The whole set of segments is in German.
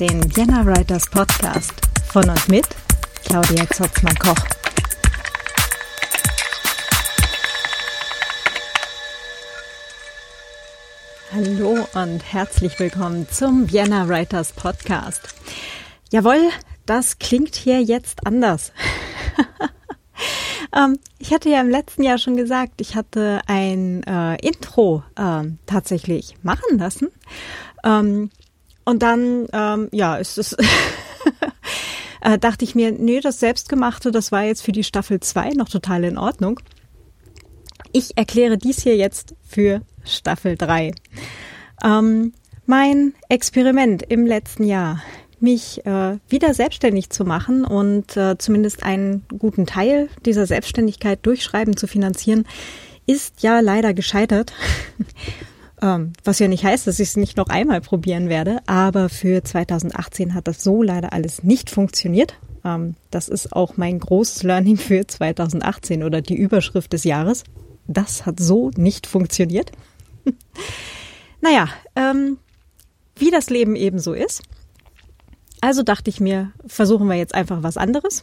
Den Vienna Writers Podcast von und mit Claudia Zotzmann-Koch. Hallo und herzlich willkommen zum Vienna Writers Podcast. Jawohl, das klingt hier jetzt anders. ähm, ich hatte ja im letzten Jahr schon gesagt, ich hatte ein äh, Intro äh, tatsächlich machen lassen. Ähm, und dann, ähm, ja, ist es. äh, dachte ich mir, nee, das Selbstgemachte, das war jetzt für die Staffel 2 noch total in Ordnung. Ich erkläre dies hier jetzt für Staffel 3. Ähm, mein Experiment im letzten Jahr, mich äh, wieder selbstständig zu machen und äh, zumindest einen guten Teil dieser Selbstständigkeit durchschreiben zu finanzieren, ist ja leider gescheitert. Ähm, was ja nicht heißt, dass ich es nicht noch einmal probieren werde, aber für 2018 hat das so leider alles nicht funktioniert. Ähm, das ist auch mein großes Learning für 2018 oder die Überschrift des Jahres. Das hat so nicht funktioniert. naja, ähm, wie das Leben eben so ist. Also dachte ich mir, versuchen wir jetzt einfach was anderes.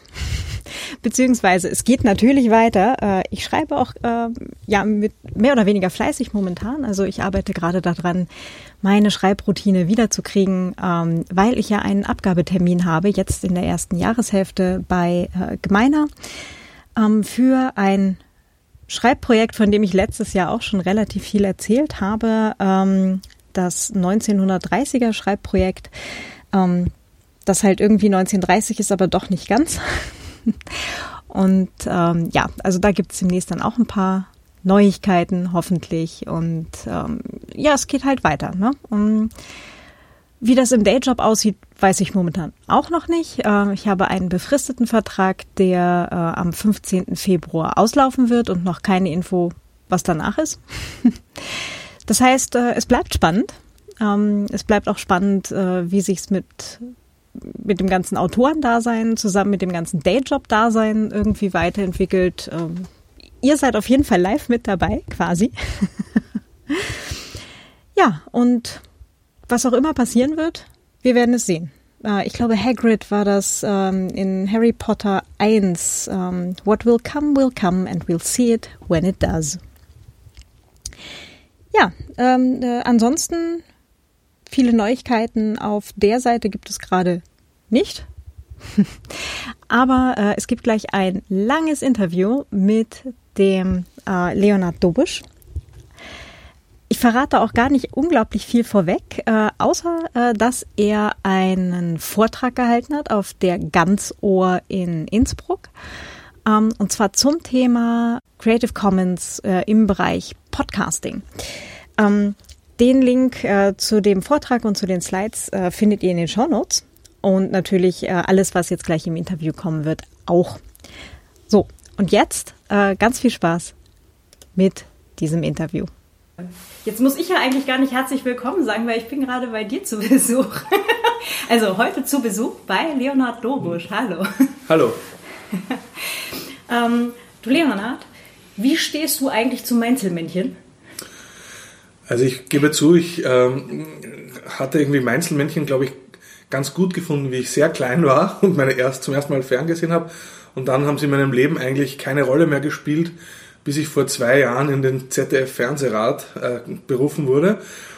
Beziehungsweise es geht natürlich weiter. Äh, ich schreibe auch äh, ja mit mehr oder weniger fleißig momentan. Also ich arbeite gerade daran, meine Schreibroutine wiederzukriegen, ähm, weil ich ja einen Abgabetermin habe, jetzt in der ersten Jahreshälfte bei äh, Gemeiner, ähm, für ein Schreibprojekt, von dem ich letztes Jahr auch schon relativ viel erzählt habe, ähm, das 1930er Schreibprojekt das halt irgendwie 1930 ist, aber doch nicht ganz. Und ähm, ja, also da gibt es demnächst dann auch ein paar Neuigkeiten, hoffentlich. Und ähm, ja, es geht halt weiter. Ne? Und wie das im Dayjob aussieht, weiß ich momentan auch noch nicht. Äh, ich habe einen befristeten Vertrag, der äh, am 15. Februar auslaufen wird und noch keine Info, was danach ist. das heißt, äh, es bleibt spannend. Ähm, es bleibt auch spannend, äh, wie sich es mit mit dem ganzen Autorendasein zusammen mit dem ganzen Dayjob-Dasein irgendwie weiterentwickelt. Ähm, ihr seid auf jeden Fall live mit dabei, quasi. ja, und was auch immer passieren wird, wir werden es sehen. Äh, ich glaube, Hagrid war das ähm, in Harry Potter 1. Ähm, What will come, will come and we'll see it when it does. Ja, ähm, äh, ansonsten Viele Neuigkeiten auf der Seite gibt es gerade nicht. Aber äh, es gibt gleich ein langes Interview mit dem äh, Leonard Dobusch. Ich verrate auch gar nicht unglaublich viel vorweg, äh, außer äh, dass er einen Vortrag gehalten hat auf der Ganzohr in Innsbruck. Ähm, und zwar zum Thema Creative Commons äh, im Bereich Podcasting. Ähm, den Link äh, zu dem Vortrag und zu den Slides äh, findet ihr in den Show Notes und natürlich äh, alles, was jetzt gleich im Interview kommen wird, auch. So, und jetzt äh, ganz viel Spaß mit diesem Interview. Jetzt muss ich ja eigentlich gar nicht herzlich willkommen sagen, weil ich bin gerade bei dir zu Besuch. also heute zu Besuch bei Leonhard Dobusch. Hallo. Hallo. ähm, du Leonhard, wie stehst du eigentlich zum Mainzelmännchen? Also ich gebe zu, ich ähm, hatte irgendwie Meinzelmännchen, glaube ich, ganz gut gefunden, wie ich sehr klein war und meine erst zum ersten Mal ferngesehen habe. Und dann haben sie in meinem Leben eigentlich keine Rolle mehr gespielt, bis ich vor zwei Jahren in den ZDF-Fernsehrat äh, berufen wurde.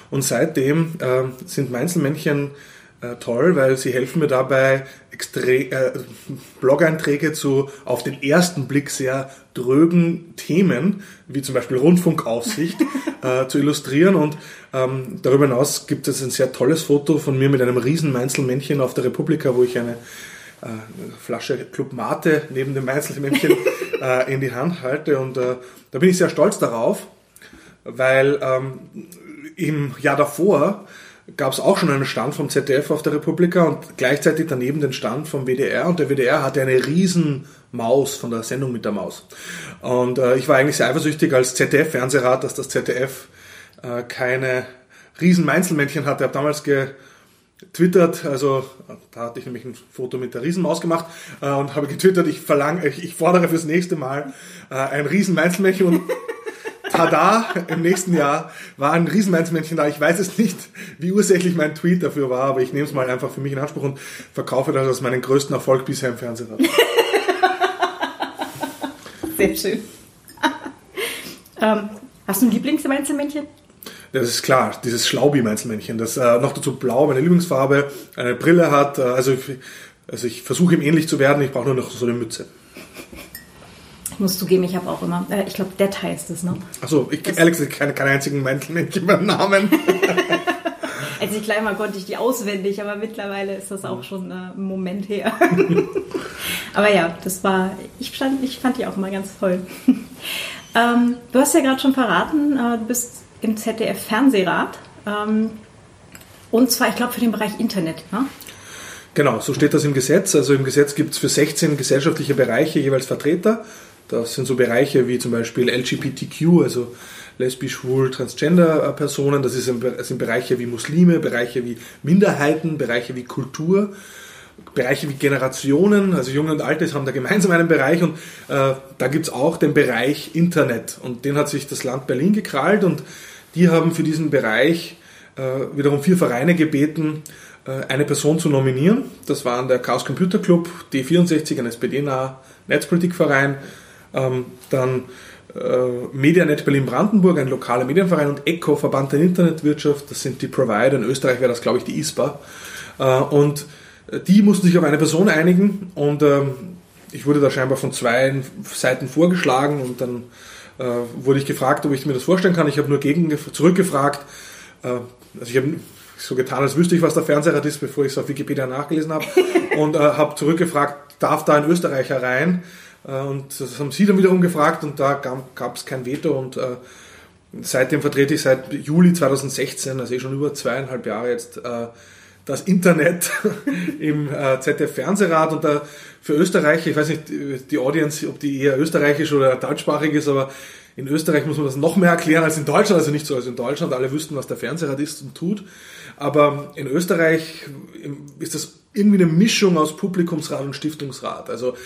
Und seitdem äh, sind Meinzelmännchen äh, toll, weil sie helfen mir dabei, Extre äh, Blog-Einträge zu auf den ersten Blick sehr drögen Themen, wie zum Beispiel Rundfunkaufsicht, äh, zu illustrieren. Und ähm, darüber hinaus gibt es ein sehr tolles Foto von mir mit einem riesen Mainzelmännchen auf der Republika, wo ich eine äh, Flasche Club Mate neben dem Mainzelmännchen äh, in die Hand halte. Und äh, da bin ich sehr stolz darauf, weil ähm, im Jahr davor gab es auch schon einen Stand vom ZDF auf der Republika und gleichzeitig daneben den Stand vom WDR und der WDR hatte eine riesen Maus von der Sendung mit der Maus. Und äh, ich war eigentlich sehr eifersüchtig als ZDF-Fernsehrat, dass das ZDF äh, keine riesen Meinzelmännchen hatte. Ich habe damals getwittert, also da hatte ich nämlich ein Foto mit der Riesenmaus gemacht äh, und habe getwittert, ich verlange, ich, ich fordere fürs nächste Mal äh, ein riesen Meinzelmännchen und tada, im nächsten Jahr war ein Riesenmeinzelmännchen da. Ich weiß es nicht, wie ursächlich mein Tweet dafür war, aber ich nehme es mal einfach für mich in Anspruch und verkaufe das als meinen größten Erfolg bisher im Fernsehen. Sehr schön. ähm, hast du ein Lieblingsmeinzelmännchen? Das ist klar, dieses Schlaubi-Meinzelmännchen, das äh, noch dazu blau, meine Lieblingsfarbe, eine Brille hat. Äh, also, also ich versuche ihm ähnlich zu werden, ich brauche nur noch so eine Mütze. Ich muss zugeben, ich habe auch immer, äh, ich glaube, Dead heißt es, ne? Achso, ich ehrlich gesagt keine, keinen einzigen Meinzelmännchen beim Namen. Als ich klein war, konnte ich die auswendig, aber mittlerweile ist das auch schon äh, ein Moment her. aber ja, das war, ich, stand, ich fand die auch immer ganz toll. ähm, du hast ja gerade schon verraten, äh, du bist im ZDF Fernsehrat. Ähm, und zwar, ich glaube, für den Bereich Internet. Ne? Genau, so steht das im Gesetz. Also im Gesetz gibt es für 16 gesellschaftliche Bereiche jeweils Vertreter. Das sind so Bereiche wie zum Beispiel LGBTQ, also lesbisch, schwul, transgender Personen. Das, sind Bereiche wie Muslime, Bereiche wie Minderheiten, Bereiche wie Kultur. Bereiche wie Generationen, also Junge und Alte haben da gemeinsam einen Bereich und äh, da gibt es auch den Bereich Internet und den hat sich das Land Berlin gekrallt und die haben für diesen Bereich äh, wiederum vier Vereine gebeten, äh, eine Person zu nominieren. Das waren der Chaos Computer Club, D64, ein SPD-naher Netzpolitikverein, ähm, dann äh, Medianet Berlin-Brandenburg, ein lokaler Medienverein und ECO, Verband der Internetwirtschaft, das sind die Provider. In Österreich wäre das, glaube ich, die ISPA. Äh, und die mussten sich auf eine Person einigen und ähm, ich wurde da scheinbar von zwei Seiten vorgeschlagen und dann äh, wurde ich gefragt, ob ich mir das vorstellen kann. Ich habe nur gegen zurückgefragt. Äh, also ich habe so getan, als wüsste ich, was der Fernsehrat ist, bevor ich es auf Wikipedia nachgelesen habe und äh, habe zurückgefragt, darf da ein Österreicher rein? Äh, und das haben sie dann wiederum gefragt und da gab es kein Veto und äh, seitdem vertrete ich seit Juli 2016, also eh schon über zweieinhalb Jahre jetzt, äh, das Internet im äh, ZDF Fernsehrat und da für Österreich, ich weiß nicht, die Audience, ob die eher österreichisch oder deutschsprachig ist, aber in Österreich muss man das noch mehr erklären als in Deutschland, also nicht so als in Deutschland, alle wüssten, was der Fernsehrat ist und tut. Aber in Österreich ist das irgendwie eine Mischung aus Publikumsrat und Stiftungsrat. Also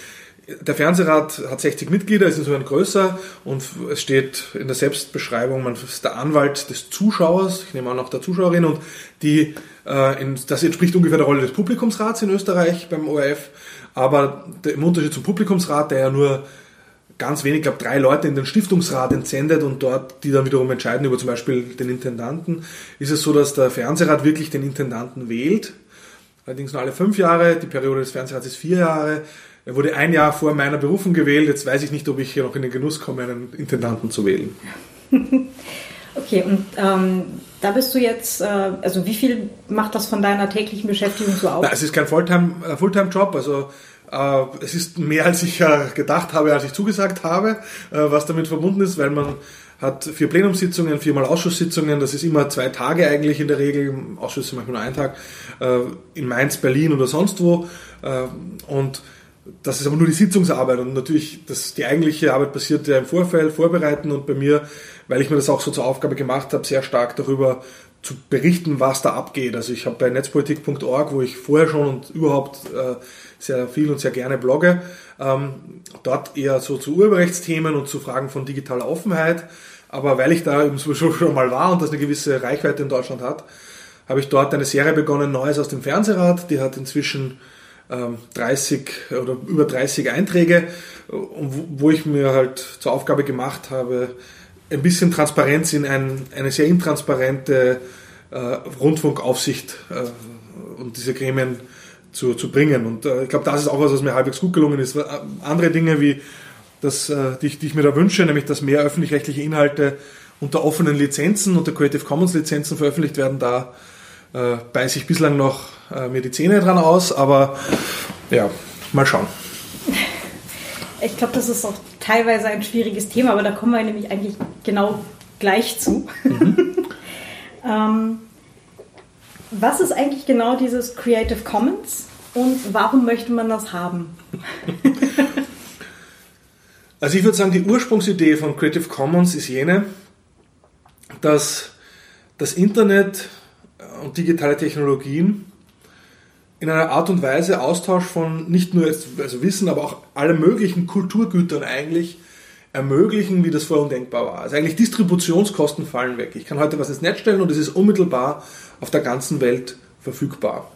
der Fernsehrat hat 60 Mitglieder, ist insofern größer und es steht in der Selbstbeschreibung, man ist der Anwalt des Zuschauers, ich nehme auch noch der Zuschauerin und die, äh, in, das entspricht ungefähr der Rolle des Publikumsrats in Österreich beim ORF, aber der, im Unterschied zum Publikumsrat, der ja nur ganz wenig, glaube drei Leute in den Stiftungsrat entsendet und dort, die dann wiederum entscheiden über zum Beispiel den Intendanten, ist es so, dass der Fernsehrat wirklich den Intendanten wählt, allerdings nur alle fünf Jahre, die Periode des Fernsehrats ist vier Jahre, er wurde ein Jahr vor meiner Berufung gewählt. Jetzt weiß ich nicht, ob ich hier noch in den Genuss komme, einen Intendanten zu wählen. okay, und ähm, da bist du jetzt, äh, also wie viel macht das von deiner täglichen Beschäftigung so aus? Es ist kein Fulltime-Job, äh, Fulltime also äh, es ist mehr, als ich äh, gedacht habe, als ich zugesagt habe, äh, was damit verbunden ist, weil man hat vier Plenumssitzungen, viermal Ausschusssitzungen, das ist immer zwei Tage eigentlich in der Regel, Ausschüsse manchmal nur einen Tag, äh, in Mainz, Berlin oder sonst wo und das ist aber nur die Sitzungsarbeit und natürlich das, die eigentliche Arbeit passiert ja im Vorfeld, vorbereiten und bei mir, weil ich mir das auch so zur Aufgabe gemacht habe, sehr stark darüber zu berichten, was da abgeht. Also ich habe bei netzpolitik.org, wo ich vorher schon und überhaupt äh, sehr viel und sehr gerne blogge, ähm, dort eher so zu Urheberrechtsthemen und zu Fragen von digitaler Offenheit. Aber weil ich da eben schon mal war und das eine gewisse Reichweite in Deutschland hat, habe ich dort eine Serie begonnen, Neues aus dem Fernsehrat. Die hat inzwischen 30 ähm, oder über 30 Einträge, wo ich mir halt zur Aufgabe gemacht habe, ein bisschen Transparenz in ein, eine sehr intransparente äh, Rundfunkaufsicht äh, und diese Gremien zu, zu bringen. Und äh, ich glaube, das ist auch was, was mir halbwegs gut gelungen ist. Äh, andere Dinge, wie das, äh, die, ich, die ich mir da wünsche, nämlich dass mehr öffentlich-rechtliche Inhalte unter offenen Lizenzen, unter Creative Commons Lizenzen veröffentlicht werden, da äh, beiße ich bislang noch äh, mir die Zähne dran aus, aber ja, mal schauen. Ich glaube, das ist auch teilweise ein schwieriges Thema, aber da kommen wir nämlich eigentlich genau gleich zu. Mhm. ähm, was ist eigentlich genau dieses Creative Commons und warum möchte man das haben? also ich würde sagen, die Ursprungsidee von Creative Commons ist jene, dass das Internet und digitale Technologien in einer Art und Weise Austausch von nicht nur also Wissen, aber auch allen möglichen Kulturgütern eigentlich ermöglichen, wie das vorher undenkbar war. Also eigentlich Distributionskosten fallen weg. Ich kann heute was ins Netz stellen und es ist unmittelbar auf der ganzen Welt verfügbar.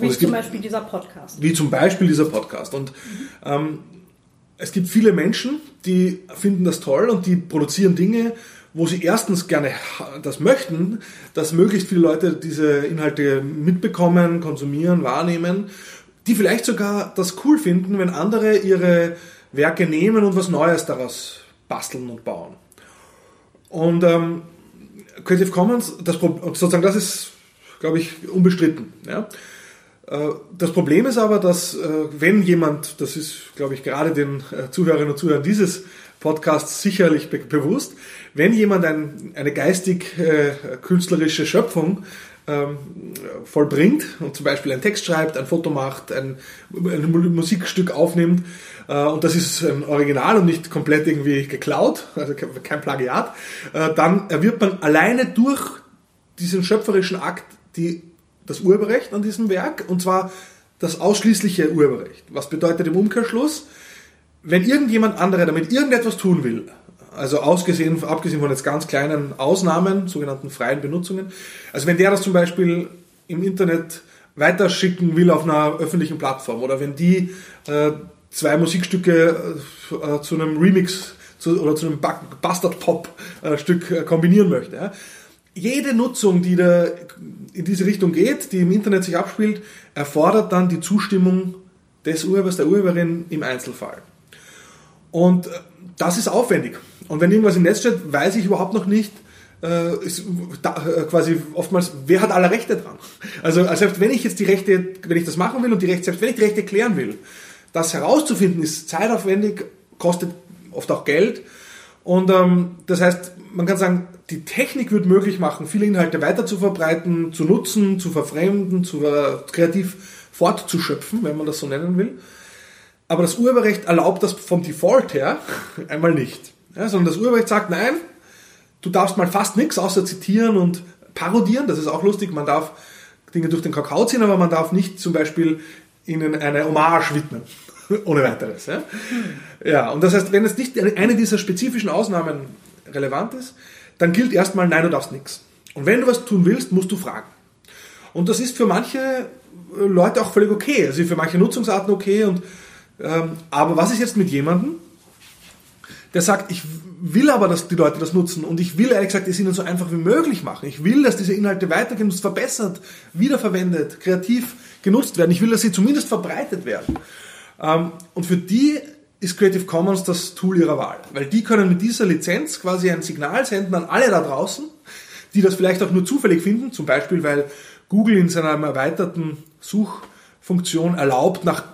Wie zum Beispiel dieser Podcast. Wie zum Beispiel dieser Podcast. Und ähm, es gibt viele Menschen, die finden das toll und die produzieren Dinge, wo sie erstens gerne das möchten, dass möglichst viele Leute diese Inhalte mitbekommen, konsumieren, wahrnehmen, die vielleicht sogar das cool finden, wenn andere ihre Werke nehmen und was Neues daraus basteln und bauen. Und ähm, Creative Commons, das, sozusagen, das ist, glaube ich, unbestritten. Ja? Äh, das Problem ist aber, dass äh, wenn jemand, das ist, glaube ich, gerade den äh, Zuhörerinnen und Zuhörern dieses Podcasts sicherlich be bewusst, wenn jemand ein, eine geistig-künstlerische Schöpfung ähm, vollbringt und zum Beispiel einen Text schreibt, ein Foto macht, ein, ein Musikstück aufnimmt äh, und das ist ein Original und nicht komplett irgendwie geklaut, also kein Plagiat, äh, dann erwirbt man alleine durch diesen schöpferischen Akt die, das Urheberrecht an diesem Werk und zwar das ausschließliche Urheberrecht. Was bedeutet im Umkehrschluss, wenn irgendjemand andere damit irgendetwas tun will, also ausgesehen, abgesehen von jetzt ganz kleinen Ausnahmen, sogenannten freien Benutzungen. Also wenn der das zum Beispiel im Internet weiterschicken will auf einer öffentlichen Plattform oder wenn die äh, zwei Musikstücke äh, zu einem Remix zu, oder zu einem Bastard Pop äh, äh, kombinieren möchte. Ja. Jede Nutzung, die da in diese Richtung geht, die im Internet sich abspielt, erfordert dann die Zustimmung des Urhebers, der Urheberin im Einzelfall. Und äh, das ist aufwendig. Und wenn irgendwas im Netz steht, weiß ich überhaupt noch nicht, äh, ist, da, äh, quasi oftmals, wer hat alle Rechte dran? Also, also selbst wenn ich jetzt die Rechte, wenn ich das machen will und die Rechte, selbst wenn ich die Rechte klären will, das herauszufinden ist zeitaufwendig, kostet oft auch Geld. Und ähm, das heißt, man kann sagen, die Technik wird möglich machen, viele Inhalte weiter zu verbreiten, zu nutzen, zu verfremden, zu äh, kreativ fortzuschöpfen, wenn man das so nennen will. Aber das Urheberrecht erlaubt das vom Default her einmal nicht. Ja, sondern das Urheberrecht sagt, nein, du darfst mal fast nichts außer zitieren und parodieren. Das ist auch lustig. Man darf Dinge durch den Kakao ziehen, aber man darf nicht zum Beispiel ihnen eine Hommage widmen. Ohne weiteres. Ja? ja, und das heißt, wenn es nicht eine dieser spezifischen Ausnahmen relevant ist, dann gilt erstmal, nein, du darfst nichts. Und wenn du was tun willst, musst du fragen. Und das ist für manche Leute auch völlig okay. Also für manche Nutzungsarten okay. Und, ähm, aber was ist jetzt mit jemandem, der sagt, ich will aber, dass die Leute das nutzen und ich will ehrlich gesagt es ihnen so einfach wie möglich machen. Ich will, dass diese Inhalte weitergenutzt, verbessert, wiederverwendet, kreativ genutzt werden. Ich will, dass sie zumindest verbreitet werden. Ähm, und für die ist Creative Commons das Tool ihrer Wahl, weil die können mit dieser Lizenz quasi ein Signal senden an alle da draußen, die das vielleicht auch nur zufällig finden, zum Beispiel weil Google in seiner erweiterten Suchfunktion erlaubt, nach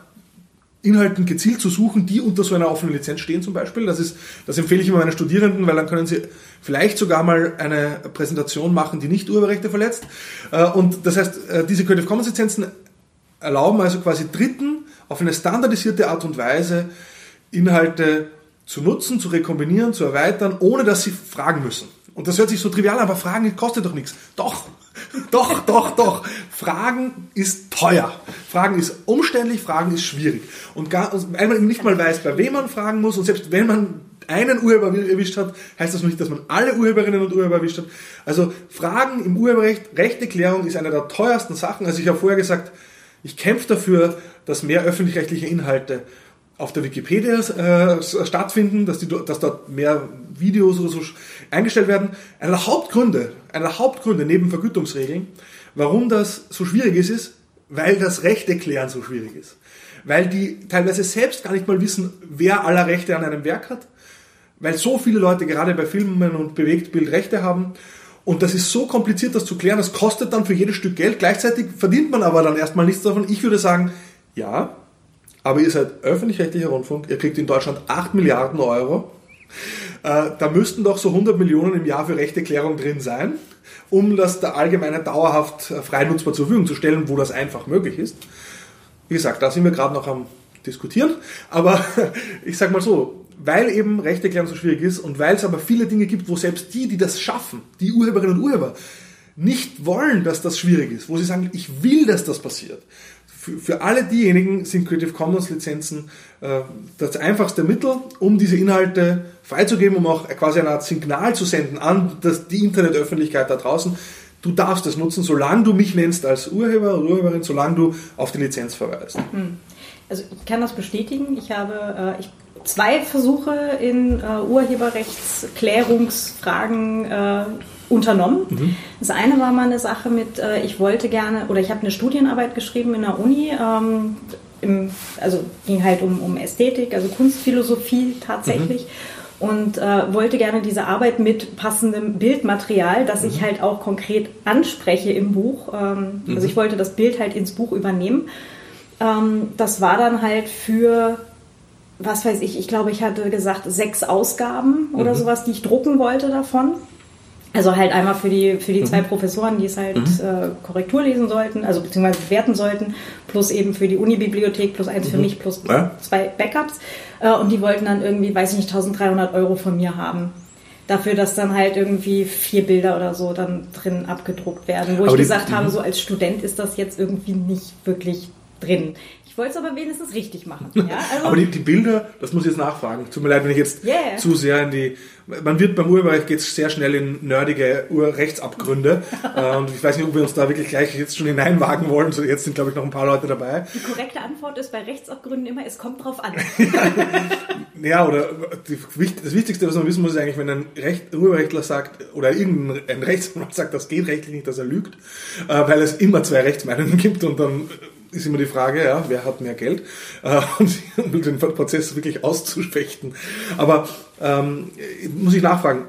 Inhalten gezielt zu suchen, die unter so einer offenen Lizenz stehen zum Beispiel. Das, ist, das empfehle ich immer meinen Studierenden, weil dann können sie vielleicht sogar mal eine Präsentation machen, die nicht Urheberrechte verletzt. Äh, und das heißt, äh, diese Creative Commons Lizenzen erlauben also quasi Dritten auf eine standardisierte Art und Weise Inhalte zu nutzen, zu rekombinieren, zu erweitern, ohne dass sie fragen müssen. Und das hört sich so trivial an, aber Fragen kostet doch nichts. Doch, doch, doch, doch. Fragen ist teuer. Fragen ist umständlich, Fragen ist schwierig. Und weil man nicht mal weiß, bei wem man fragen muss, und selbst wenn man einen Urheber erwischt hat, heißt das nicht, dass man alle Urheberinnen und Urheber erwischt hat. Also Fragen im Urheberrecht, Rechteklärung ist eine der teuersten Sachen. Also ich habe vorher gesagt, ich kämpfe dafür, dass mehr öffentlich-rechtliche Inhalte auf der Wikipedia äh, stattfinden, dass, die, dass dort mehr Videos oder so eingestellt werden. Einer der Hauptgründe, einer der Hauptgründe neben Vergütungsregeln, warum das so schwierig ist, ist, weil das Rechte klären so schwierig ist. Weil die teilweise selbst gar nicht mal wissen, wer aller Rechte an einem Werk hat. Weil so viele Leute gerade bei Filmen und Bewegtbild Rechte haben. Und das ist so kompliziert, das zu klären. Das kostet dann für jedes Stück Geld. Gleichzeitig verdient man aber dann erstmal nichts davon. Ich würde sagen, ja, aber ihr seid öffentlich-rechtlicher Rundfunk. Ihr kriegt in Deutschland 8 Milliarden Euro. Äh, da müssten doch so 100 Millionen im Jahr für Rechteklärung drin sein, um das der Allgemeine dauerhaft äh, frei nutzbar zur Verfügung zu stellen, wo das einfach möglich ist. Wie gesagt, da sind wir gerade noch am diskutieren, aber ich sag mal so, weil eben Rechteklärung so schwierig ist und weil es aber viele Dinge gibt, wo selbst die, die das schaffen, die Urheberinnen und Urheber, nicht wollen, dass das schwierig ist, wo sie sagen, ich will, dass das passiert. Für, für alle diejenigen sind Creative Commons Lizenzen äh, das einfachste Mittel, um diese Inhalte freizugeben, um auch quasi eine Art Signal zu senden an das, die Internetöffentlichkeit da draußen. Du darfst das nutzen, solange du mich nennst als Urheber oder Urheberin, solange du auf die Lizenz verweist. Hm. Also ich kann das bestätigen. Ich habe äh, ich, zwei Versuche in äh, Urheberrechtsklärungsfragen äh, unternommen. Mhm. Das eine war mal eine Sache mit, äh, ich wollte gerne, oder ich habe eine Studienarbeit geschrieben in der Uni, ähm, im, also ging halt um, um Ästhetik, also Kunstphilosophie tatsächlich. Mhm. Und äh, wollte gerne diese Arbeit mit passendem Bildmaterial, das mhm. ich halt auch konkret anspreche im Buch. Ähm, also ich wollte das Bild halt ins Buch übernehmen. Ähm, das war dann halt für was weiß ich, ich glaube, ich hatte gesagt, sechs Ausgaben oder mhm. sowas, die ich drucken wollte davon. Also halt einmal für die, für die mhm. zwei Professoren, die es halt mhm. äh, Korrektur lesen sollten, also beziehungsweise bewerten sollten, plus eben für die Uni-Bibliothek, plus eins mhm. für mich, plus ja. zwei Backups. Äh, und die wollten dann irgendwie, weiß ich nicht, 1300 Euro von mir haben. Dafür, dass dann halt irgendwie vier Bilder oder so dann drin abgedruckt werden. Wo Aber ich die, gesagt habe, mhm. so als Student ist das jetzt irgendwie nicht wirklich drin wollte es aber wenigstens richtig machen. Ja? Also aber die, die, Bilder, das muss ich jetzt nachfragen. Tut mir leid, wenn ich jetzt yeah. zu sehr in die. Man wird beim Urheberrecht geht es sehr schnell in nerdige Urrechtsabgründe. Äh, und ich weiß nicht, ob wir uns da wirklich gleich jetzt schon hineinwagen wollen. So, jetzt sind, glaube ich, noch ein paar Leute dabei. Die korrekte Antwort ist bei Rechtsabgründen immer, es kommt drauf an. ja, oder die, das Wichtigste, was man wissen muss, ist eigentlich, wenn ein Recht, Urheberrechtler sagt, oder irgendein Rechtsanwalt sagt, das geht rechtlich nicht, dass er lügt, äh, weil es immer zwei Rechtsmeinungen gibt und dann ist immer die Frage, ja, wer hat mehr Geld, äh, um den Prozess wirklich auszuspechten. Aber ähm, muss ich nachfragen,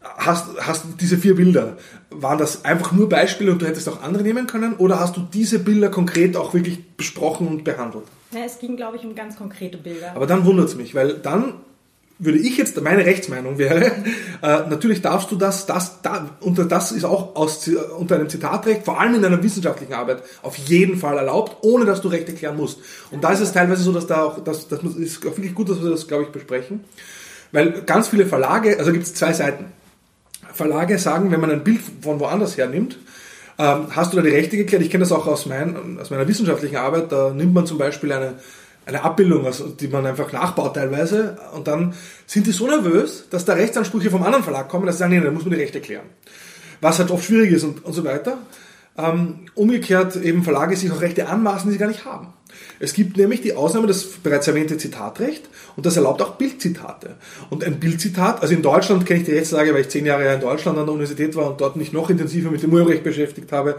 hast, hast diese vier Bilder, waren das einfach nur Beispiele und du hättest auch andere nehmen können oder hast du diese Bilder konkret auch wirklich besprochen und behandelt? Ja, es ging, glaube ich, um ganz konkrete Bilder. Aber dann wundert es mich, weil dann würde ich jetzt, meine Rechtsmeinung wäre, äh, natürlich darfst du das, das, da, unter das ist auch aus, unter einem Zitatrecht, vor allem in einer wissenschaftlichen Arbeit, auf jeden Fall erlaubt, ohne dass du Recht erklären musst. Und da ist es teilweise so, dass da auch, das, das ist wirklich gut, dass wir das, glaube ich, besprechen. Weil ganz viele Verlage, also gibt es zwei Seiten. Verlage sagen, wenn man ein Bild von woanders her nimmt, ähm, hast du da die Rechte geklärt? Ich kenne das auch aus, mein, aus meiner wissenschaftlichen Arbeit. Da nimmt man zum Beispiel eine eine Abbildung, also die man einfach nachbaut teilweise. Und dann sind die so nervös, dass da Rechtsansprüche vom anderen Verlag kommen, dass sie sagen, nee, da muss man die Rechte klären. Was halt oft schwierig ist und, und so weiter. Ähm, umgekehrt eben Verlage sich auch Rechte anmaßen, die sie gar nicht haben. Es gibt nämlich die Ausnahme, das bereits erwähnte Zitatrecht und das erlaubt auch Bildzitate. Und ein Bildzitat, also in Deutschland kenne ich die Rechtslage, weil ich zehn Jahre in Deutschland an der Universität war und dort mich noch intensiver mit dem Urheberrecht beschäftigt habe.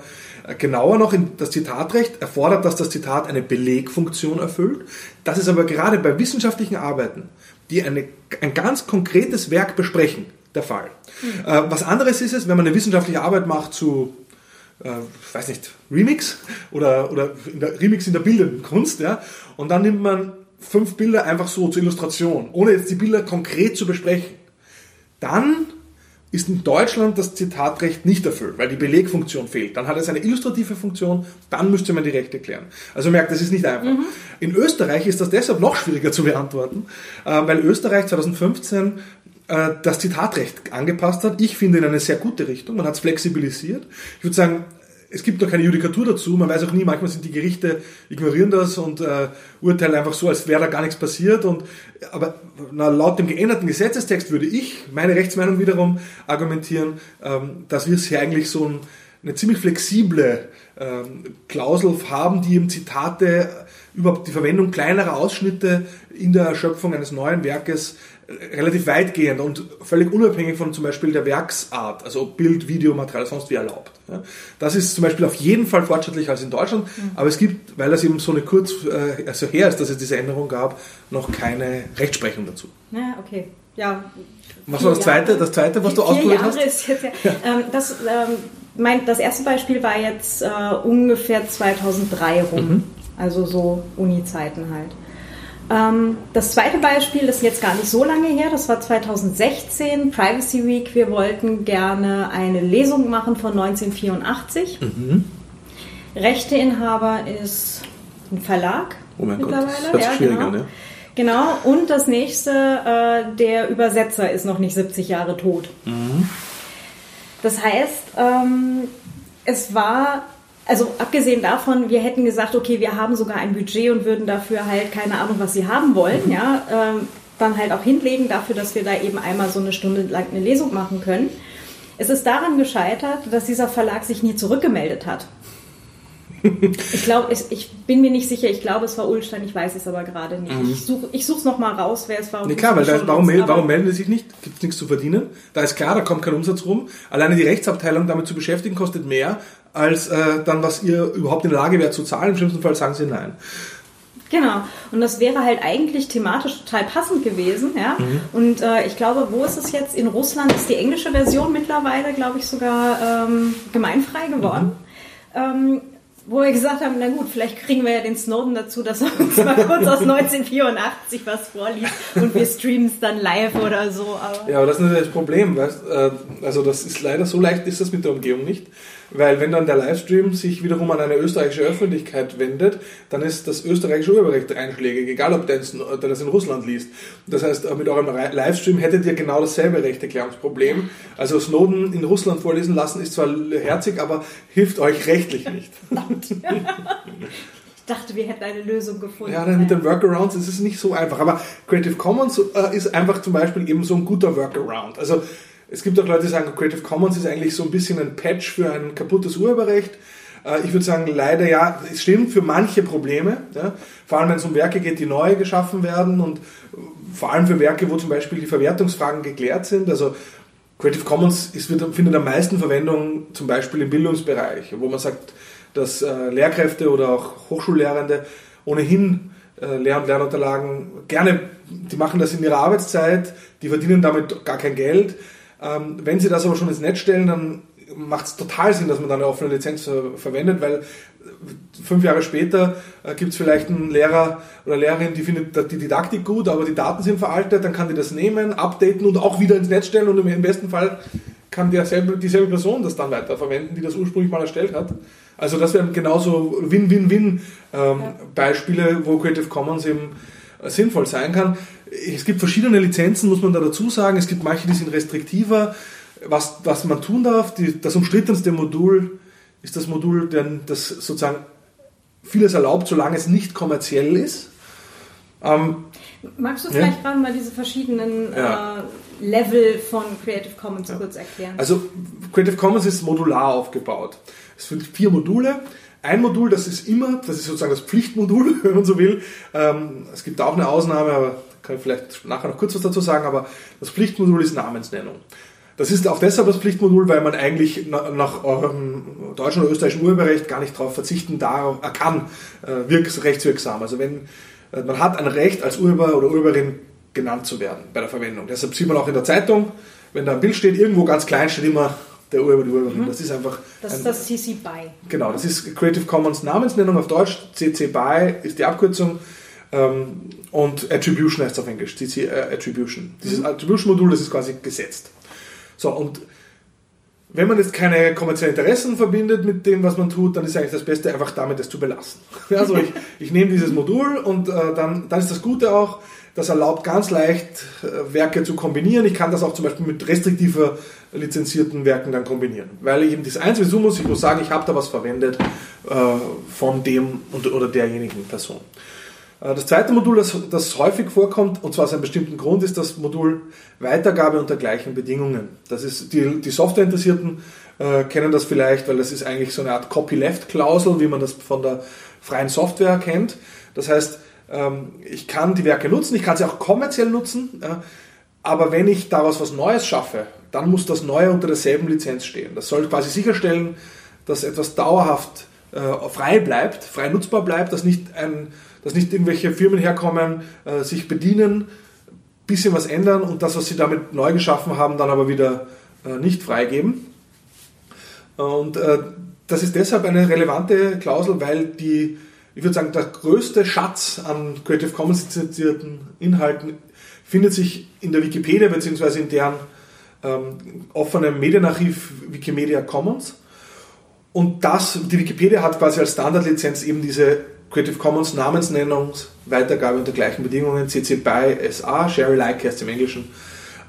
Äh, genauer noch, das Zitatrecht erfordert, dass das Zitat eine Belegfunktion erfüllt. Das ist aber gerade bei wissenschaftlichen Arbeiten, die eine, ein ganz konkretes Werk besprechen, der Fall. Mhm. Was anderes ist es, wenn man eine wissenschaftliche Arbeit macht zu äh, weiß nicht, Remix oder, oder in der, Remix in der bildenden Kunst, ja, und dann nimmt man fünf Bilder einfach so zur Illustration, ohne jetzt die Bilder konkret zu besprechen. Dann ist in Deutschland das Zitatrecht nicht erfüllt, weil die Belegfunktion fehlt. Dann hat es eine illustrative Funktion, dann müsste man die Rechte klären. Also merkt, das ist nicht einfach. Mhm. In Österreich ist das deshalb noch schwieriger zu beantworten, äh, weil Österreich 2015 äh, das Zitatrecht angepasst hat. Ich finde in eine sehr gute Richtung. Man hat es flexibilisiert. Ich würde sagen, es gibt noch keine Judikatur dazu. Man weiß auch nie, manchmal sind die Gerichte, ignorieren das und äh, urteilen einfach so, als wäre da gar nichts passiert. Und, aber na, laut dem geänderten Gesetzestext würde ich, meine Rechtsmeinung wiederum, argumentieren, ähm, dass wir es hier eigentlich so ein, eine ziemlich flexible ähm, Klausel haben, die eben Zitate, überhaupt die Verwendung kleinerer Ausschnitte in der Erschöpfung eines neuen Werkes relativ weitgehend und völlig unabhängig von zum Beispiel der Werksart, also Bild, Video, Material, sonst wie erlaubt. Das ist zum Beispiel auf jeden Fall fortschrittlicher als in Deutschland, mhm. aber es gibt, weil das eben so eine kurz, äh, also her ist, dass es diese Änderung gab, noch keine Rechtsprechung dazu. Ja, okay. Ja. Was war das zweite, das zweite, was du ausprobiert hast? Ist jetzt, ja. Ja. Ähm, das, ähm, mein, das erste Beispiel war jetzt äh, ungefähr 2003 rum, mhm. also so Uni-Zeiten halt. Ähm, das zweite Beispiel ist jetzt gar nicht so lange her, das war 2016, Privacy Week. Wir wollten gerne eine Lesung machen von 1984. Mhm. Rechteinhaber ist ein Verlag oh mein mittlerweile. Gott, das ja, genau. An, ja. Genau, und das nächste, äh, der Übersetzer ist noch nicht 70 Jahre tot. Mhm. Das heißt, ähm, es war also abgesehen davon, wir hätten gesagt, okay, wir haben sogar ein Budget und würden dafür halt keine Ahnung, was sie haben wollen, ja, ähm, dann halt auch hinlegen dafür, dass wir da eben einmal so eine Stunde lang eine Lesung machen können. Es ist daran gescheitert, dass dieser Verlag sich nie zurückgemeldet hat. ich glaube, ich, ich, bin mir nicht sicher, ich glaube, es war Ulstein, ich weiß es aber gerade nicht. Mhm. Ich suche ich es nochmal raus, wer es war. Nee, klar, weil da, warum, melden, warum melden sie sich nicht? Gibt es nichts zu verdienen? Da ist klar, da kommt kein Umsatz rum. Alleine die Rechtsabteilung damit zu beschäftigen, kostet mehr, als äh, dann, was ihr überhaupt in der Lage wärt zu zahlen. Im schlimmsten Fall sagen sie nein. Genau. Und das wäre halt eigentlich thematisch total passend gewesen, ja. Mhm. Und äh, ich glaube, wo ist es jetzt? In Russland ist die englische Version mittlerweile, glaube ich, sogar ähm, gemeinfrei geworden. Mhm. Ähm, wo wir gesagt haben, na gut, vielleicht kriegen wir ja den Snowden dazu, dass er uns mal kurz aus 1984 was vorliest und wir streamen es dann live oder so. Aber ja, aber das ist natürlich das Problem, weißt, äh, also das ist leider so leicht ist das mit der Umgehung nicht. Weil wenn dann der Livestream sich wiederum an eine österreichische Öffentlichkeit wendet, dann ist das österreichische Urheberrecht einschlägig, egal ob der, das in Russland liest. Das heißt, mit eurem Livestream hättet ihr genau dasselbe Rechteklärungsproblem. Also Snowden in Russland vorlesen lassen ist zwar herzig, aber hilft euch rechtlich nicht. Ich dachte, wir hätten eine Lösung gefunden. Ja, mit den Workarounds ist es nicht so einfach. Aber Creative Commons äh, ist einfach zum Beispiel eben so ein guter Workaround. Also es gibt auch Leute, die sagen, Creative Commons ist eigentlich so ein bisschen ein Patch für ein kaputtes Urheberrecht. Äh, ich würde sagen, leider ja, es stimmt für manche Probleme, ja, vor allem wenn es um Werke geht, die neu geschaffen werden und vor allem für Werke, wo zum Beispiel die Verwertungsfragen geklärt sind. Also Creative Commons ist, wird, findet am meisten Verwendung zum Beispiel im Bildungsbereich, wo man sagt, dass äh, Lehrkräfte oder auch Hochschullehrende ohnehin äh, Lehr- und Lernunterlagen gerne, die machen das in ihrer Arbeitszeit, die verdienen damit gar kein Geld ähm, wenn Sie das aber schon ins Netz stellen, dann macht es total Sinn, dass man dann eine offene Lizenz ver verwendet, weil fünf Jahre später äh, gibt es vielleicht einen Lehrer oder Lehrerin, die findet die Didaktik gut, aber die Daten sind veraltet, dann kann die das nehmen, updaten und auch wieder ins Netz stellen und im besten Fall kann derselbe, dieselbe Person das dann weiterverwenden, die das ursprünglich mal erstellt hat. Also das wären genauso Win-Win-Win-Beispiele, ähm, wo Creative Commons eben äh, sinnvoll sein kann es gibt verschiedene Lizenzen, muss man da dazu sagen. Es gibt manche, die sind restriktiver. Was, was man tun darf, die, das umstrittenste Modul ist das Modul, das sozusagen vieles erlaubt, solange es nicht kommerziell ist. Ähm, Magst du ja? vielleicht gerade mal diese verschiedenen ja. äh, Level von Creative Commons ja. kurz erklären? Also Creative Commons ist modular aufgebaut. Es sind vier Module. Ein Modul, das ist immer, das ist sozusagen das Pflichtmodul, wenn man so will. Ähm, es gibt auch eine Ausnahme, aber kann ich vielleicht nachher noch kurz was dazu sagen, aber das Pflichtmodul ist Namensnennung. Das ist auch deshalb das Pflichtmodul, weil man eigentlich nach eurem deutschen oder österreichischen Urheberrecht gar nicht darauf verzichten darf, er kann, äh, wirks, rechtswirksam. Also wenn äh, man hat ein Recht als Urheber oder Urheberin genannt zu werden bei der Verwendung. Deshalb sieht man auch in der Zeitung, wenn da ein Bild steht, irgendwo ganz klein steht immer der Urheber, die Urheberin. Mhm. Das ist einfach. Das ist das CC BY. Genau, das ist Creative Commons Namensnennung auf Deutsch. CC BY ist die Abkürzung. Ähm, und Attribution heißt es auf Englisch, CC äh, Attribution. Dieses mhm. Attribution-Modul, das ist quasi gesetzt. So, und wenn man jetzt keine kommerziellen Interessen verbindet mit dem, was man tut, dann ist eigentlich das Beste, einfach damit das zu belassen. Also ich, ich nehme dieses Modul und äh, dann, dann ist das Gute auch, das erlaubt ganz leicht äh, Werke zu kombinieren. Ich kann das auch zum Beispiel mit restriktiver lizenzierten Werken dann kombinieren. Weil ich eben das Einzige tun muss, ich muss sagen, ich habe da was verwendet äh, von dem oder derjenigen Person. Äh, das zweite Modul, das, das, häufig vorkommt, und zwar aus einem bestimmten Grund, ist das Modul Weitergabe unter gleichen Bedingungen. Das ist, die, die Softwareinteressierten äh, kennen das vielleicht, weil das ist eigentlich so eine Art Copyleft-Klausel, wie man das von der freien Software kennt. Das heißt, ich kann die Werke nutzen, ich kann sie auch kommerziell nutzen, aber wenn ich daraus was Neues schaffe, dann muss das Neue unter derselben Lizenz stehen. Das soll quasi sicherstellen, dass etwas dauerhaft äh, frei bleibt, frei nutzbar bleibt, dass nicht ein dass nicht irgendwelche Firmen herkommen, äh, sich bedienen, bisschen was ändern und das, was sie damit neu geschaffen haben, dann aber wieder äh, nicht freigeben. Und das ist deshalb eine relevante Klausel, weil die, ich würde sagen, der größte Schatz an Creative Commons lizenzierten Inhalten findet sich in der Wikipedia bzw. in deren ähm, offenem Medienarchiv Wikimedia Commons. Und das, die Wikipedia hat quasi als Standardlizenz eben diese Creative Commons Namensnennung, Weitergabe unter gleichen Bedingungen, CC BY SA, Share Alike heißt im Englischen,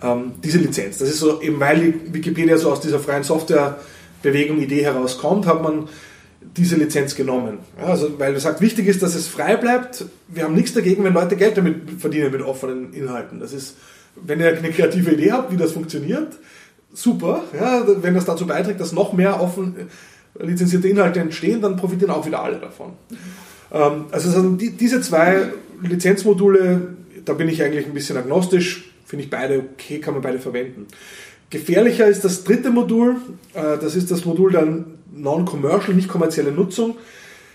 ähm, diese Lizenz. Das ist so, eben weil die Wikipedia so aus dieser freien Softwarebewegung Idee herauskommt, hat man diese Lizenz genommen. Ja, also, weil er sagt, wichtig ist, dass es frei bleibt. Wir haben nichts dagegen, wenn Leute Geld damit verdienen mit offenen Inhalten. Das ist, wenn ihr eine kreative Idee habt, wie das funktioniert, super. Ja, wenn das dazu beiträgt, dass noch mehr offen äh, lizenzierte Inhalte entstehen, dann profitieren auch wieder alle davon. Ähm, also die, diese zwei Lizenzmodule, da bin ich eigentlich ein bisschen agnostisch, finde ich beide okay, kann man beide verwenden. Gefährlicher ist das dritte Modul, äh, das ist das Modul der Non-Commercial, nicht kommerzielle Nutzung.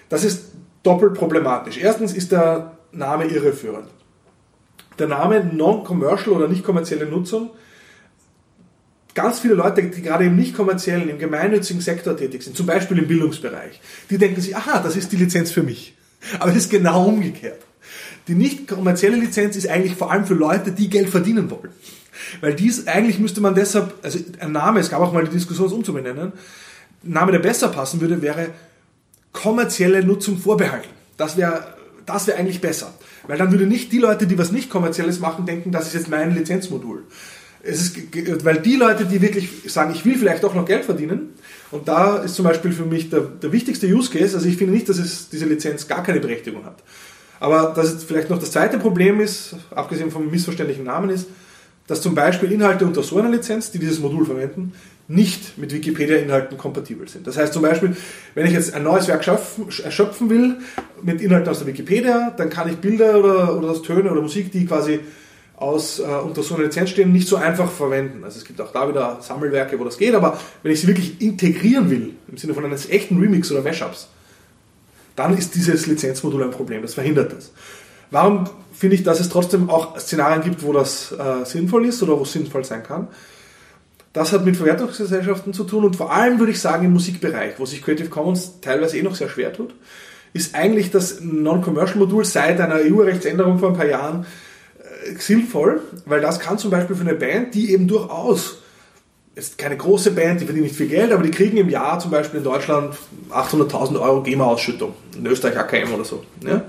Das ist doppelt problematisch. Erstens ist der Name irreführend. Der Name Non-Commercial oder nicht kommerzielle Nutzung ganz viele Leute, die gerade im nicht kommerziellen, im gemeinnützigen Sektor tätig sind, zum Beispiel im Bildungsbereich, die denken sich, aha, das ist die Lizenz für mich. Aber es ist genau umgekehrt. Die nicht kommerzielle Lizenz ist eigentlich vor allem für Leute, die Geld verdienen wollen. Weil dies, eigentlich müsste man deshalb, also ein Name, es gab auch mal die Diskussion, es umzubenennen, Name, der besser passen würde, wäre kommerzielle Nutzung vorbehalten. Das wäre das wäre eigentlich besser. Weil dann würde nicht die Leute, die was nicht kommerzielles machen, denken, das ist jetzt mein Lizenzmodul. Es ist, weil die Leute, die wirklich sagen, ich will vielleicht auch noch Geld verdienen, und da ist zum Beispiel für mich der, der wichtigste Use Case, also ich finde nicht, dass es diese Lizenz gar keine Berechtigung hat. Aber dass vielleicht noch das zweite Problem ist, abgesehen vom missverständlichen Namen ist, dass zum Beispiel Inhalte unter so einer Lizenz, die dieses Modul verwenden, nicht mit Wikipedia-Inhalten kompatibel sind. Das heißt zum Beispiel, wenn ich jetzt ein neues Werk erschöpfen will mit Inhalten aus der Wikipedia, dann kann ich Bilder oder, oder Töne oder Musik, die quasi aus, äh, unter so einer Lizenz stehen, nicht so einfach verwenden. Also es gibt auch da wieder Sammelwerke, wo das geht, aber wenn ich sie wirklich integrieren will, im Sinne von eines echten Remix oder Mashups, dann ist dieses Lizenzmodul ein Problem, das verhindert das. Warum finde ich, dass es trotzdem auch Szenarien gibt, wo das äh, sinnvoll ist oder wo es sinnvoll sein kann? Das hat mit Verwertungsgesellschaften zu tun und vor allem würde ich sagen im Musikbereich, wo sich Creative Commons teilweise eh noch sehr schwer tut, ist eigentlich das Non-Commercial-Modul seit einer EU-Rechtsänderung vor ein paar Jahren äh, sinnvoll, weil das kann zum Beispiel für eine Band, die eben durchaus ist keine große Band, die verdient nicht viel Geld, aber die kriegen im Jahr zum Beispiel in Deutschland 800.000 Euro GEMA-Ausschüttung, in Österreich AKM oder so. Ja?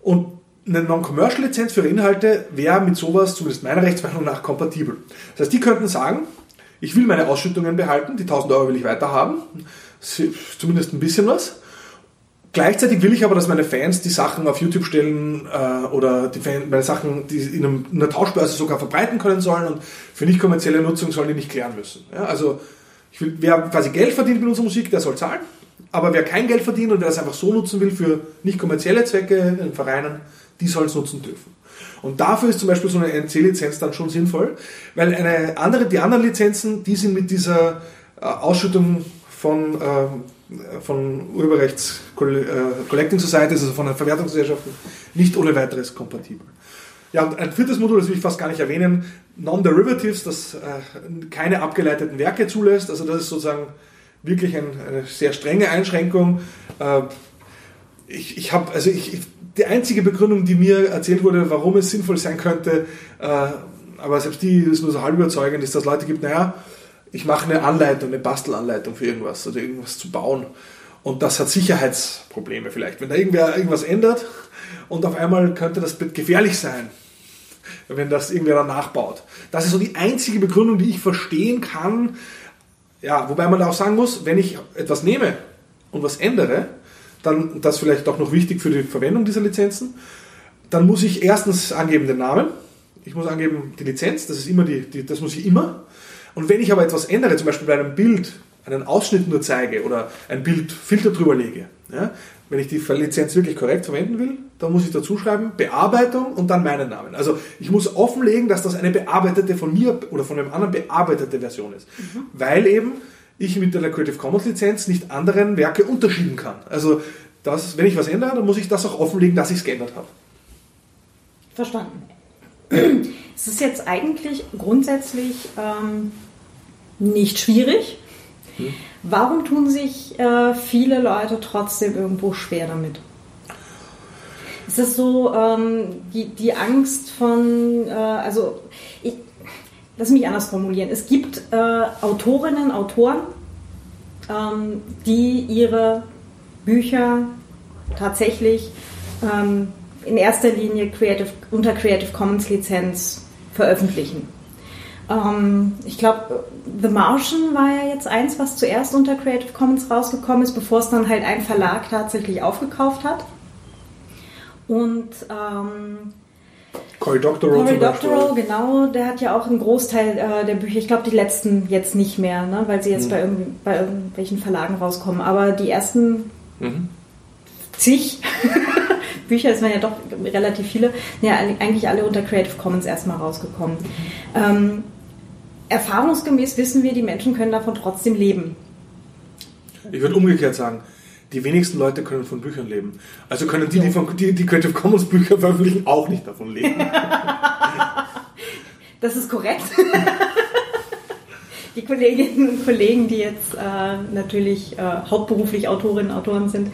Und eine Non-Commercial-Lizenz für Inhalte wäre mit sowas, zumindest meiner Rechtsmeinung nach, kompatibel. Das heißt, die könnten sagen, ich will meine Ausschüttungen behalten, die 1000 Euro will ich weiter haben, zumindest ein bisschen was. Gleichzeitig will ich aber, dass meine Fans die Sachen auf YouTube stellen äh, oder die Fan, meine Sachen die in, einem, in, einer Tauschbörse sogar verbreiten können sollen und für nicht kommerzielle Nutzung sollen die nicht klären müssen. Ja, also will, wer quasi Geld verdient mit unserer Musik, der soll zahlen. Aber wer kein Geld verdient und wer es einfach so nutzen will für nicht kommerzielle Zwecke in Vereinen, die sollen es nutzen dürfen. Und dafür ist zum Beispiel so eine NC-Lizenz dann schon sinnvoll, weil eine andere, die anderen Lizenzen, die sind mit dieser äh, Ausschüttung von, äh, von Urheberrechts äh, Collecting Societies, also von den Verwertungsgesellschaften, nicht ohne weiteres kompatibel. Ja, und ein viertes Modul, das will ich fast gar nicht erwähnen, Non-Derivatives, das äh, keine abgeleiteten Werke zulässt. Also das ist sozusagen wirklich ein, eine sehr strenge Einschränkung. Äh, ich, ich habe, also ich, die einzige Begründung, die mir erzählt wurde, warum es sinnvoll sein könnte, äh, aber selbst die ist nur so halb überzeugend, ist, dass Leute gibt, naja, ich mache eine Anleitung, eine Bastelanleitung für irgendwas oder irgendwas zu bauen. Und das hat Sicherheitsprobleme vielleicht. Wenn da irgendwer irgendwas ändert und auf einmal könnte das gefährlich sein, wenn das irgendwer dann nachbaut. Das ist so die einzige Begründung, die ich verstehen kann. Ja, wobei man auch sagen muss, wenn ich etwas nehme und was ändere, dann, das ist vielleicht auch noch wichtig für die Verwendung dieser Lizenzen, dann muss ich erstens angeben den Namen, ich muss angeben die Lizenz, das ist immer die, die, das muss ich immer. Und wenn ich aber etwas ändere, zum Beispiel bei einem Bild, einen Ausschnitt nur zeige oder ein Bild Filter drüber lege, ja, wenn ich die Lizenz wirklich korrekt verwenden will, dann muss ich dazu schreiben Bearbeitung und dann meinen Namen. Also ich muss offenlegen, dass das eine bearbeitete von mir oder von einem anderen bearbeitete Version ist. Mhm. Weil eben ich mit der Creative Commons Lizenz nicht anderen Werke unterschieben kann. Also das, wenn ich was ändere, dann muss ich das auch offenlegen, dass ich es geändert habe. Verstanden. Es ist jetzt eigentlich grundsätzlich ähm, nicht schwierig. Hm. Warum tun sich äh, viele Leute trotzdem irgendwo schwer damit? Ist es so ähm, die, die Angst von, äh, also ich, lass mich anders formulieren. Es gibt äh, Autorinnen, Autoren, ähm, die ihre Bücher tatsächlich ähm, in erster Linie Creative, unter Creative Commons Lizenz veröffentlichen. Ähm, ich glaube, The Martian war ja jetzt eins, was zuerst unter Creative Commons rausgekommen ist, bevor es dann halt ein Verlag tatsächlich aufgekauft hat. Und ähm, Cory Doctorow Cory Doctorow, genau, der hat ja auch einen Großteil äh, der Bücher, ich glaube die letzten jetzt nicht mehr, ne, weil sie jetzt mhm. bei, bei, irgendwelchen Verlagen rauskommen, aber die ersten mhm. zig Bücher, es waren ja doch relativ viele, ja, eigentlich alle unter Creative Commons erstmal rausgekommen. Ähm, erfahrungsgemäß wissen wir, die Menschen können davon trotzdem leben. Ich würde umgekehrt sagen, die wenigsten Leute können von Büchern leben. Also können die, die, von, die, die Creative Commons Bücher veröffentlichen, auch nicht davon leben. das ist korrekt. die Kolleginnen und Kollegen, die jetzt äh, natürlich äh, hauptberuflich Autorinnen und Autoren sind,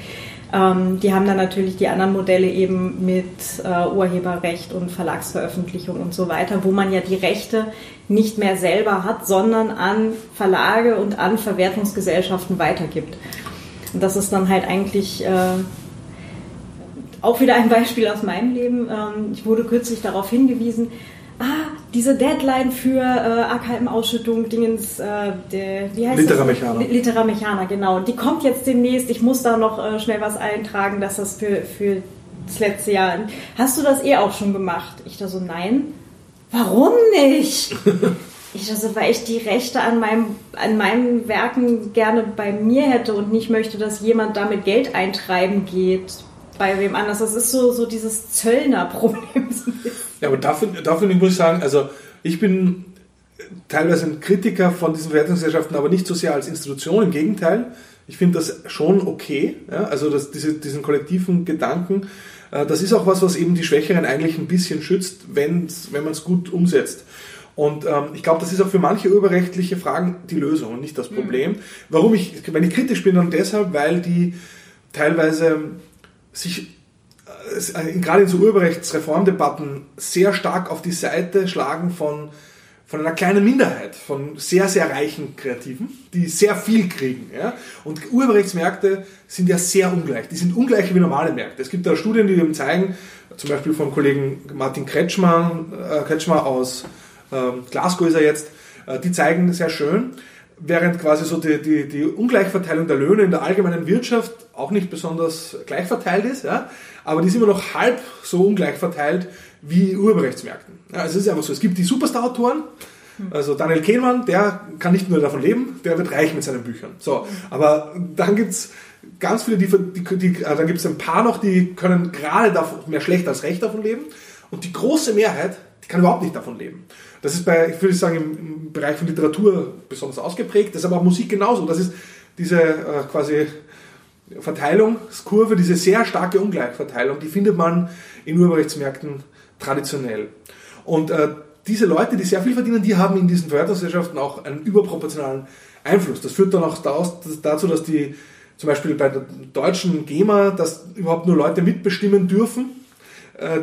ähm, die haben dann natürlich die anderen Modelle eben mit äh, Urheberrecht und Verlagsveröffentlichung und so weiter, wo man ja die Rechte nicht mehr selber hat, sondern an Verlage und an Verwertungsgesellschaften weitergibt. Und das ist dann halt eigentlich äh, auch wieder ein Beispiel aus meinem Leben. Ähm, ich wurde kürzlich darauf hingewiesen, ah, diese Deadline für äh, AKM-Ausschüttung, Dingens, äh, der, wie heißt Litera Mechaner. Litera Mechaner, genau. Die kommt jetzt demnächst. Ich muss da noch äh, schnell was eintragen, dass das für, für das letzte Jahr. Hast du das eh auch schon gemacht? Ich da so, nein. Warum nicht? ich also, weil ich die Rechte an, meinem, an meinen Werken gerne bei mir hätte und nicht möchte, dass jemand damit Geld eintreiben geht bei wem anders. Das ist so, so dieses Zöllner-Problem. Ja, aber dafür, dafür muss ich sagen, also ich bin teilweise ein Kritiker von diesen Wertungsgesellschaften, aber nicht so sehr als Institution, im Gegenteil. Ich finde das schon okay, ja? also das, diese, diesen kollektiven Gedanken. Äh, das ist auch was, was eben die Schwächeren eigentlich ein bisschen schützt, wenn man es gut umsetzt. Und ähm, ich glaube, das ist auch für manche urheberrechtliche Fragen die Lösung und nicht das mhm. Problem. Mhm. Warum ich, wenn ich kritisch bin, dann deshalb, weil die teilweise sich äh, gerade in so Urheberrechtsreformdebatten sehr stark auf die Seite schlagen von, von einer kleinen Minderheit, von sehr, sehr reichen Kreativen, die sehr viel kriegen. Ja? Und Urheberrechtsmärkte sind ja sehr ungleich. Die sind ungleicher wie normale Märkte. Es gibt da Studien, die eben zeigen, zum Beispiel vom Kollegen Martin Kretschmann, äh, Kretschmer aus Glasgow ist er jetzt, äh, die zeigen sehr schön, während quasi so die, die, die Ungleichverteilung der Löhne in der allgemeinen Wirtschaft auch nicht besonders gleich verteilt ist, ja, aber die ist immer noch halb so ungleich verteilt wie Urheberrechtsmärkten. Ja, es ist einfach so, es gibt die Superstar-Autoren, also Daniel Kehlmann, der kann nicht nur davon leben, der wird reich mit seinen Büchern. So, aber dann gibt's ganz viele, die, die, die äh, dann gibt's ein paar noch, die können gerade mehr schlecht als recht davon leben und die große Mehrheit, die kann überhaupt nicht davon leben. Das ist bei, ich würde sagen, im, im Bereich von Literatur besonders ausgeprägt, das ist aber auch Musik genauso. Das ist diese äh, quasi Verteilungskurve, diese sehr starke Ungleichverteilung, die findet man in Urheberrechtsmärkten traditionell. Und äh, diese Leute, die sehr viel verdienen, die haben in diesen Verwertungsgesellschaften auch einen überproportionalen Einfluss. Das führt dann auch dazu, dass die zum Beispiel bei der deutschen GEMA, dass überhaupt nur Leute mitbestimmen dürfen,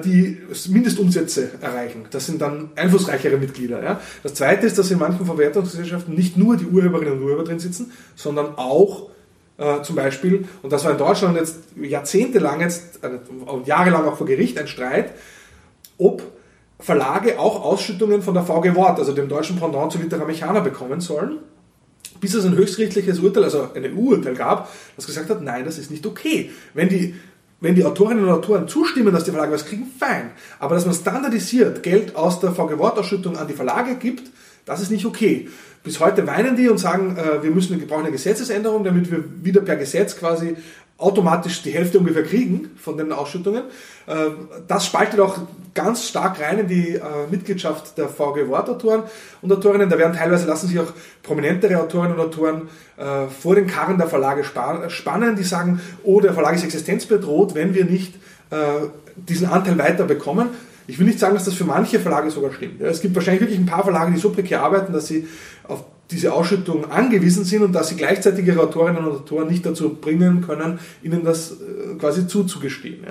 die Mindestumsätze erreichen. Das sind dann einflussreichere Mitglieder. Ja. Das Zweite ist, dass in manchen Verwertungsgesellschaften nicht nur die Urheberinnen und Urheber drin sitzen, sondern auch äh, zum Beispiel, und das war in Deutschland jetzt jahrzehntelang, jetzt, äh, jahrelang auch vor Gericht ein Streit, ob Verlage auch Ausschüttungen von der VG Wort, also dem deutschen Pendant zu Litera Mechana, bekommen sollen, bis es ein höchstrichtliches Urteil, also ein EU-Urteil gab, das gesagt hat, nein, das ist nicht okay. Wenn die, wenn die Autorinnen und Autoren zustimmen, dass die Verlage was kriegen, fein. Aber dass man standardisiert Geld aus der VG Wort-Ausschüttung an die Verlage gibt, das ist nicht okay. Bis heute weinen die und sagen, äh, wir müssen, wir brauchen eine Gesetzesänderung, damit wir wieder per Gesetz quasi automatisch die Hälfte ungefähr kriegen von den Ausschüttungen. Äh, das spaltet auch ganz stark rein in die äh, Mitgliedschaft der VG Wortautoren und Autorinnen. Da werden teilweise lassen sich auch prominentere Autorinnen und Autoren äh, vor den Karren der Verlage spannen, die sagen, oh, der Verlag ist existenzbedroht, wenn wir nicht diesen Anteil weiter bekommen. Ich will nicht sagen, dass das für manche Verlage sogar stimmt. Es gibt wahrscheinlich wirklich ein paar Verlage, die so prekär arbeiten, dass sie auf diese Ausschüttung angewiesen sind und dass sie gleichzeitig ihre Autorinnen und Autoren nicht dazu bringen können, ihnen das äh, quasi zuzugestehen.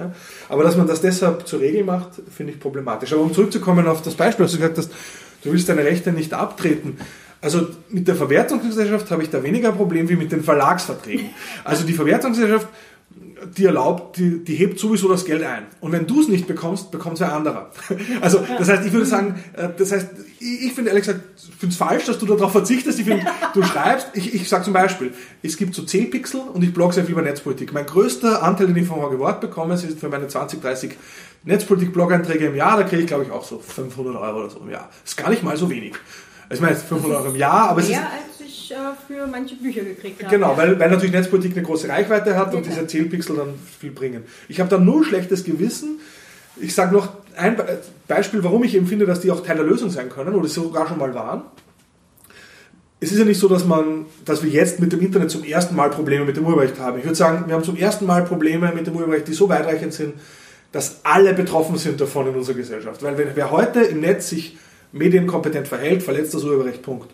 Aber dass man das deshalb zur Regel macht, finde ich problematisch. Aber um zurückzukommen auf das Beispiel, was du gesagt hast, du willst deine Rechte nicht abtreten. Also mit der Verwertungsgesellschaft habe ich da weniger ein Problem wie mit den Verlagsverträgen. Also die Verwertungsgesellschaft die erlaubt, die, die hebt sowieso das Geld ein. Und wenn du es nicht bekommst, bekommt es ein anderer. Also das heißt, ich würde sagen, äh, das heißt, ich, ich finde ehrlich gesagt, finde es falsch, dass du darauf verzichtest. Ich finde, du schreibst, ich, ich sage zum Beispiel, es gibt so 10 Pixel und ich blogge sehr viel über Netzpolitik. Mein größter Anteil, den ich von Horge Wort bekomme, ist für meine 20, 30 Netzpolitik-Blog-Einträge im Jahr, da kriege ich glaube ich auch so 500 Euro oder so im Jahr. Das ist gar nicht mal so wenig. Ich meine, 500 Euro im Jahr, aber es Mehr ist... als ich äh, für manche Bücher gekriegt habe. Genau, weil, weil natürlich Netzpolitik eine große Reichweite hat und klar. diese Zählpixel dann viel bringen. Ich habe da null schlechtes Gewissen. Ich sage noch ein Be- Beispiel, warum ich eben finde, dass die auch Teil der Lösung sein können oder sogar schon mal waren. Es ist ja nicht so, dass man, dass wir jetzt mit dem Internet zum ersten Mal Probleme mit dem Urheberrecht haben. Ich würde sagen, wir haben zum ersten Mal Probleme mit dem Urheberrecht, die so weitreichend sind, dass alle betroffen sind davon in unserer Gesellschaft. Weil wenn, wer heute im Netz sich medienkompetent verhält, verletzt das Urheberrecht. Punkt.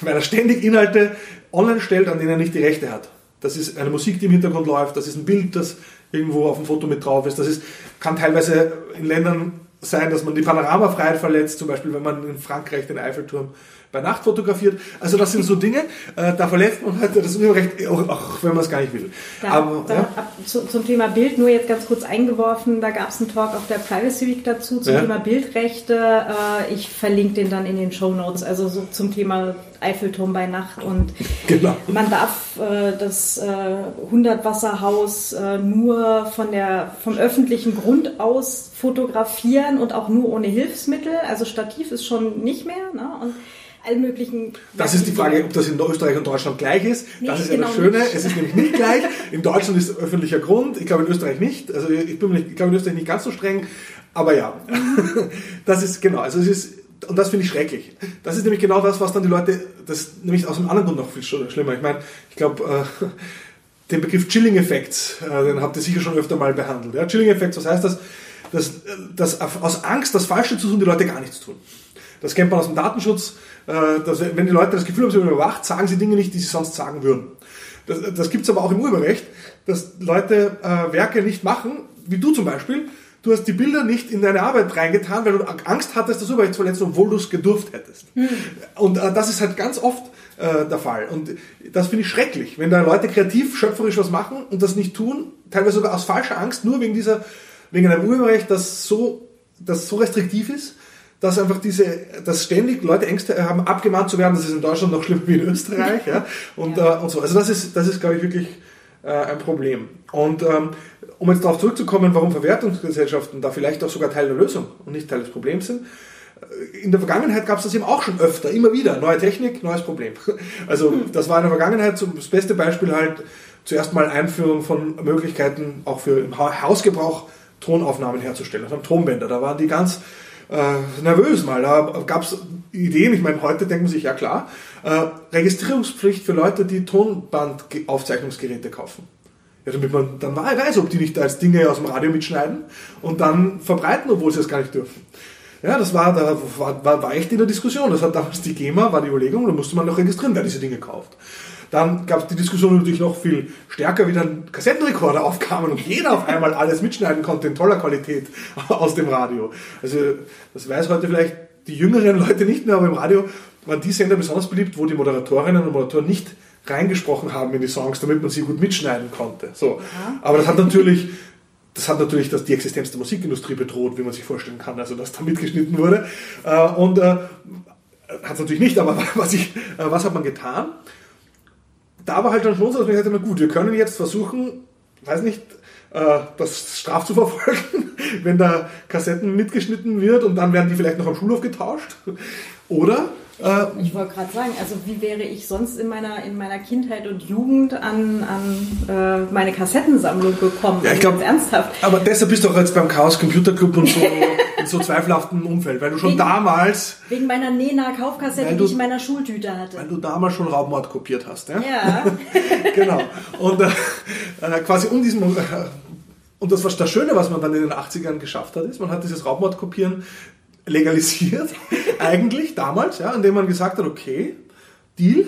Weil er ständig Inhalte online stellt, an denen er nicht die Rechte hat. Das ist eine Musik, die im Hintergrund läuft, das ist ein Bild, das irgendwo auf dem Foto mit drauf ist. Das ist, kann teilweise in Ländern sein, dass man die Panoramafreiheit verletzt, zum Beispiel wenn man in Frankreich den Eiffelturm bei Nacht fotografiert. Also das sind so Dinge, äh, da verletzt man halt das Urheberrecht, auch, auch wenn man es gar nicht will. Da, Aber, da, ja. ab, zu, zum Thema Bild nur jetzt ganz kurz eingeworfen, da gab es einen Talk auf der Privacy Week dazu zum Ja. Thema Bildrechte. Äh, ich verlinke den dann in den Show Notes, also so zum Thema Eiffelturm bei Nacht und Genau. man darf äh, das äh, 100 Wasserhaus äh, nur von der, vom öffentlichen Grund aus fotografieren und auch nur ohne Hilfsmittel. Also Stativ ist schon nicht mehr. Ne? Und all möglichen. Das ist die Frage, ob das in Österreich und Deutschland gleich ist. Nee, das ist ja genau das Schöne. nicht. Es ist nämlich nicht gleich. In Deutschland ist öffentlicher Grund. Ich glaube in Österreich nicht. Also ich bin mir nicht, ich glaube in Österreich nicht ganz so streng. Aber ja, das ist genau. Also es ist und das finde ich schrecklich. Das ist nämlich genau das, was dann die Leute, das ist nämlich aus einem anderen Grund noch viel sch- schlimmer. Ich meine, ich glaube, äh, den Begriff Chilling-Effekt, äh, den habt ihr sicher schon öfter mal behandelt. Ja? Chilling-Effekt, was heißt das? Dass, dass aus Angst, das Falsche zu tun, die Leute gar nichts tun. Das kennt man aus dem Datenschutz, dass, wenn die Leute das Gefühl haben, sie werden überwacht, sagen sie Dinge nicht, die sie sonst sagen würden. Das, das gibt es aber auch im Urheberrecht, dass Leute äh, Werke nicht machen, wie du zum Beispiel. Du hast die Bilder nicht in deine Arbeit reingetan, weil du Angst hattest, das Urheberrecht zu verletzen, obwohl du es gedurft hättest. Und äh, das ist halt ganz oft äh, der Fall. Und das finde ich schrecklich, wenn da Leute kreativ, schöpferisch was machen und das nicht tun, teilweise sogar aus falscher Angst, nur wegen dieser, wegen einem Urheberrecht, das so, das so restriktiv ist, dass einfach diese, dass ständig Leute Ängste haben, abgemahnt zu werden, das ist in Deutschland noch schlimmer wie in Österreich, ja, und, Ja. Äh, und so. Also das ist, das ist, glaube ich, wirklich äh, ein Problem. Und ähm, um jetzt darauf zurückzukommen, warum Verwertungsgesellschaften da vielleicht auch sogar Teil der Lösung und nicht Teil des Problems sind. äh, In der Vergangenheit gab es das eben auch schon öfter, immer wieder. Neue Technik, neues Problem. Also das war in der Vergangenheit so das beste Beispiel halt zuerst mal Einführung von Möglichkeiten auch für im Ha- Hausgebrauch Tonaufnahmen herzustellen, also Tonbänder. Da waren die ganz äh, nervös mal. Da gab es Ideen, ich meine, heute denkt man sich, ja klar, äh, Registrierungspflicht für Leute, die Tonbandaufzeichnungsgeräte kaufen. Ja, damit man dann weiß, ob die nicht als Dinge aus dem Radio mitschneiden und dann verbreiten, obwohl sie es gar nicht dürfen. Ja, das war, da war, war, war echt in der Diskussion. Das hat damals die GEMA, war die Überlegung, da musste man noch registrieren, wer diese Dinge kauft. Dann gab es die Diskussion natürlich noch viel stärker, wie dann Kassettenrekorder aufkamen und jeder auf einmal alles mitschneiden konnte in toller Qualität aus dem Radio. Also das weiß heute vielleicht die jüngeren Leute nicht mehr, aber im Radio waren die Sender besonders beliebt, wo die Moderatorinnen und Moderatoren nicht reingesprochen haben in die Songs, damit man sie gut mitschneiden konnte. So. Aber das hat natürlich das hat natürlich das, die Existenz der Musikindustrie bedroht, wie man sich vorstellen kann, also dass da mitgeschnitten wurde. Äh, und äh, hat es natürlich nicht, aber was, ich, äh, was hat man getan? Da war halt dann schon so, dass man gesagt hat, na gut, wir können jetzt versuchen, weiß nicht, äh, das straf zu verfolgen, wenn da Kassetten mitgeschnitten wird und dann werden die vielleicht noch am Schulhof getauscht. Oder Ich wollte gerade sagen, also wie wäre ich sonst in meiner, in meiner Kindheit und Jugend an, an äh, meine Kassettensammlung gekommen? Ja, ich glaub- ganz ernsthaft. Aber deshalb bist du auch jetzt beim Chaos Computer Club und so in so zweifelhaftem Umfeld, weil du schon Wegen- damals, Wegen meiner Nena-Kaufkassette, die ich in meiner Schultüte hatte. weil du damals schon Raubmord kopiert hast, ja? Ja, genau. Und äh, äh, quasi um diesen äh, und das was das Schöne, was man dann in den 80ern geschafft hat, ist, man hat dieses Raubmordkopieren legalisiert, eigentlich damals, ja, indem man gesagt hat, okay, Deal,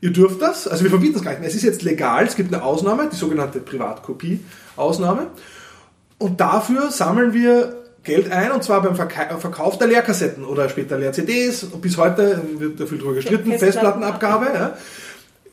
ihr dürft das, also wir verbieten das gar nicht mehr. Es ist jetzt legal, es gibt eine Ausnahme, die sogenannte Privatkopie-Ausnahme. Und dafür sammeln wir Geld ein, und zwar beim Verka Verkauf der Leerkassetten oder später Leer-CDs. Bis heute wird da viel drüber gestritten, Festplattenabgabe. Festplattenabgabe. Ja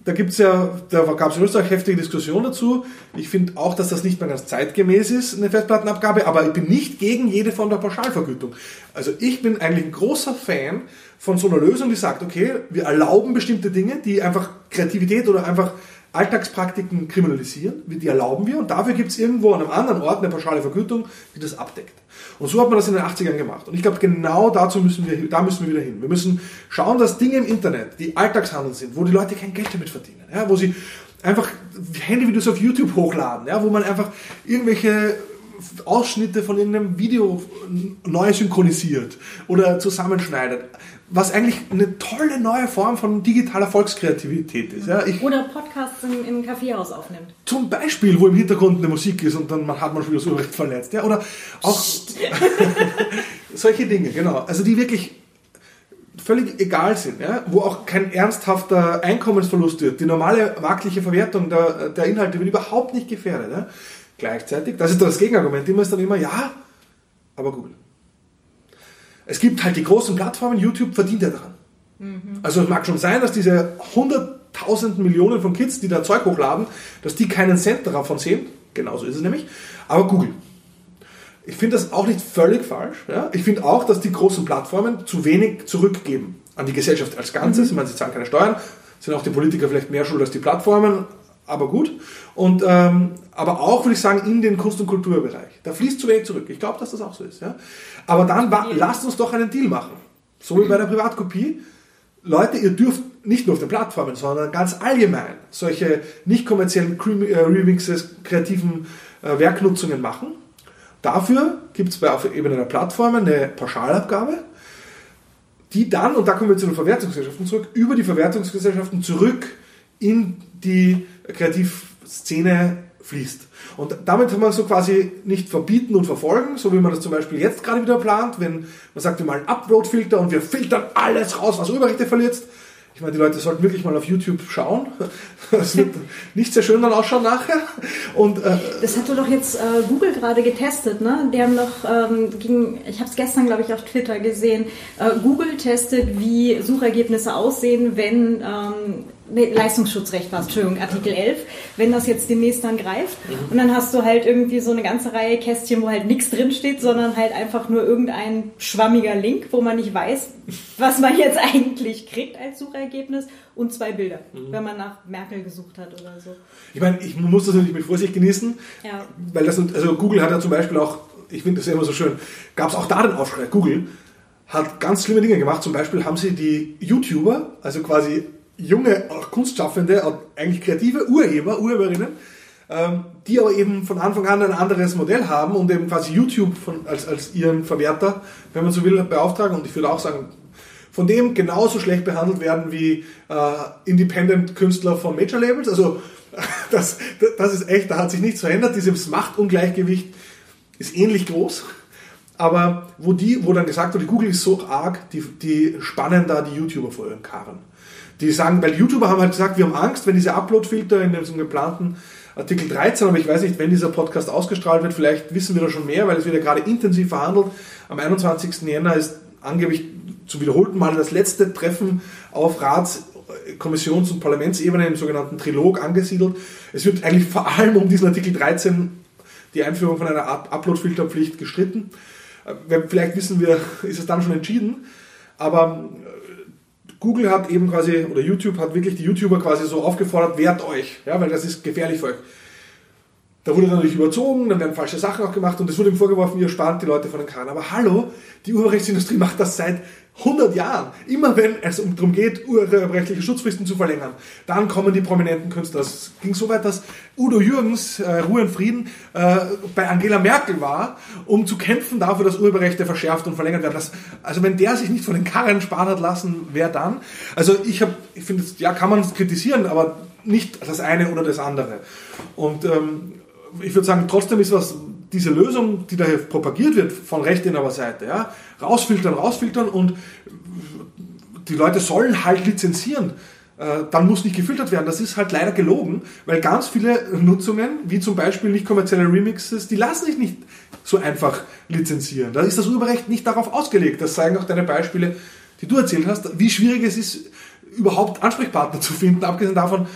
da gibt's ja, da gab es in Österreich heftige Diskussion dazu. Ich finde auch, dass das nicht mehr ganz zeitgemäß ist, eine Festplattenabgabe, aber ich bin nicht gegen jede Form der Pauschalvergütung. Also ich bin eigentlich ein großer Fan von so einer Lösung, die sagt, okay, wir erlauben bestimmte Dinge, die einfach Kreativität oder einfach Alltagspraktiken kriminalisieren, die erlauben wir und dafür gibt es irgendwo an einem anderen Ort eine pauschale Vergütung, die das abdeckt. Und so hat man das in den 80ern gemacht. Und ich glaube, genau dazu müssen wir, da müssen wir wieder hin. Wir müssen schauen, dass Dinge im Internet, die Alltagshandel sind, wo die Leute kein Geld damit verdienen, ja, wo sie einfach Handyvideos auf YouTube hochladen, ja, wo man einfach irgendwelche Ausschnitte von irgendeinem Video neu synchronisiert oder zusammenschneidet was eigentlich eine tolle neue Form von digitaler Volkskreativität ist. Ja, ich, Oder Podcasts im, im Kaffeehaus aufnimmt. Zum Beispiel, wo im Hintergrund eine Musik ist und dann hat man schon wieder das Urrecht verletzt. Ja, oder auch solche Dinge, genau. Also die wirklich völlig egal sind, ja, wo auch kein ernsthafter Einkommensverlust wird. Die normale marktliche Verwertung der, der Inhalte wird überhaupt nicht gefährdet. Ja. Gleichzeitig, das ist das Gegenargument, immer ist dann immer, ja, aber Google. Es gibt halt die großen Plattformen, YouTube verdient ja daran. Mhm. Also es mag schon sein, dass diese 100.000 Millionen von Kids, die da Zeug hochladen, dass die keinen Cent davon sehen. Genauso ist es nämlich. Aber Google. Ich finde das auch nicht völlig falsch. Ja? Ich finde auch, dass die großen Plattformen zu wenig zurückgeben an die Gesellschaft als Ganzes. Mhm. Ich meine, sie zahlen keine Steuern, sind auch die Politiker vielleicht mehr schuld als die Plattformen, aber gut. Und, ähm, aber auch, würde ich sagen, in den Kunst- und Kulturbereich. Da fließt zu wenig zurück. Ich glaube, dass das auch so ist. Ja? Aber dann lasst uns doch einen Deal machen. So wie bei der Privatkopie. Leute, ihr dürft nicht nur auf den Plattformen, sondern ganz allgemein solche nicht kommerziellen äh, Remixes, kreativen äh, Werknutzungen machen. Dafür gibt es auf Ebene der Plattformen eine Pauschalabgabe, die dann, und da kommen wir zu den Verwertungsgesellschaften zurück, über die Verwertungsgesellschaften zurück in die Kreativszene fließt. Und damit kann man so quasi nicht verbieten und verfolgen, so wie man das zum Beispiel jetzt gerade wieder plant, wenn man sagt, wir malen Upload-Filter und wir filtern alles raus, was Urheberrechte verliert. Ich meine, die Leute sollten wirklich mal auf YouTube schauen. Das wird nicht sehr schön dann ausschauen nachher. Und, äh, das hatte doch jetzt äh, Google gerade getestet, ne? Die haben doch, ähm, ging, ich habe es gestern, glaube ich, auf Twitter gesehen, äh, Google testet, wie Suchergebnisse aussehen, wenn ähm, nee, Leistungsschutzrecht war Entschuldigung, Artikel 11, wenn das jetzt demnächst dann greift. Mhm. Und dann hast du halt irgendwie so eine ganze Reihe Kästchen, wo halt nichts drinsteht, sondern halt einfach nur irgendein schwammiger Link, wo man nicht weiß, was man jetzt eigentlich kriegt als Suchergebnis und zwei Bilder, mhm. wenn man nach Merkel gesucht hat oder so. Ich meine, ich muss das natürlich mit Vorsicht genießen, ja. weil das, also Google hat ja zum Beispiel auch, ich finde das ja immer so schön, gab es auch da den Aufschrei, Google hat ganz schlimme Dinge gemacht. Zum Beispiel haben sie die YouTuber, also quasi junge Kunstschaffende, eigentlich kreative Urheber, Urheberinnen, ähm, die aber eben von Anfang an ein anderes Modell haben und eben quasi YouTube von, als, als ihren Verwerter, wenn man so will, beauftragen. Und ich würde auch sagen, von dem genauso schlecht behandelt werden wie äh, Independent-Künstler von Major-Labels. Also das, das ist echt, da hat sich nichts verändert. Dieses Machtungleichgewicht ist ähnlich groß. Aber wo die, wo dann gesagt wurde, Google ist so arg, die, die spannen da die YouTuber vor ihren Karren. Die sagen, weil YouTuber haben halt gesagt, wir haben Angst, wenn diese Upload-Filter in diesem geplanten Artikel 13, aber ich weiß nicht, wenn dieser Podcast ausgestrahlt wird, vielleicht wissen wir da schon mehr, weil es wird ja gerade intensiv verhandelt. Am 21. Jänner ist angeblich zum wiederholten Mal das letzte Treffen auf Rats-, Kommissions- und Parlamentsebene im sogenannten Trilog angesiedelt. Es wird eigentlich vor allem um diesen Artikel 13, die Einführung von einer Upload-Filterpflicht, gestritten. Äh, vielleicht wissen wir, ist es dann schon entschieden. Aber Google hat eben quasi, oder YouTube hat wirklich die YouTuber quasi so aufgefordert, wehrt euch, ja, weil das ist gefährlich für euch. Da wurde dann natürlich überzogen, dann werden falsche Sachen auch gemacht und es wurde ihm vorgeworfen, ihr spart die Leute von den Kahn. Aber hallo, die Urheberrechtsindustrie macht das seit 100 Jahren. Immer wenn es darum geht, urheberrechtliche Schutzfristen zu verlängern, dann kommen die prominenten Künstler. Es ging so weit, dass Udo Jürgens, äh, Ruhe und Frieden, äh, bei Angela Merkel war, um zu kämpfen dafür, dass Urheberrechte verschärft und verlängert werden. Das, also wenn der sich nicht von den Karren sparen hat lassen, wer dann? Also ich habe, ich finde, ja, kann man kritisieren, aber nicht das eine oder das andere. Und ähm, ich würde sagen, trotzdem ist was diese Lösung, die da propagiert wird von rechtsinhaber Seite, ja, rausfiltern, rausfiltern und die Leute sollen halt lizenzieren. Äh, dann muss nicht gefiltert werden. Das ist halt leider gelogen, weil ganz viele Nutzungen, wie zum Beispiel nicht kommerzielle Remixes, die lassen sich nicht so einfach lizenzieren. Da ist das Urheberrecht nicht darauf ausgelegt. Das zeigen auch deine Beispiele, die du erzählt hast, wie schwierig es ist, überhaupt Ansprechpartner zu finden, abgesehen davon,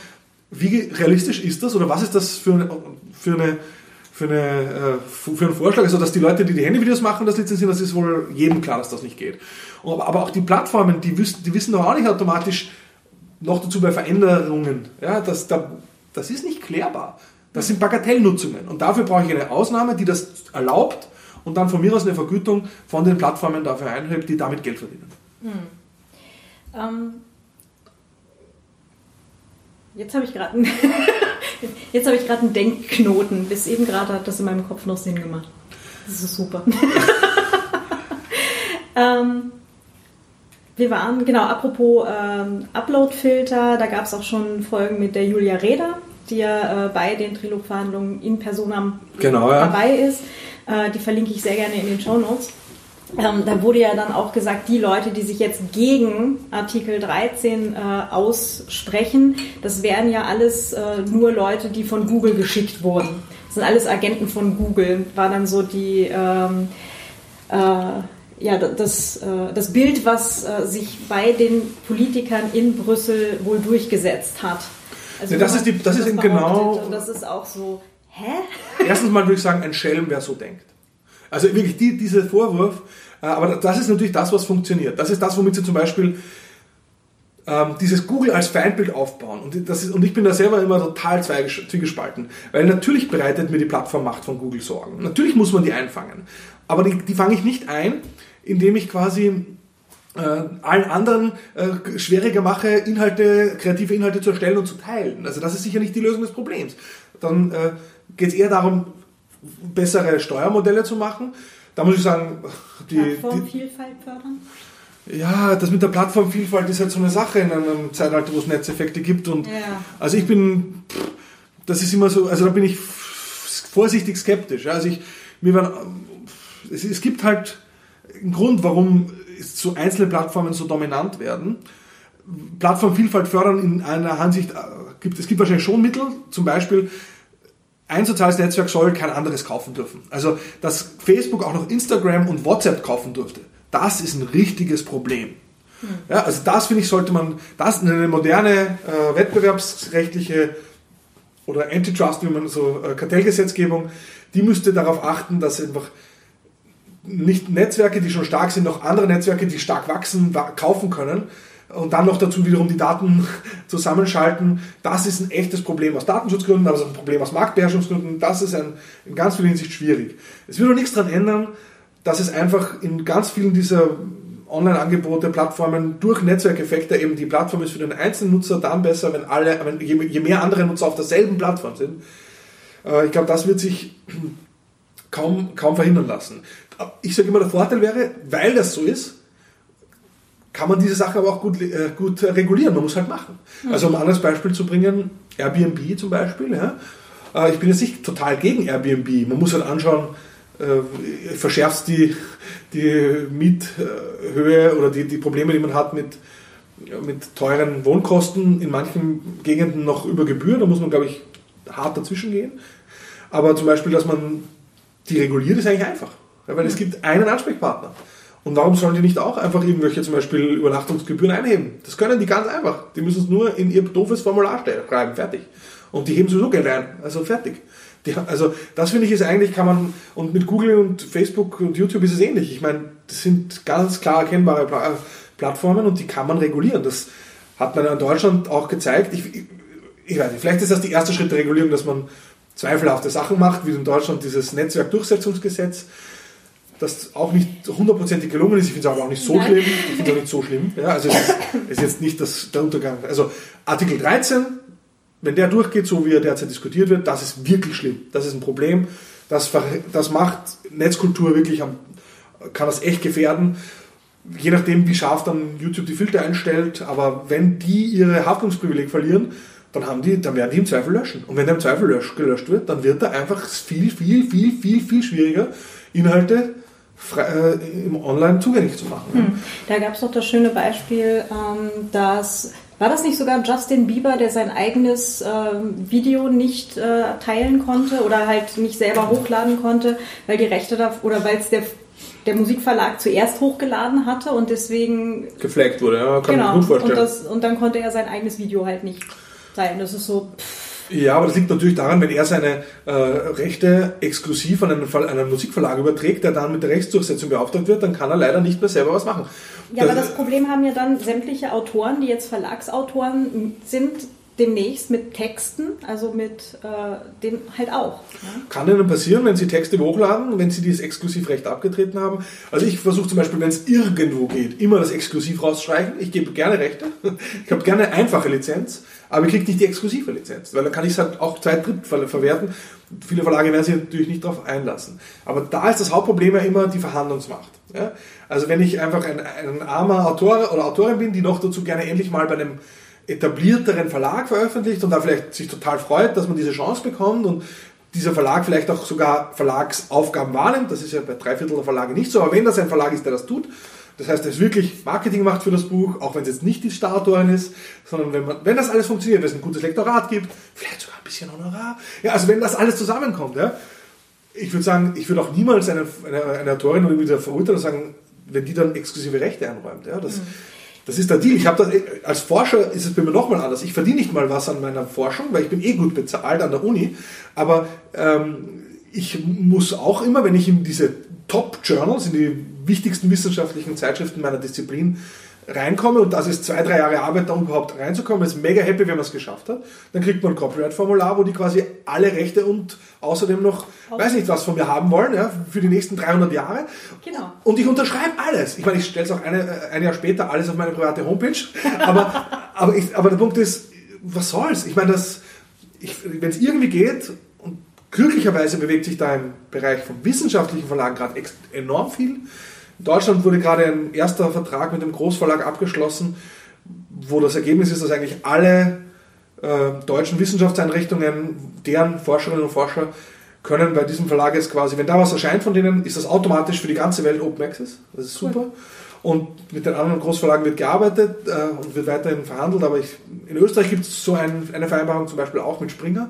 wie realistisch ist das oder was ist das für eine, für eine für, eine, äh, für einen Vorschlag, also dass die Leute, die die Handyvideos machen, das lizenzieren, das ist wohl jedem klar, dass das nicht geht. Aber auch die Plattformen, die wissen, die wissen doch auch nicht automatisch, noch dazu bei Veränderungen, ja, das, das ist nicht klärbar. Das sind Bagatellnutzungen. Und dafür brauche ich eine Ausnahme, die das erlaubt und dann von mir aus eine Vergütung von den Plattformen dafür einhebt, die damit Geld verdienen. Hm. Ähm, jetzt habe ich gerade einen, jetzt habe ich gerade einen Denkknoten. Bis eben gerade hat das in meinem Kopf noch Sinn gemacht. Das ist super. ähm, wir waren, genau, apropos ähm, Upload-Filter, da gab es auch schon Folgen mit der Julia Reda, die ja äh, bei den Trilog-Verhandlungen in Personam genau, ja. dabei ist. Äh, die verlinke ich sehr gerne in den Show Notes. Ähm, da wurde ja dann auch gesagt, die Leute, die sich jetzt gegen Artikel 13 äh, aussprechen, das wären ja alles äh, nur Leute, die von Google geschickt wurden. Das sind alles Agenten von Google, war dann so die, ähm, äh, ja, das, äh, das Bild, was äh, sich bei den Politikern in Brüssel wohl durchgesetzt hat. Also ja, das ist, die, das ist eben genau. Und das ist auch so, hä? Erstens mal würde ich sagen, ein Schelm, wer so denkt. Also wirklich die, dieser Vorwurf, äh, aber das ist natürlich das, was funktioniert. Das ist das, womit sie zum Beispiel ähm, dieses Google als Feindbild aufbauen. Und, das ist, und ich bin da selber immer total zwiegespalten. Weil natürlich bereitet mir die Plattformmacht von Google Sorgen. Natürlich muss man die einfangen. Aber die, die fange ich nicht ein, indem ich quasi äh, allen anderen äh, schwieriger mache, Inhalte, kreative Inhalte zu erstellen und zu teilen. Also das ist sicher nicht die Lösung des Problems. Dann äh, geht es eher darum, bessere Steuermodelle zu machen. Da muss ich sagen, die Plattformvielfalt fördern. Ja, das mit der Plattformvielfalt ist halt so eine Sache in einem Zeitalter, wo es Netzeffekte gibt. Und ja. also ich bin, das ist immer so, also da bin ich vorsichtig skeptisch. Also ich, mir waren, es, es gibt halt einen Grund, warum so einzelne Plattformen so dominant werden. Plattformvielfalt fördern in einer Hinsicht äh, gibt es gibt wahrscheinlich schon Mittel, zum Beispiel ein soziales Netzwerk soll kein anderes kaufen dürfen. Also, dass Facebook auch noch Instagram und WhatsApp kaufen durfte, das ist ein richtiges Problem. Hm. Ja, also das finde ich, sollte man, das eine moderne äh, wettbewerbsrechtliche oder Antitrust, wie man so äh, Kartellgesetzgebung, die müsste darauf achten, dass einfach nicht Netzwerke, die schon stark sind, noch andere Netzwerke, die stark wachsen, kaufen können und dann noch dazu wiederum die Daten zusammenschalten. Das ist ein echtes Problem aus Datenschutzgründen, aber es ist ein Problem aus Marktbeherrschungsgründen. Das ist ein, in ganz vielen Hinsicht schwierig. Es wird auch nichts daran ändern, dass es einfach in ganz vielen dieser Online-Angebote, Plattformen durch Netzwerkeffekte eben die Plattform ist für den einzelnen Nutzer dann besser, wenn alle, wenn je, je mehr andere Nutzer auf derselben Plattform sind. Äh, ich glaube, das wird sich kaum, kaum verhindern lassen. Ich sage immer, der Vorteil wäre, weil das so ist, kann man diese Sache aber auch gut, äh, gut regulieren. Man muss halt machen. Mhm. Also um ein anderes Beispiel zu bringen, Airbnb zum Beispiel. Ja? Äh, ich bin jetzt nicht total gegen Airbnb. Man muss halt anschauen, äh, verschärft die, die Miethöhe oder die, die Probleme, die man hat mit, mit teuren Wohnkosten in manchen Gegenden noch über Gebühr. Da muss man, glaube ich, hart dazwischen gehen. Aber zum Beispiel, dass man die reguliert, ist eigentlich einfach. Weil es gibt einen Ansprechpartner. Und warum sollen die nicht auch einfach irgendwelche zum Beispiel Übernachtungsgebühren einheben? Das können die ganz einfach. Die müssen es nur in ihr doofes Formular schreiben, fertig. Und die heben sowieso Geld ein, also fertig. Die, also das finde ich ist eigentlich, kann man, und mit Google und Facebook und YouTube ist es ähnlich. Ich meine, das sind ganz klar erkennbare Pla Plattformen und die kann man regulieren. Das hat man in Deutschland auch gezeigt. Ich, ich, ich weiß nicht, vielleicht ist das die erste Schritt der Regulierung, dass man zweifelhafte Sachen macht, wie in Deutschland dieses Netzwerkdurchsetzungsgesetz das auch nicht hundertprozentig gelungen ist. Ich finde es aber auch nicht so Nein. schlimm. Ich finde es auch nicht so schlimm. Ja, also es ist, es ist jetzt nicht das, der Untergang. Also Artikel 13, wenn der durchgeht, so wie er derzeit diskutiert wird, das ist wirklich schlimm. Das ist ein Problem. Das, das macht Netzkultur wirklich, am, kann das echt gefährden. Je nachdem, wie scharf dann YouTube die Filter einstellt. Aber wenn die ihre Haftungsprivileg verlieren, dann, haben die, dann werden die im Zweifel löschen. Und wenn der im Zweifel lösch, gelöscht wird, dann wird er einfach viel, viel, viel, viel, viel schwieriger, Inhalte frei, äh, im Online zugänglich zu machen. Hm. Da gab es noch das schöne Beispiel, ähm, dass war das nicht sogar Justin Bieber, der sein eigenes äh, Video nicht äh, teilen konnte oder halt nicht selber hochladen konnte, weil die Rechte da oder weil es der der Musikverlag zuerst hochgeladen hatte und deswegen gefleckt wurde. Ja, kann genau, ich gut vorstellen. Und, das, und dann konnte er sein eigenes Video halt nicht sein. Das ist so. Pff. Ja, aber das liegt natürlich daran, wenn er seine äh, Rechte exklusiv an einen, Ver einen Musikverlag überträgt, der dann mit der Rechtsdurchsetzung beauftragt wird, dann kann er leider nicht mehr selber was machen. Ja, das, aber das Problem haben ja dann sämtliche Autoren, die jetzt Verlagsautoren sind, demnächst mit Texten, also mit äh, dem halt auch. Ne? Kann Ihnen passieren, wenn Sie Texte hochladen, wenn Sie dieses Exklusivrecht abgetreten haben? Also ich versuche zum Beispiel, wenn es irgendwo geht, immer das Exklusiv rausstreichen. Ich gebe gerne Rechte. Ich habe gerne einfache Lizenz, aber ich kriege nicht die exklusive Lizenz, weil dann kann ich es halt auch zwei Dritt verwerten. Viele Verlage werden sich natürlich nicht darauf einlassen. Aber da ist das Hauptproblem ja immer die Verhandlungsmacht. Ja? Also wenn ich einfach ein, ein armer Autor oder Autorin bin, die noch dazu gerne endlich mal bei einem etablierteren Verlag veröffentlicht und da vielleicht sich total freut, dass man diese Chance bekommt und dieser Verlag vielleicht auch sogar Verlagsaufgaben wahrnimmt. Das ist ja bei drei Viertel der Verlage nicht so, aber wenn das ein Verlag ist, der das tut, das heißt, er ist wirklich Marketing macht für das Buch, auch wenn es jetzt nicht die Startautorin ist, sondern wenn, man, wenn das alles funktioniert, wenn es ein gutes Lektorat gibt, vielleicht sogar ein bisschen Honorar. Ja, also wenn das alles zusammenkommt, ja, ich würde sagen, ich würde auch niemals eine, eine, eine Autorin oder wieder verurteilen und sagen, wenn die dann exklusive Rechte einräumt. Ja, das, mhm. Das ist der Deal. Ich habe das als Forscher ist es bei mir nochmal anders. Ich verdiene nicht mal was an meiner Forschung, weil ich bin eh gut bezahlt an der Uni. Aber ähm, ich muss auch immer, wenn ich in diese Top Journals, in die wichtigsten wissenschaftlichen Zeitschriften meiner Disziplin reinkomme und das ist zwei, drei Jahre Arbeit, da überhaupt reinzukommen, ist mega happy, wenn man es geschafft hat. Dann kriegt man ein Copyright-Formular, wo die quasi alle Rechte und außerdem noch, okay. weiß nicht, was von mir haben wollen, ja, für die nächsten 300 Jahre. Genau. Und ich unterschreibe alles. Ich meine, ich stelle es auch eine, äh, ein Jahr später alles auf meine private Homepage, aber, aber, ich, aber der Punkt ist, was soll's? Ich meine, wenn es irgendwie geht, und glücklicherweise bewegt sich da im Bereich von wissenschaftlichen Verlagen gerade enorm viel, in Deutschland wurde gerade ein erster Vertrag mit dem Großverlag abgeschlossen, wo das Ergebnis ist, dass eigentlich alle äh, deutschen Wissenschaftseinrichtungen, deren Forscherinnen und Forscher können bei diesem Verlag jetzt quasi, wenn da was erscheint von denen, ist das automatisch für die ganze Welt Open Access. Das ist super. Cool. Und mit den anderen Großverlagen wird gearbeitet äh, und wird weiterhin verhandelt. Aber ich, in Österreich gibt es so ein, eine Vereinbarung zum Beispiel auch mit Springer.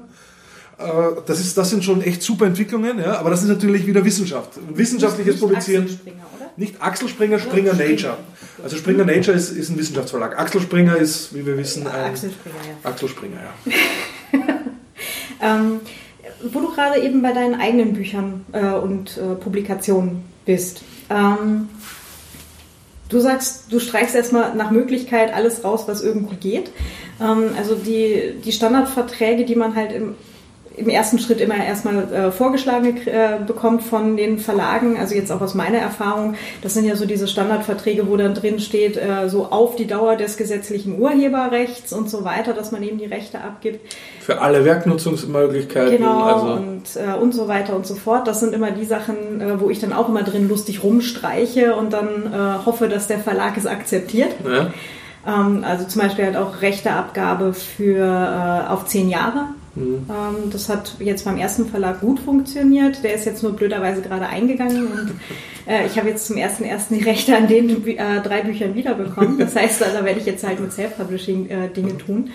Äh, das, ist, das sind schon echt super Entwicklungen, ja, aber das ist natürlich wieder Wissenschaft. Wissenschaftliches Publizieren. Springer, oder? Nicht Axel Springer, Springer Nature. Also Springer Nature ist, ist ein Wissenschaftsverlag. Axel Springer ist, wie wir wissen, ein. Axel Springer, ja. Axel Springer, ja. ähm, wo du gerade eben bei deinen eigenen Büchern äh, und äh, Publikationen bist. Ähm, du sagst, du streichst erstmal nach Möglichkeit alles raus, was irgendwie geht. Ähm, also die, die Standardverträge, die man halt im im ersten Schritt immer erstmal äh, vorgeschlagen äh, bekommt von den Verlagen, also jetzt auch aus meiner Erfahrung, das sind ja so diese Standardverträge, wo dann drin steht, äh, so auf die Dauer des gesetzlichen Urheberrechts und so weiter, dass man eben die Rechte abgibt. Für alle Werknutzungsmöglichkeiten. Genau, also. und, äh, und so weiter und so fort. Das sind immer die Sachen, äh, wo ich dann auch immer drin lustig rumstreiche und dann äh, hoffe, dass der Verlag es akzeptiert. Ja. Ähm, also zum Beispiel halt auch Rechteabgabe für auf zehn Jahre Mhm. Ähm, das hat jetzt beim ersten Verlag gut funktioniert. Der ist jetzt nur blöderweise gerade eingegangen und äh, ich habe jetzt zum ersten ersten die Rechte an den äh, drei Büchern wiederbekommen. Das heißt, da werde ich jetzt halt mit Self-Publishing äh, Dinge tun.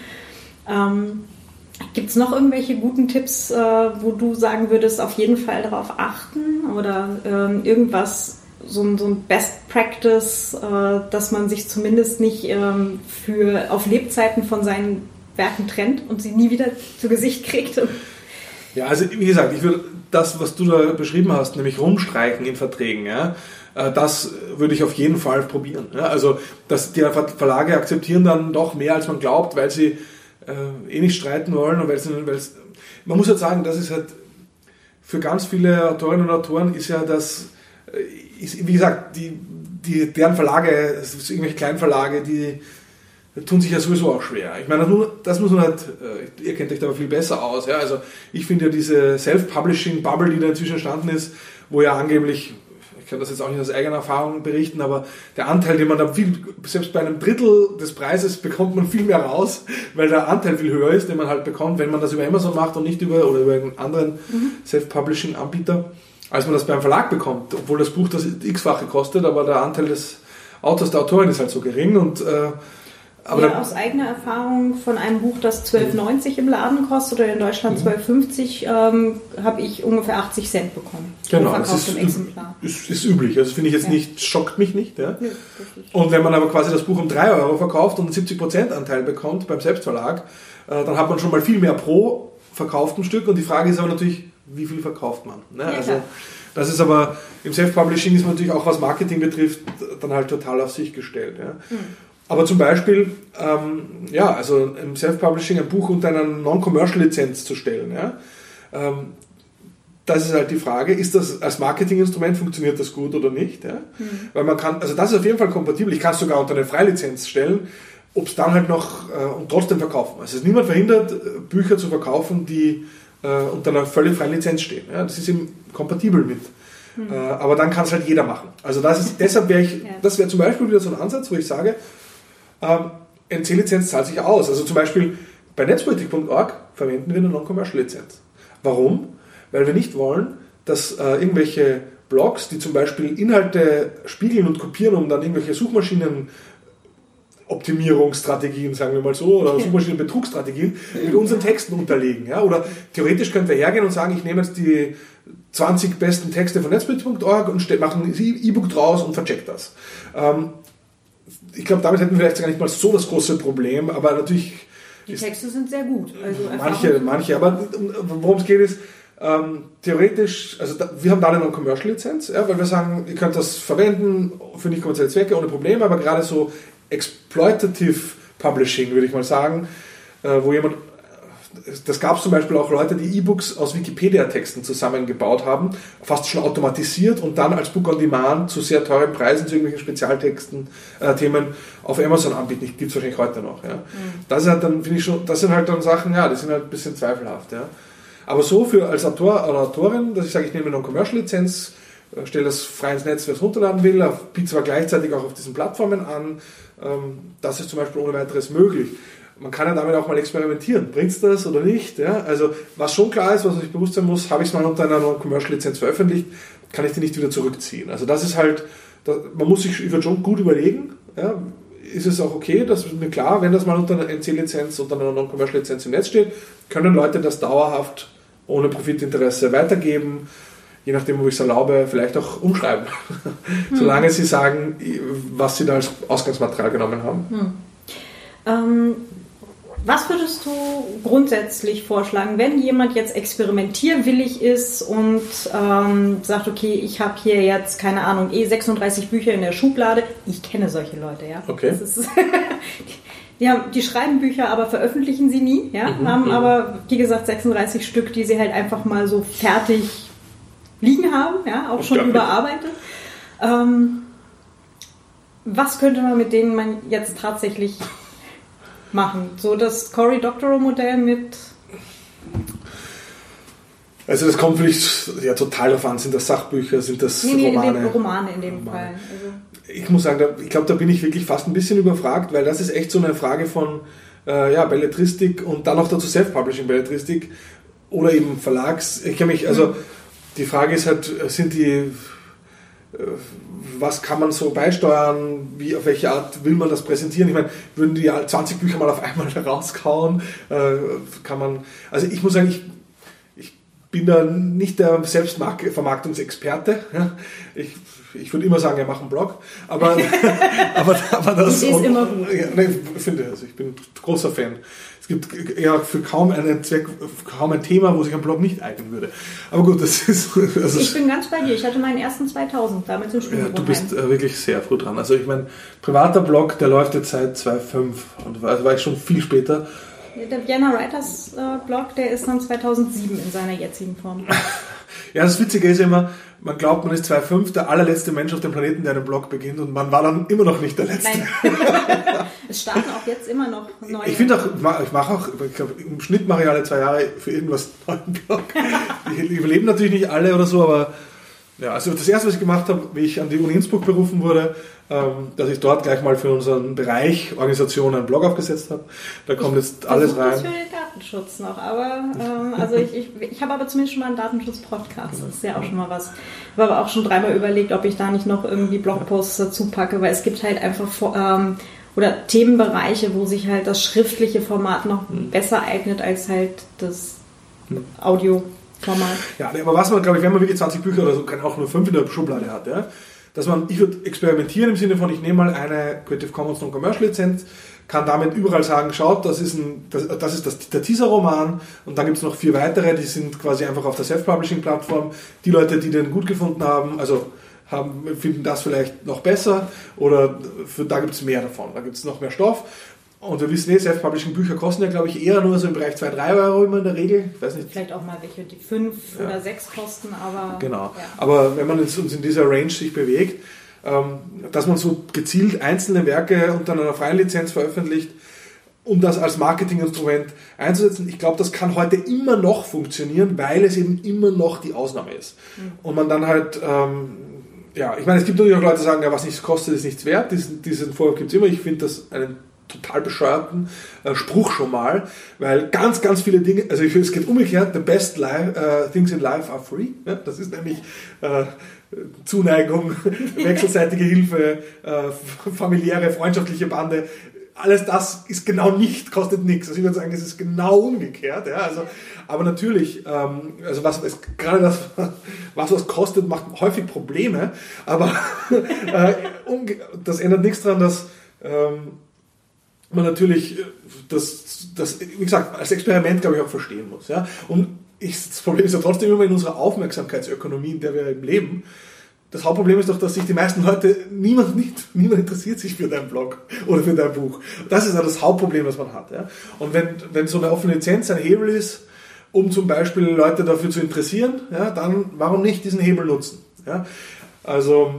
Ähm, Gibt es noch irgendwelche guten Tipps, äh, wo du sagen würdest, auf jeden Fall darauf achten oder ähm, irgendwas, so ein, so ein Best Practice, äh, dass man sich zumindest nicht ähm, für auf Lebzeiten von seinen Werken trennt und sie nie wieder zu Gesicht kriegt. Ja, also wie gesagt, ich würde das, was du da beschrieben hast, nämlich rumstreichen in Verträgen, ja, äh, das würde ich auf jeden Fall probieren. Ja. Also dass die Verlage akzeptieren dann doch mehr, als man glaubt, weil sie äh, eh nicht streiten wollen und weil sie, weil es, man muss halt sagen, das ist halt für ganz viele Autorinnen und Autoren ist ja das, äh, ist, wie gesagt, die, die, deren Verlage, irgendwelche Kleinverlage, die tun sich ja sowieso auch schwer. Ich meine, das muss man halt, äh, ihr kennt euch da aber viel besser aus. Ja? Also ich finde ja diese Self-Publishing-Bubble, die da inzwischen entstanden ist, wo ja angeblich, ich kann das jetzt auch nicht aus eigener Erfahrung berichten, aber der Anteil, den man da viel, selbst bei einem Drittel des Preises bekommt man viel mehr raus, weil der Anteil viel höher ist, den man halt bekommt, wenn man das über Amazon macht und nicht über oder über einen anderen mhm. Self-Publishing-Anbieter, als man das beim Verlag bekommt, obwohl das Buch das x-fache kostet, aber der Anteil des Autors, der Autorin ist halt so gering und äh, Aber ja, aus eigener Erfahrung von einem Buch, das 12,90 im Laden kostet oder in Deutschland 12,50, ähm, habe ich ungefähr 80 Cent bekommen. Genau, das ist, Exemplar. Ist, ist üblich. Also finde ich jetzt ja. nicht, schockt mich nicht. Ja? ja und wenn man aber quasi das Buch um 3 Euro verkauft und einen 70% Anteil bekommt beim Selbstverlag, äh, dann hat man schon mal viel mehr pro verkauftem Stück. Und die Frage ist aber natürlich, wie viel verkauft man? Ne? also, das ist aber im Self-Publishing ist man natürlich auch was Marketing betrifft dann halt total auf sich gestellt. Ja. Mhm. Aber zum Beispiel, ähm, ja, also im Self-Publishing ein Buch unter einer Non-Commercial-Lizenz zu stellen, ja, ähm, das ist halt die Frage, ist das als Marketinginstrument, funktioniert das gut oder nicht? Ja? Mhm. Weil man kann, also das ist auf jeden Fall kompatibel, ich kann es sogar unter eine Freilizenz stellen, ob es dann halt noch äh, und trotzdem verkaufen. Also es ist niemand verhindert, äh, Bücher zu verkaufen, die äh, unter einer völlig freien Lizenz stehen. Ja? Das ist eben kompatibel mit. Mhm. Äh, aber dann kann es halt jeder machen. Also das ist, deshalb wäre ich, ja. das wäre zum Beispiel wieder so ein Ansatz, wo ich sage, ähm, NC-Lizenz zahlt sich aus. Also zum Beispiel bei netzpolitik.org verwenden wir eine Non-Commercial-Lizenz. Warum? Weil wir nicht wollen, dass äh, irgendwelche Blogs, die zum Beispiel Inhalte spiegeln und kopieren, um dann irgendwelche Suchmaschinen Optimierungsstrategien, sagen wir mal so, oder Suchmaschinenbetrugsstrategien mit unseren Texten unterlegen. Ja? Oder theoretisch könnten wir hergehen und sagen, ich nehme jetzt die 20 besten Texte von netzbild.org und mache ein E-Book draus und vercheckt das. Ähm, ich glaube, damit hätten wir vielleicht gar nicht mal so das große Problem, aber natürlich. Die Texte sind sehr gut. Also manche, manche, aber worum es geht ist, ähm, theoretisch, also da, wir haben da eine Non-Commercial-Lizenz, ja, weil wir sagen, ihr könnt das verwenden für nicht kommerzielle Zwecke ohne Probleme, aber gerade so Exploitative Publishing, würde ich mal sagen, äh, wo jemand das gab es zum Beispiel auch Leute, die E-Books aus Wikipedia-Texten zusammengebaut haben, fast schon automatisiert und dann als Book on Demand zu sehr teuren Preisen zu irgendwelchen Spezialtexten, äh, Themen auf Amazon anbieten. Gibt es wahrscheinlich heute noch. Ja. Mhm. Das ist halt dann, finde ich schon, das sind halt dann Sachen, ja, die sind halt ein bisschen zweifelhaft. Ja. Aber so für als Autor oder Autorin, dass ich sage, ich nehme eine Non-Commercial-Lizenz, äh, stelle das frei ins Netz, wer es runterladen will, biete zwar gleichzeitig auch auf diesen Plattformen an, ähm, das ist zum Beispiel ohne weiteres möglich man kann ja damit auch mal experimentieren. Bringt es das oder nicht? Ja? Also was schon klar ist, was sich bewusst sein muss, habe ich es mal unter einer Non-Commercial-Lizenz veröffentlicht, kann ich die nicht wieder zurückziehen. Also das ist halt, das, man muss sich über schon gut überlegen, ja? ist es auch okay, das ist mir klar, wenn das mal unter einer NC-Lizenz, unter einer Non-Commercial-Lizenz im Netz steht, können Leute das dauerhaft ohne Profitinteresse weitergeben, je nachdem, wo ich es erlaube, vielleicht auch umschreiben. Solange sie sagen, was sie da als Ausgangsmaterial genommen haben. Hm. Ähm, was würdest du grundsätzlich vorschlagen, wenn jemand jetzt experimentierwillig ist und ähm, sagt, okay, ich habe hier jetzt, keine Ahnung, eh 36 Bücher in der Schublade. Ich kenne solche Leute, ja. Okay. Ist, die, haben, die schreiben Bücher, aber veröffentlichen sie nie, ja. Mhm, haben mhm. aber, wie gesagt, 36 Stück, die sie halt einfach mal so fertig liegen haben, ja, auch schon überarbeitet. Ähm, was könnte man mit denen man jetzt tatsächlich machen. So das Cory Doctorow Modell mit. Also das kommt vielleicht ja total darauf an, sind das Sachbücher, sind das nee, nee, Romane? In Romane in dem Romane. Fall. Also ich muss sagen, da, ich glaube, da bin ich wirklich fast ein bisschen überfragt, weil das ist echt so eine Frage von äh, ja, Belletristik und dann noch dazu Self-Publishing Belletristik oder eben Verlags. Ich kenne mich, also mhm. die Frage ist halt, sind die was kann man so beisteuern, wie, auf welche Art will man das präsentieren. Ich meine, würden die 20 Bücher mal auf einmal rauskauen, äh, kann man, also ich muss sagen, ich, ich bin da nicht der Selbstvermarktungsexperte. Ja. Ich, ich würde immer sagen, er macht einen Blog, aber, aber, aber das, ist immer gut. Ja, nee, finde also ich bin großer Fan es gibt ja für kaum einen Zweck, kaum ein Thema, wo sich ein Blog nicht eignen würde. Aber gut, das ist. Also ich bin ganz bei dir. Ich hatte meinen ersten 2000 damals im Studium. Ja, du bist äh, wirklich sehr früh dran. Also ich meine, privater Blog, der läuft jetzt seit 2005 und war, also war ich schon viel später. Der Vienna Writers äh, Blog, der ist dann 2007 in seiner jetzigen Form. Ja, das Witzige ist immer, man glaubt, man ist 2,5, der allerletzte Mensch auf dem Planeten, der einen Blog beginnt und man war dann immer noch nicht der Letzte. Es starten auch jetzt immer noch neue. Ich finde auch, ich mache auch, ich glaube, im Schnitt mache ich alle zwei Jahre für irgendwas einen neuen Blog. Die überleben natürlich nicht alle oder so, aber ja, also das erste, was ich gemacht habe, wie ich an die Uni Innsbruck berufen wurde, ähm, dass ich dort gleich mal für unseren Bereich Organisation einen Blog aufgesetzt habe. Da kommt ich jetzt alles rein. für den Datenschutz noch, aber ähm, also ich, ich, ich habe aber zumindest schon mal einen Datenschutz-Podcast. Das ist ja auch schon mal was. Ich habe aber auch schon dreimal überlegt, ob ich da nicht noch irgendwie Blogposts dazu packe, weil es gibt halt einfach ähm, oder Themenbereiche, wo sich halt das schriftliche Format noch mhm. besser eignet als halt das mhm. Audioformat. Ja, aber was man, glaube ich, wenn man wirklich 20 Bücher oder so, kann auch nur 5 in der Schublade hat, ja, dass man, ich würde experimentieren im Sinne von, ich nehme mal eine Creative Commons Non-Commercial Lizenz, kann damit überall sagen, schaut, das ist, ein, das, das ist das, der Teaser-Roman und dann gibt es noch vier weitere, die sind quasi einfach auf der Self-Publishing-Plattform. Die Leute, die den gut gefunden haben, also haben, finden das vielleicht noch besser oder für, da gibt es mehr davon, da gibt es noch mehr Stoff. Und wir wissen eh, Self-Publishing-Bücher kosten ja, glaube ich, eher nur so im Bereich 2, 3 Euro immer in der Regel. Ich weiß nicht. Vielleicht auch mal welche, die 5 ja. oder 6 kosten, aber. Genau. Ja. Aber wenn man uns in dieser Range sich bewegt, ähm, dass man so gezielt einzelne Werke unter einer freien Lizenz veröffentlicht, um das als Marketinginstrument einzusetzen. Ich glaube, das kann heute immer noch funktionieren, weil es eben immer noch die Ausnahme ist. Mhm. Und man dann halt, ähm, ja, ich meine, es gibt natürlich auch Leute, die sagen, ja, was nichts kostet, ist nichts wert. Diesen, diesen Vorwurf gibt es immer. Ich finde das einen total bescheuerten äh, Spruch schon mal, weil ganz, ganz viele Dinge, also ich finde, es geht umgekehrt, the best life, uh, things in life are free. Ja? Das ist nämlich äh, Zuneigung, wechselseitige Hilfe, äh, familiäre, freundschaftliche Bande. Alles das ist genau nicht, kostet nichts. Also ich würde sagen, es ist genau umgekehrt. Ja? Also, aber natürlich, ähm, also was, es, gerade das, was was kostet, macht häufig Probleme. Aber äh, das ändert nichts daran, dass ähm, man natürlich äh, das, das, wie gesagt, als Experiment, glaube ich, auch verstehen muss. Ja? Und ich, das Problem ist ja trotzdem immer in unserer Aufmerksamkeitsökonomie, in der wir leben. Das Hauptproblem ist doch, dass sich die meisten Leute, niemand, nicht, niemand interessiert sich für deinen Blog oder für dein Buch. Das ist ja das Hauptproblem, was man hat. Ja? Und wenn, wenn so eine offene Lizenz ein Hebel ist, um zum Beispiel Leute dafür zu interessieren, ja, dann warum nicht diesen Hebel nutzen? Ja? Also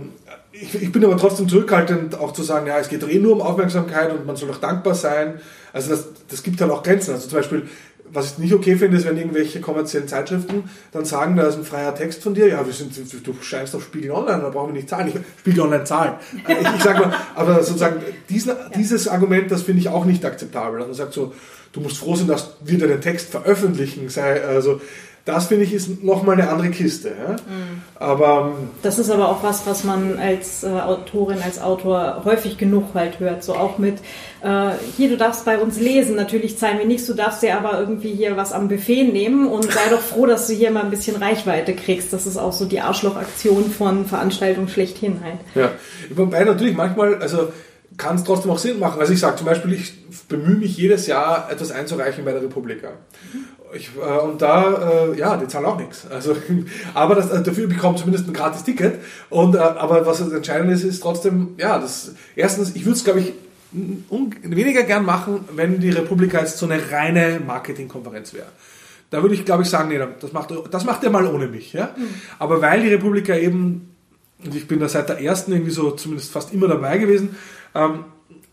ich, ich, bin aber trotzdem zurückhaltend, auch zu sagen, ja, es geht doch eh nur um Aufmerksamkeit und man soll doch dankbar sein. Also das, das gibt halt auch Grenzen. Also zum Beispiel, was ich nicht okay finde, ist, wenn irgendwelche kommerziellen Zeitschriften dann sagen, da ist ein freier Text von dir, ja, wir sind, du scheinst auf Spiegel Online, da brauchen wir nicht zahlen. Ich, Spiegel Online zahlen. Ich, ich sage mal, aber sozusagen, diesen, dieses Argument, das finde ich auch nicht akzeptabel. Also man sagt so, du musst froh sein, dass wir deinen Text veröffentlichen. Sei, also das finde ich ist nochmal eine andere Kiste. Ja? Mhm. Aber ähm, das ist aber auch was, was man als äh, Autorin, als Autor häufig genug halt hört. So auch mit äh, hier, du darfst bei uns lesen. Natürlich zahlen wir nichts, du darfst dir aber irgendwie hier was am Buffet nehmen und sei doch froh, dass du hier mal ein bisschen Reichweite kriegst. Das ist auch so die Arschlochaktion von Veranstaltungen schlechthin halt. Ja, wobei natürlich manchmal, also kann es trotzdem auch Sinn machen. Also ich sage zum Beispiel, ich bemühe mich jedes Jahr etwas einzureichen bei der Republika. Mhm. Ich, äh, und da, äh, ja, die zahlen auch nichts. Also, aber das, äh, dafür bekommt zumindest ein gratis Ticket. Und, äh, aber was das Entscheidende ist, ist trotzdem, ja, das, erstens, ich würde es, glaube ich, weniger gern machen, wenn die Republika jetzt so eine reine Marketingkonferenz wäre. Da würde ich, glaube ich, sagen, nee, das macht, das macht ihr mal ohne mich. Ja? Mhm. Aber weil die Republika eben, und ich bin da seit der ersten irgendwie so zumindest fast immer dabei gewesen, ähm,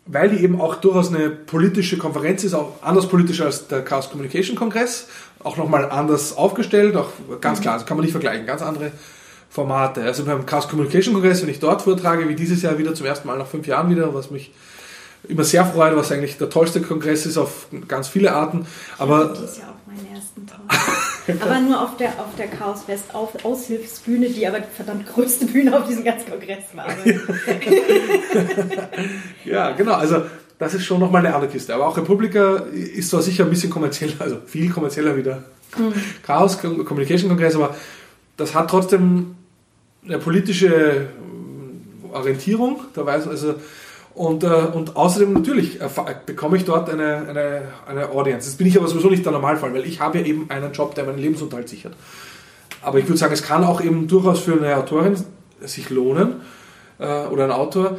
weil die eben auch durchaus eine politische Konferenz ist, auch anders politisch als der Chaos Communication Kongress, auch nochmal anders aufgestellt, auch ganz klar, das kann man nicht vergleichen, ganz andere Formate. Also beim Chaos Communication Kongress, wenn ich dort vortrage, wie dieses Jahr wieder zum ersten Mal nach fünf Jahren wieder, was mich immer sehr freut, was eigentlich der tollste Kongress ist auf ganz viele Arten. Aber dieses Jahr auf meinen ersten Tag. aber nur auf der, auf der Chaos West auf, Aushilfsbühne, die aber die verdammt größte Bühne auf diesem ganzen Kongress war. ja, genau. Also das ist schon nochmal eine andere Kiste. Aber auch Republika ist zwar sicher ein bisschen kommerzieller, also viel kommerzieller wie der mhm. Chaos Communication Kongress, aber das hat trotzdem eine politische Orientierung. Da weiß also und, äh, und außerdem natürlich äh, bekomme ich dort eine, eine, eine Audience. Das bin ich aber sowieso nicht der Normalfall, weil ich habe ja eben einen Job, der meinen Lebensunterhalt sichert. Aber ich würde sagen, es kann auch eben durchaus für eine Autorin sich lohnen äh, oder ein Autor,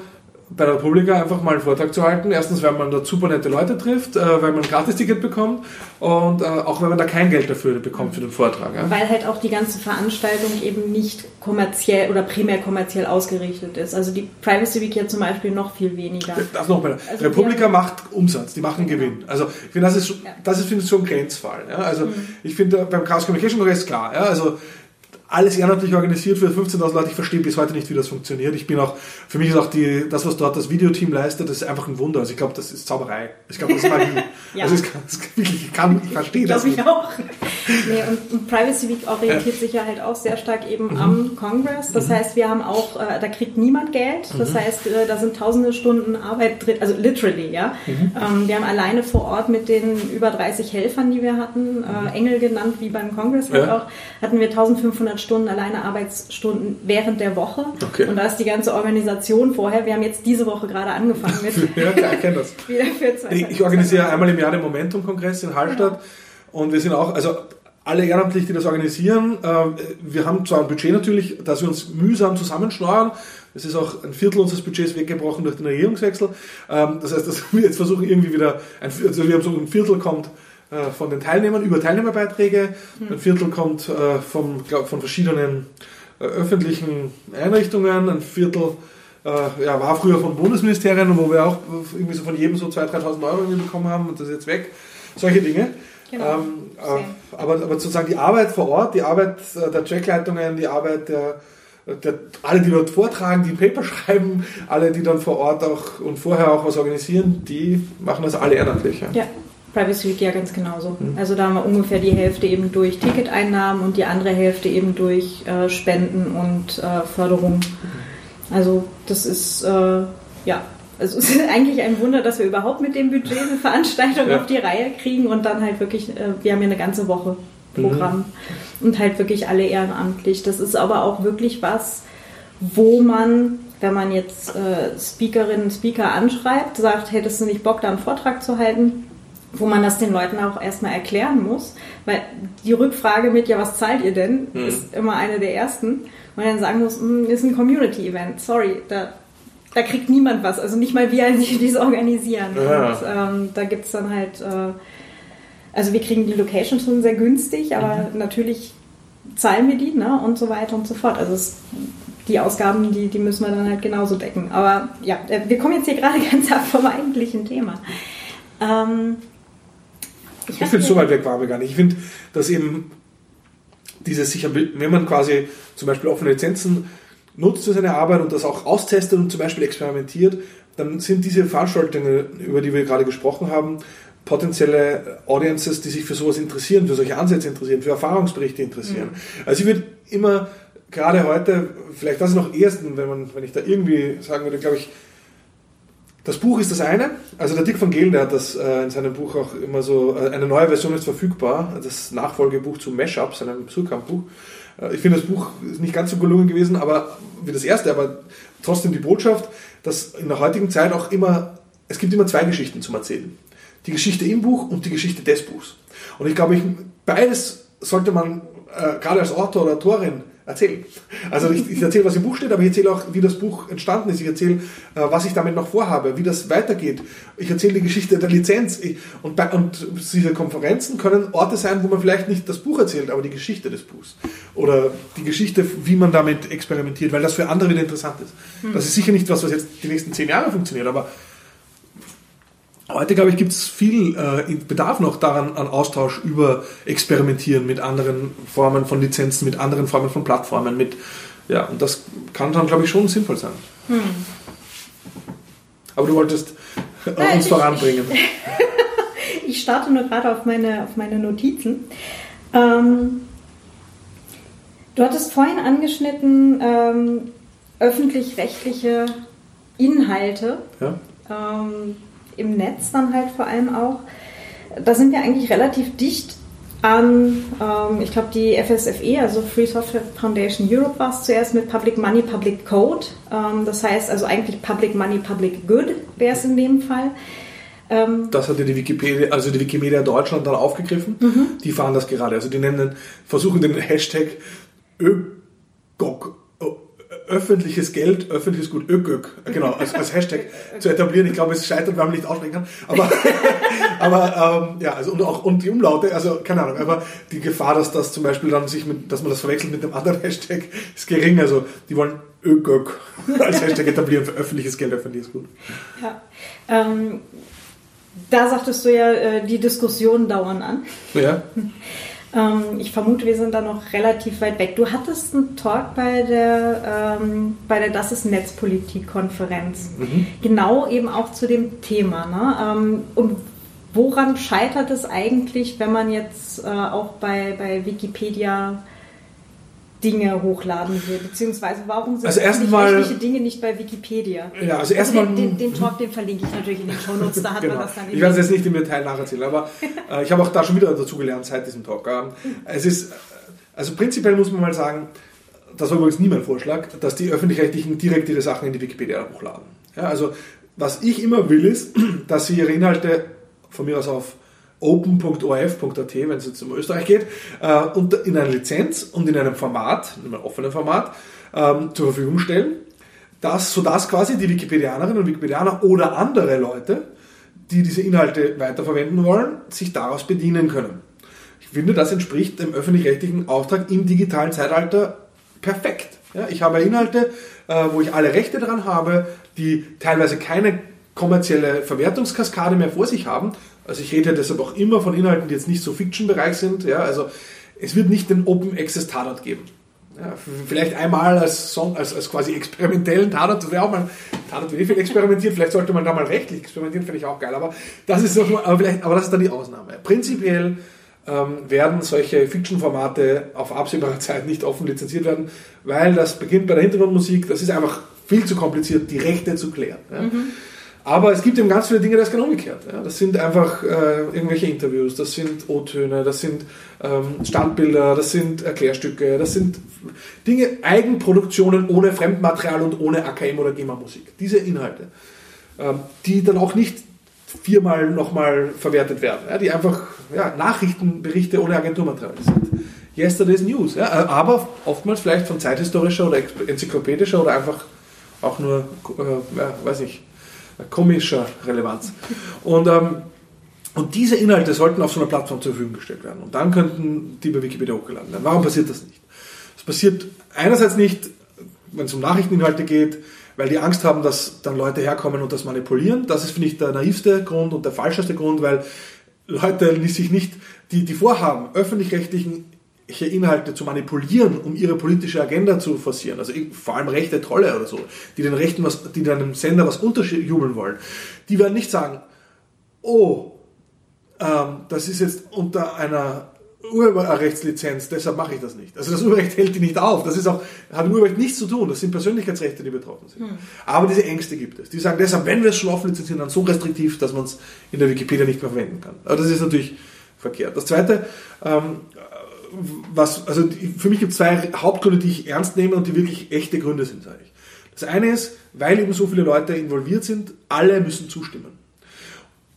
bei der Republika einfach mal einen Vortrag zu halten. Erstens, weil man dort super nette Leute trifft, äh, weil man ein Gratisticket bekommt und äh, auch wenn man da kein Geld dafür bekommt für den Vortrag. Ja? Weil halt auch die ganze Veranstaltung eben nicht kommerziell oder primär kommerziell ausgerichtet ist. Also die Privacy Week ja zum Beispiel noch viel weniger. Das noch mal. Also Republika macht Umsatz, die machen Gewinn. Also ich finde, das ist, das ist finde ich, schon ein Grenzfall. Ja? Also mhm. ich finde beim Chaos Communication Kongress klar. Also alles ehrenamtlich organisiert für 15.000 Leute. Ich verstehe bis heute nicht, wie das funktioniert. Ich bin auch, für mich ist auch die, das, was dort das Videoteam leistet, das ist einfach ein Wunder. Also ich glaube, das ist Zauberei. Ich glaube, das ist Magie. ja. Also es kann, es wirklich, ich kann, ich verstehe das nicht. Ich auch. Nee, und, und, Privacy Week orientiert ja. sich ja halt auch sehr stark eben mhm. am Congress. Das mhm. heißt, wir haben auch, äh, da kriegt niemand Geld. Das mhm. heißt, äh, da sind tausende Stunden Arbeit drin, also literally, ja. Mhm. Ähm, wir haben alleine vor Ort mit den über 30 Helfern, die wir hatten, äh, mhm. Engel genannt, wie beim Congress halt ja. auch, hatten wir 1500 Stunden alleine Arbeitsstunden während der Woche. Okay. Und da ist die ganze Organisation vorher. Wir haben jetzt diese Woche gerade angefangen mit. ja, klar, ich kenne das. ich, ich organisiere einmal im Jahr den Momentum-Kongress in Hallstatt. Genau. Und wir sind auch, also alle ehrenamtlich, die das organisieren, äh, wir haben zwar ein Budget natürlich, dass wir uns mühsam zusammenschnorren. Es ist auch ein Viertel unseres Budgets weggebrochen durch den Regierungswechsel. Ähm, das heißt, dass wir jetzt versuchen irgendwie wieder, ein, also wir haben so ein Viertel kommt äh, von den Teilnehmern über Teilnehmerbeiträge. Ein Viertel kommt äh, vom, glaub, von verschiedenen äh, öffentlichen Einrichtungen. Ein Viertel ja, war früher von Bundesministerien, wo wir auch irgendwie so von jedem so 2.000, 3.000 Euro bekommen haben und das ist jetzt weg. Solche Dinge. Genau. Ähm, äh, aber, aber sozusagen die Arbeit vor Ort, die Arbeit der Trackleitungen, die Arbeit der, der, alle, die dort vortragen, die Paper schreiben, alle, die dann vor Ort auch und vorher auch was organisieren, die machen das alle ehrenamtlich. Ja. ja. Privacy Week ja ganz genauso. Mhm. Also da haben wir ungefähr die Hälfte eben durch Ticketeinnahmen und die andere Hälfte eben durch äh, Spenden und äh, Förderung. Mhm. Also das ist äh, ja, also es ist eigentlich ein Wunder, dass wir überhaupt mit dem Budget eine Veranstaltung ja. auf die Reihe kriegen und dann halt wirklich, äh, wir haben ja eine ganze Woche Programm mhm. und halt wirklich alle ehrenamtlich. Das ist aber auch wirklich was, wo man wenn man jetzt äh, Speakerinnen und Speaker anschreibt, sagt, hättest du nicht Bock, da einen Vortrag zu halten, wo man das den Leuten auch erstmal erklären muss, weil die Rückfrage mit, ja, was zahlt ihr denn, mhm. ist immer eine der ersten. Und dann sagen muss, hm, ist ein Community-Event, sorry, da, da kriegt niemand was, also nicht mal wir, die es organisieren. Ja. Und ähm, da gibt es dann halt, äh, also wir kriegen die Location schon sehr günstig, aber mhm. natürlich zahlen wir die ne, und so weiter und so fort. Also es, die Ausgaben, die, die müssen wir dann halt genauso decken. Aber ja, äh, wir kommen jetzt hier gerade ganz ab vom eigentlichen Thema. Ähm, ich, ich finde, so weit weg waren wir gar nicht. Ich finde, dass eben dieses sicher, wenn man quasi zum Beispiel offene Lizenzen nutzt für seine Arbeit und das auch austestet und zum Beispiel experimentiert, dann sind diese Veranstaltungen, über die wir gerade gesprochen haben, potenzielle Audiences, die sich für sowas interessieren, für solche Ansätze interessieren, für Erfahrungsberichte interessieren. Mhm. Also ich würde immer, gerade heute, vielleicht das noch ersten, wenn man, wenn ich da irgendwie sagen würde, glaube ich, das Buch ist das eine. Also der Dick von Gehlen, der hat das äh, in seinem Buch auch immer so, äh, eine neue Version ist verfügbar, das Nachfolgebuch zu Mashup, seinem Surkamp-Buch. Äh, ich finde, das Buch ist nicht ganz so gelungen gewesen, aber wie das erste, aber trotzdem die Botschaft, dass in der heutigen Zeit auch immer, es gibt immer zwei Geschichten zum Erzählen. Die Geschichte im Buch und die Geschichte des Buchs. Und ich glaube, ich, beides sollte man äh, gerade als Autor oder Autorin erzählen. Also ich, ich erzähle, was im Buch steht, aber ich erzähle auch, wie das Buch entstanden ist. Ich erzähle, äh, was ich damit noch vorhabe, wie das weitergeht. Ich erzähle die Geschichte der Lizenz. Ich, und, bei, und diese Konferenzen können Orte sein, wo man vielleicht nicht das Buch erzählt, aber die Geschichte des Buchs. Oder die Geschichte, wie man damit experimentiert, weil das für andere wieder interessant ist. Das ist sicher nicht was, was jetzt die nächsten zehn Jahre funktioniert, aber Heute, glaube ich, gibt es viel äh, Bedarf noch daran an Austausch über Experimentieren mit anderen Formen von Lizenzen, mit anderen Formen von Plattformen, mit ja, und das kann dann, glaube ich, schon sinnvoll sein. Hm. Aber du wolltest äh, uns ich, voranbringen. ich starte nur gerade auf meine, auf meine Notizen. Ähm, du hattest vorhin angeschnitten ähm, öffentlich-rechtliche Inhalte. Ja. Ähm, im Netz dann halt vor allem auch, da sind wir eigentlich relativ dicht an, ähm, ich glaube, die FSFE, also Free Software Foundation Europe, war es zuerst mit Public Money, Public Code. Ähm, das heißt also eigentlich Public Money, Public Good wäre es in dem Fall. Ähm, das hat ja die Wikipedia, also die Wikimedia Deutschland dann aufgegriffen. Mhm. Die fahren das gerade. Also die nennen, versuchen den Hashtag ÖGOG öffentliches Geld, öffentliches Gut, ÖGÖG, genau, als, als Hashtag zu etablieren. Ich glaube, es scheitert, weil man nicht aussprechen kann. Aber, aber ähm, ja, also und auch und die Umlaute, also keine Ahnung, aber die Gefahr, dass das zum Beispiel dann sich mit, dass man das verwechselt mit einem anderen Hashtag, ist gering. Also die wollen ÖGÖG als Hashtag etablieren für öffentliches Geld, öffentliches Gut. Ja. Ähm, da sagtest du ja, äh, die Diskussionen dauern an. Ja. Ähm, ich vermute, wir sind da noch relativ weit weg. Du hattest einen Talk bei der, ähm, bei der Das ist Netzpolitik-Konferenz. Mhm. Genau eben auch zu dem Thema. Ne? Ähm, und woran scheitert es eigentlich, wenn man jetzt äh, auch bei, bei Wikipedia Dinge hochladen will, beziehungsweise warum sind also rechtliche Dinge nicht bei Wikipedia? Ja, also erstmal also den, den, den, Talk, den verlinke ich natürlich in den Show Notes, da hat genau. man das dann. Ich werde es jetzt nicht im Detail nacherzählen, aber äh, ich habe auch da schon wieder dazu gelernt seit diesem Talk. Ähm, es ist, also prinzipiell muss man mal sagen, das war übrigens nie mein Vorschlag, dass die öffentlich-rechtlichen direkt ihre Sachen in die Wikipedia hochladen. Ja, also was ich immer will ist, dass sie ihre Inhalte von mir aus auf open.orf.at, wenn es jetzt um Österreich geht, äh, und in einer Lizenz und in einem Format, in einem offenen Format, ähm, zur Verfügung stellen, dass, sodass quasi die Wikipedianerinnen und Wikipedianer oder andere Leute, die diese Inhalte weiterverwenden wollen, sich daraus bedienen können. Ich finde, das entspricht dem öffentlich-rechtlichen Auftrag im digitalen Zeitalter perfekt. Ja, ich habe Inhalte, äh, wo ich alle Rechte dran habe, die teilweise keine kommerzielle Verwertungskaskade mehr vor sich haben, also ich rede deshalb auch immer von Inhalten, die jetzt nicht so Fiction-Bereich sind. Ja, also es wird nicht den Open Access Tatort geben. Ja, vielleicht einmal als, Song, als, als quasi experimentellen Tatort, das wäre auch mal, Tatort wird eh viel experimentiert, vielleicht sollte man da mal rechtlich experimentieren, finde ich auch geil, aber das ist doch nur, aber, vielleicht, aber das ist dann die Ausnahme. Prinzipiell ähm, werden solche Fiction-Formate auf absehbare Zeit nicht offen lizenziert werden, weil das beginnt bei der Hintergrundmusik, das ist einfach viel zu kompliziert, die Rechte zu klären. Ja. Mhm. Aber es gibt eben ganz viele Dinge, das ist genau umgekehrt. Ja. Das sind einfach äh, irgendwelche Interviews, das sind O-Töne, das sind ähm, Standbilder, das sind Erklärstücke, das sind Dinge, Eigenproduktionen ohne Fremdmaterial und ohne AKM oder GEMA-Musik. Diese Inhalte, ähm, die dann auch nicht viermal nochmal verwertet werden, ja, die einfach ja, Nachrichtenberichte ohne Agenturmaterial sind. Yesterday's News, ja, aber oftmals vielleicht von zeithistorischer oder enzyklopädischer oder einfach auch nur, äh, weiß ich, komischer Relevanz. Und, ähm, und diese Inhalte sollten auf so einer Plattform zur Verfügung gestellt werden. Und dann könnten die bei Wikipedia hochgeladen werden. Warum passiert das nicht? Das passiert einerseits nicht, wenn es um Nachrichteninhalte geht, weil die Angst haben, dass dann Leute herkommen und das manipulieren. Das ist, finde ich, der naivste Grund und der falscheste Grund, weil Leute sich nicht, die, die vorhaben, öffentlich-rechtlichen Inhalte zu manipulieren, um ihre politische Agenda zu forcieren. Also vor allem rechte Trolle oder so, die den Rechten was, die einem Sender was unterjubeln wollen, die werden nicht sagen, oh, ähm, das ist jetzt unter einer Urheberrechtslizenz, deshalb mache ich das nicht. Also das Urheberrecht hält die nicht auf. Das ist auch, hat mit Urheberrecht nichts zu tun. Das sind Persönlichkeitsrechte, die betroffen sind. Hm. Aber diese Ängste gibt es. Die sagen deshalb, wenn wir es schon offen lizenzieren, dann so restriktiv, dass man es in der Wikipedia nicht mehr verwenden kann. Aber das ist natürlich verkehrt. Das zweite, ähm, was, also für mich gibt es zwei Hauptgründe, die ich ernst nehme und die wirklich echte Gründe sind, sage ich. Das eine ist, weil eben so viele Leute involviert sind, alle müssen zustimmen.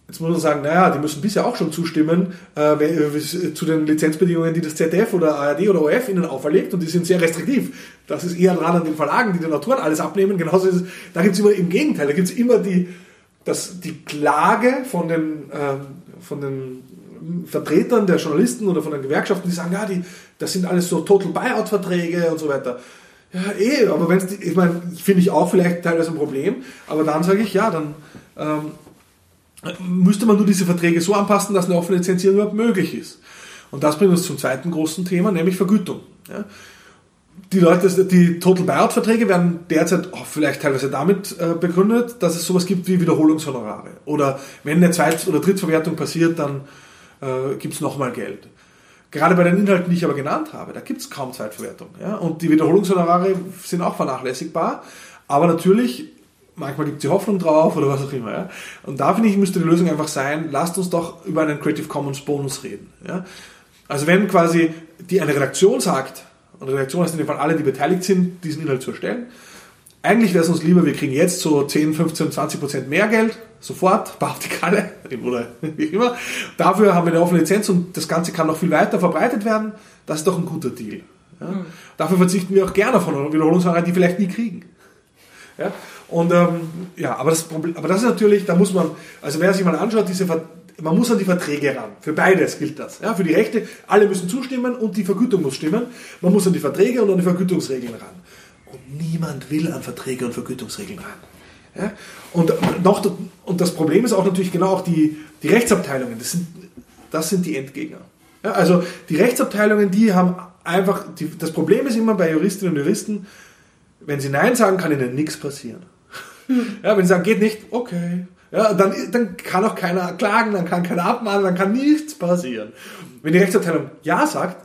Jetzt muss man sagen, naja, die müssen bisher auch schon zustimmen äh, äh zu den Lizenzbedingungen, die das ZDF oder ARD oder ORF ihnen auferlegt und die sind sehr restriktiv. Das ist eher dran an den Verlagen, die den Autoren alles abnehmen. Genauso ist es, da gibt es immer im Gegenteil, da gibt es immer die, das, die Klage von den, äh, von den Vertretern der Journalisten oder von den Gewerkschaften, die sagen, ja, die, das sind alles so Total Buyout-Verträge und so weiter. Ja, eh, aber wenn es, ich meine, finde ich auch vielleicht teilweise ein Problem, aber dann sage ich, ja, dann ähm, müsste man nur diese Verträge so anpassen, dass eine offene Lizenzierung überhaupt möglich ist. Und das bringt uns zum zweiten großen Thema, nämlich Vergütung. Ja. Die Leute, die Total Buyout-Verträge werden derzeit auch vielleicht teilweise damit äh, begründet, dass es sowas gibt wie Wiederholungshonorare. Oder wenn eine Zweit- oder Drittverwertung passiert, dann äh, gibt es nochmal Geld. Gerade bei den Inhalten, die ich aber genannt habe, da gibt es kaum Zweitverwertung. Ja? Und die Wiederholungshonorare sind auch vernachlässigbar. Aber natürlich, manchmal gibt es die Hoffnung drauf oder was auch immer. Ja? Und da finde ich, müsste die Lösung einfach sein, lasst uns doch über einen Creative Commons Bonus reden. Ja? Also wenn quasi die eine Redaktion sagt, und Redaktion heißt in dem Fall alle, die beteiligt sind, diesen Inhalt zu erstellen, eigentlich wäre es uns lieber, wir kriegen jetzt so 10, 15, 20 Prozent mehr Geld, sofort, Alle oder wie immer. Dafür haben wir eine offene Lizenz und das Ganze kann noch viel weiter verbreitet werden. Das ist doch ein guter Deal. Ja? Mhm. Dafür verzichten wir auch gerne von Wiederholungsfahrern, die vielleicht nie kriegen. Ja? Und ähm, ja, aber das Problem, aber das ist natürlich, da muss man, also wer sich mal anschaut, diese man muss an die Verträge ran. Für beides gilt das. Ja, für die Rechte, alle müssen zustimmen und die Vergütung muss stimmen. Man muss an die Verträge und an die Vergütungsregeln ran. Und niemand will an Verträge und Vergütungsregeln ran. Ja? Und, noch, und das Problem ist auch natürlich genau auch die, die Rechtsabteilungen. Das sind, das sind die Endgegner. Ja, also die Rechtsabteilungen, die haben einfach, die, das Problem ist immer bei Juristinnen und Juristen, wenn sie Nein sagen, kann ihnen nichts passieren. Hm. Ja, wenn sie sagen, geht nicht, okay. Ja, dann, dann kann auch keiner klagen, dann kann keiner abmahnen, dann kann nichts passieren. Wenn die Rechtsabteilung Ja sagt,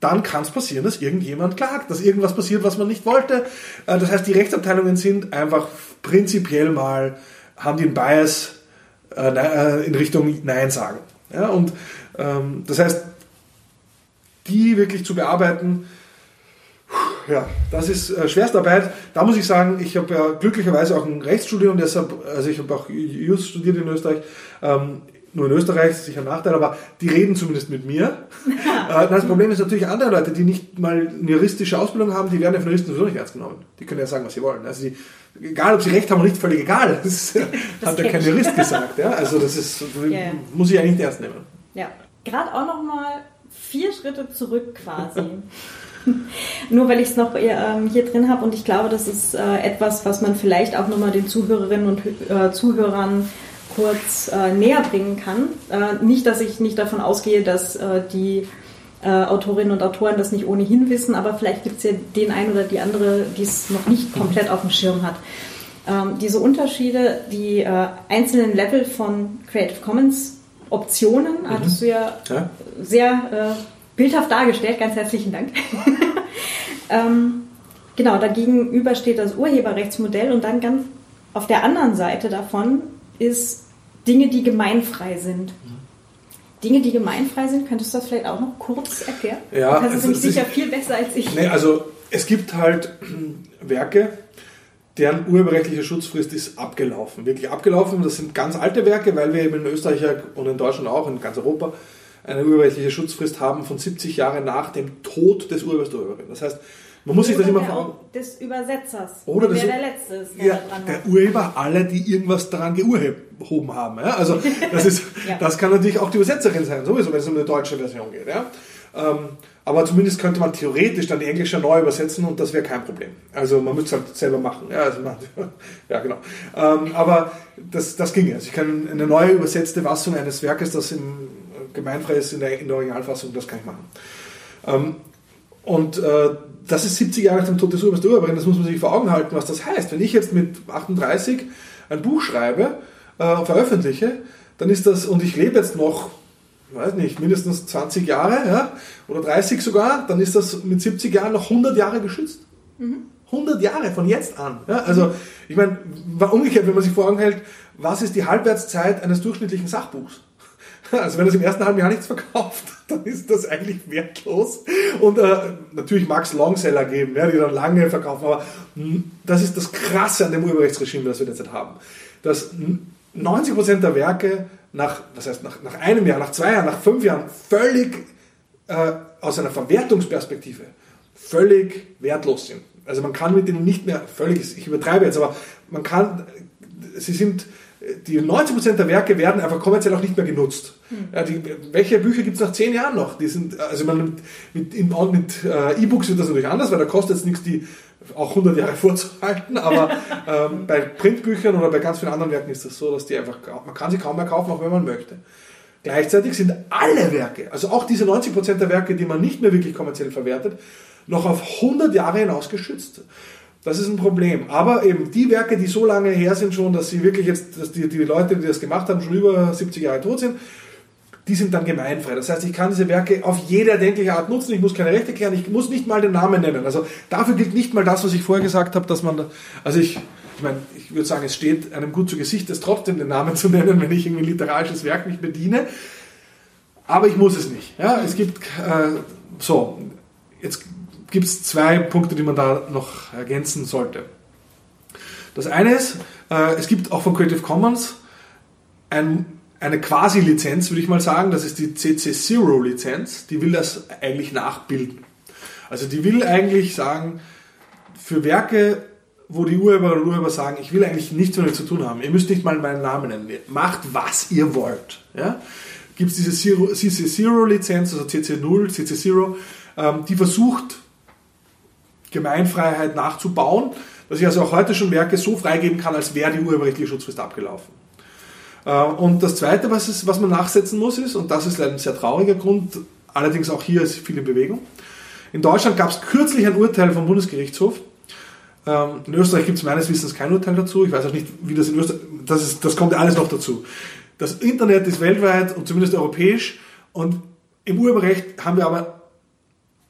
dann kann es passieren, dass irgendjemand klagt, dass irgendwas passiert, was man nicht wollte. Äh, das heißt, die Rechtsabteilungen sind einfach prinzipiell mal, haben den Bias äh, äh, in Richtung Nein sagen. Und ähm, das heißt, die wirklich zu bearbeiten, ja, das ist Schwerstarbeit. Da muss ich sagen, ich habe ja glücklicherweise auch ein Rechtsstudium, deshalb, also ich habe auch Jus studiert in Österreich. Ähm, nur in Österreich ist sicher ein Nachteil, aber die reden zumindest mit mir. äh, das Problem ist natürlich andere Leute, die nicht mal eine juristische Ausbildung haben, die werden ja von Juristen sowieso nicht ernst genommen. Die können ja sagen, was sie wollen. Also die, egal, ob sie recht haben oder nicht, völlig egal. Das, das hat ja kein Jurist gesagt. Ja? Also das ist, yeah. muss ich eigentlich nicht ernst nehmen. Ja, gerade auch nochmal vier Schritte zurück quasi. Nur weil ich es noch ähm, hier drin habe und ich glaube, das ist äh, etwas, was man vielleicht auch nochmal den Zuhörerinnen und äh, Zuhörern kurz äh, näher bringen kann. nicht, dass ich nicht davon ausgehe, dass die Autorinnen und Autoren das nicht ohnehin wissen, aber vielleicht gibt es ja den einen oder die andere, die es noch nicht komplett auf dem Schirm hat. Ähm, diese Unterschiede, die einzelnen Level von Creative Commons Optionen, mhm. hattest du ja, ja. sehr bildhaft dargestellt. Ganz herzlichen Dank. ähm, genau, dagegenüber steht das Urheberrechtsmodell und dann ganz auf der anderen Seite davon ist Dinge, die gemeinfrei sind. Dinge, die gemeinfrei sind, könntest du das vielleicht auch noch kurz erklären? Ja, kannst es nämlich sicher viel besser als ich. Nee, also es gibt halt Werke, deren urheberrechtliche Schutzfrist ist abgelaufen. Wirklich abgelaufen. Das sind ganz alte Werke, weil wir eben in Österreich und in Deutschland auch, in ganz Europa, eine urheberrechtliche Schutzfrist haben von 70 Jahren nach dem Tod des Urhebers der Urheberin. Das heißt, man muss sich das immer vor Des Übersetzers. Oder des, der Letzte ist. Der, ja, der Urheber, alle, die irgendwas daran geurheben haben. Ja? Also das, ist, ja. das kann natürlich auch die Übersetzerin sein, sowieso, wenn es um eine deutsche Version geht. Ja? Ähm, aber zumindest könnte man theoretisch dann die englische neu übersetzen und das wäre kein Problem. Also man müsste es halt selber machen. Ja, also man, ja genau. Ähm, aber das, das ginge. Also ich kann eine neue übersetzte Fassung eines Werkes, das im gemeinfrei ist in der, in der Originalfassung, das kann ich machen. Und äh, das ist 70 Jahre nach dem Tod des Urheberin, das muss man sich vor Augen halten, was das heißt. Wenn ich jetzt mit 38 ein Buch schreibe, äh, veröffentliche, dann ist das, und ich lebe jetzt noch, weiß nicht, mindestens 20 Jahre ja, oder 30 sogar, dann ist das mit 70 Jahren noch 100 Jahre geschützt. Mhm. 100 Jahre von jetzt an. Ja, also, ich meine, umgekehrt, wenn man sich vor Augen hält, was ist die Halbwertszeit eines durchschnittlichen Sachbuchs? Also wenn es im ersten halben Jahr nichts verkauft, dann ist das eigentlich wertlos. Und äh, natürlich mag es Longseller geben, ja, die dann lange verkaufen, aber das ist das Krasse an dem Urheberrechtsregime, das wir derzeit haben. Dass 90% der Werke nach, was heißt, nach, nach einem Jahr, nach zwei Jahren, nach fünf Jahren völlig äh, aus einer Verwertungsperspektive völlig wertlos sind. Also man kann mit denen nicht mehr, völlig, ich übertreibe jetzt, aber man kann, sie sind die 90% der Werke werden einfach kommerziell auch nicht mehr genutzt. Hm. Ja, die, welche Bücher gibt es nach zehn Jahren noch? Die sind, also man, mit, mit, äh, E-Books wird das natürlich anders, weil da kostet es nichts, die auch 100 Jahre vorzuhalten, aber ähm, bei Printbüchern oder bei ganz vielen anderen Werken ist das so, dass die einfach, man kann sie kaum mehr kaufen, auch wenn man möchte. Gleichzeitig sind alle Werke, also auch diese 90% der Werke, die man nicht mehr wirklich kommerziell verwertet, noch auf 100 Jahre hinaus geschützt. Das ist ein Problem. Aber eben die Werke, die so lange her sind schon, dass sie wirklich jetzt, dass die, die Leute, die das gemacht haben, schon über 70 Jahre tot sind, die sind dann gemeinfrei. Das heißt, ich kann diese Werke auf jede erdenkliche Art nutzen. Ich muss keine Rechte klären. Ich muss nicht mal den Namen nennen. Also dafür gilt nicht mal das, was ich vorher gesagt habe, dass man, also ich, ich meine, ich würde sagen, es steht einem gut zu Gesicht, es trotzdem den Namen zu nennen, wenn ich irgendwie ein literarisches Werk nicht bediene. Aber ich muss es nicht. Ja, es gibt, äh, so, jetzt gibt es zwei Punkte, die man da noch ergänzen sollte. Das eine ist, äh, es gibt auch von Creative Commons ein, eine Quasi-Lizenz, würde ich mal sagen, das ist die CC0-Lizenz, die will das eigentlich nachbilden. Also die will eigentlich sagen, für Werke, wo die Urheber und Urheber sagen, ich will eigentlich nichts damit zu tun haben, ihr müsst nicht mal meinen Namen nennen, macht was ihr wollt. Ja? Gibt es diese CC0-Lizenz, also CC0, CC0, ähm, die versucht, Gemeinfreiheit nachzubauen, dass ich also auch heute schon Werke so freigeben kann, als wäre die urheberrechtliche Schutzfrist abgelaufen. Äh, und das Zweite, was, ist, was man nachsetzen muss, ist, und das ist leider ein sehr trauriger Grund, allerdings auch hier ist viel in Bewegung. In Deutschland gab es kürzlich ein Urteil vom Bundesgerichtshof. Ähm, in Österreich gibt es meines Wissens kein Urteil dazu. Ich weiß auch nicht, wie das in Österreich, das, ist, das kommt ja alles noch dazu. Das Internet ist weltweit und zumindest europäisch und im Urheberrecht haben wir aber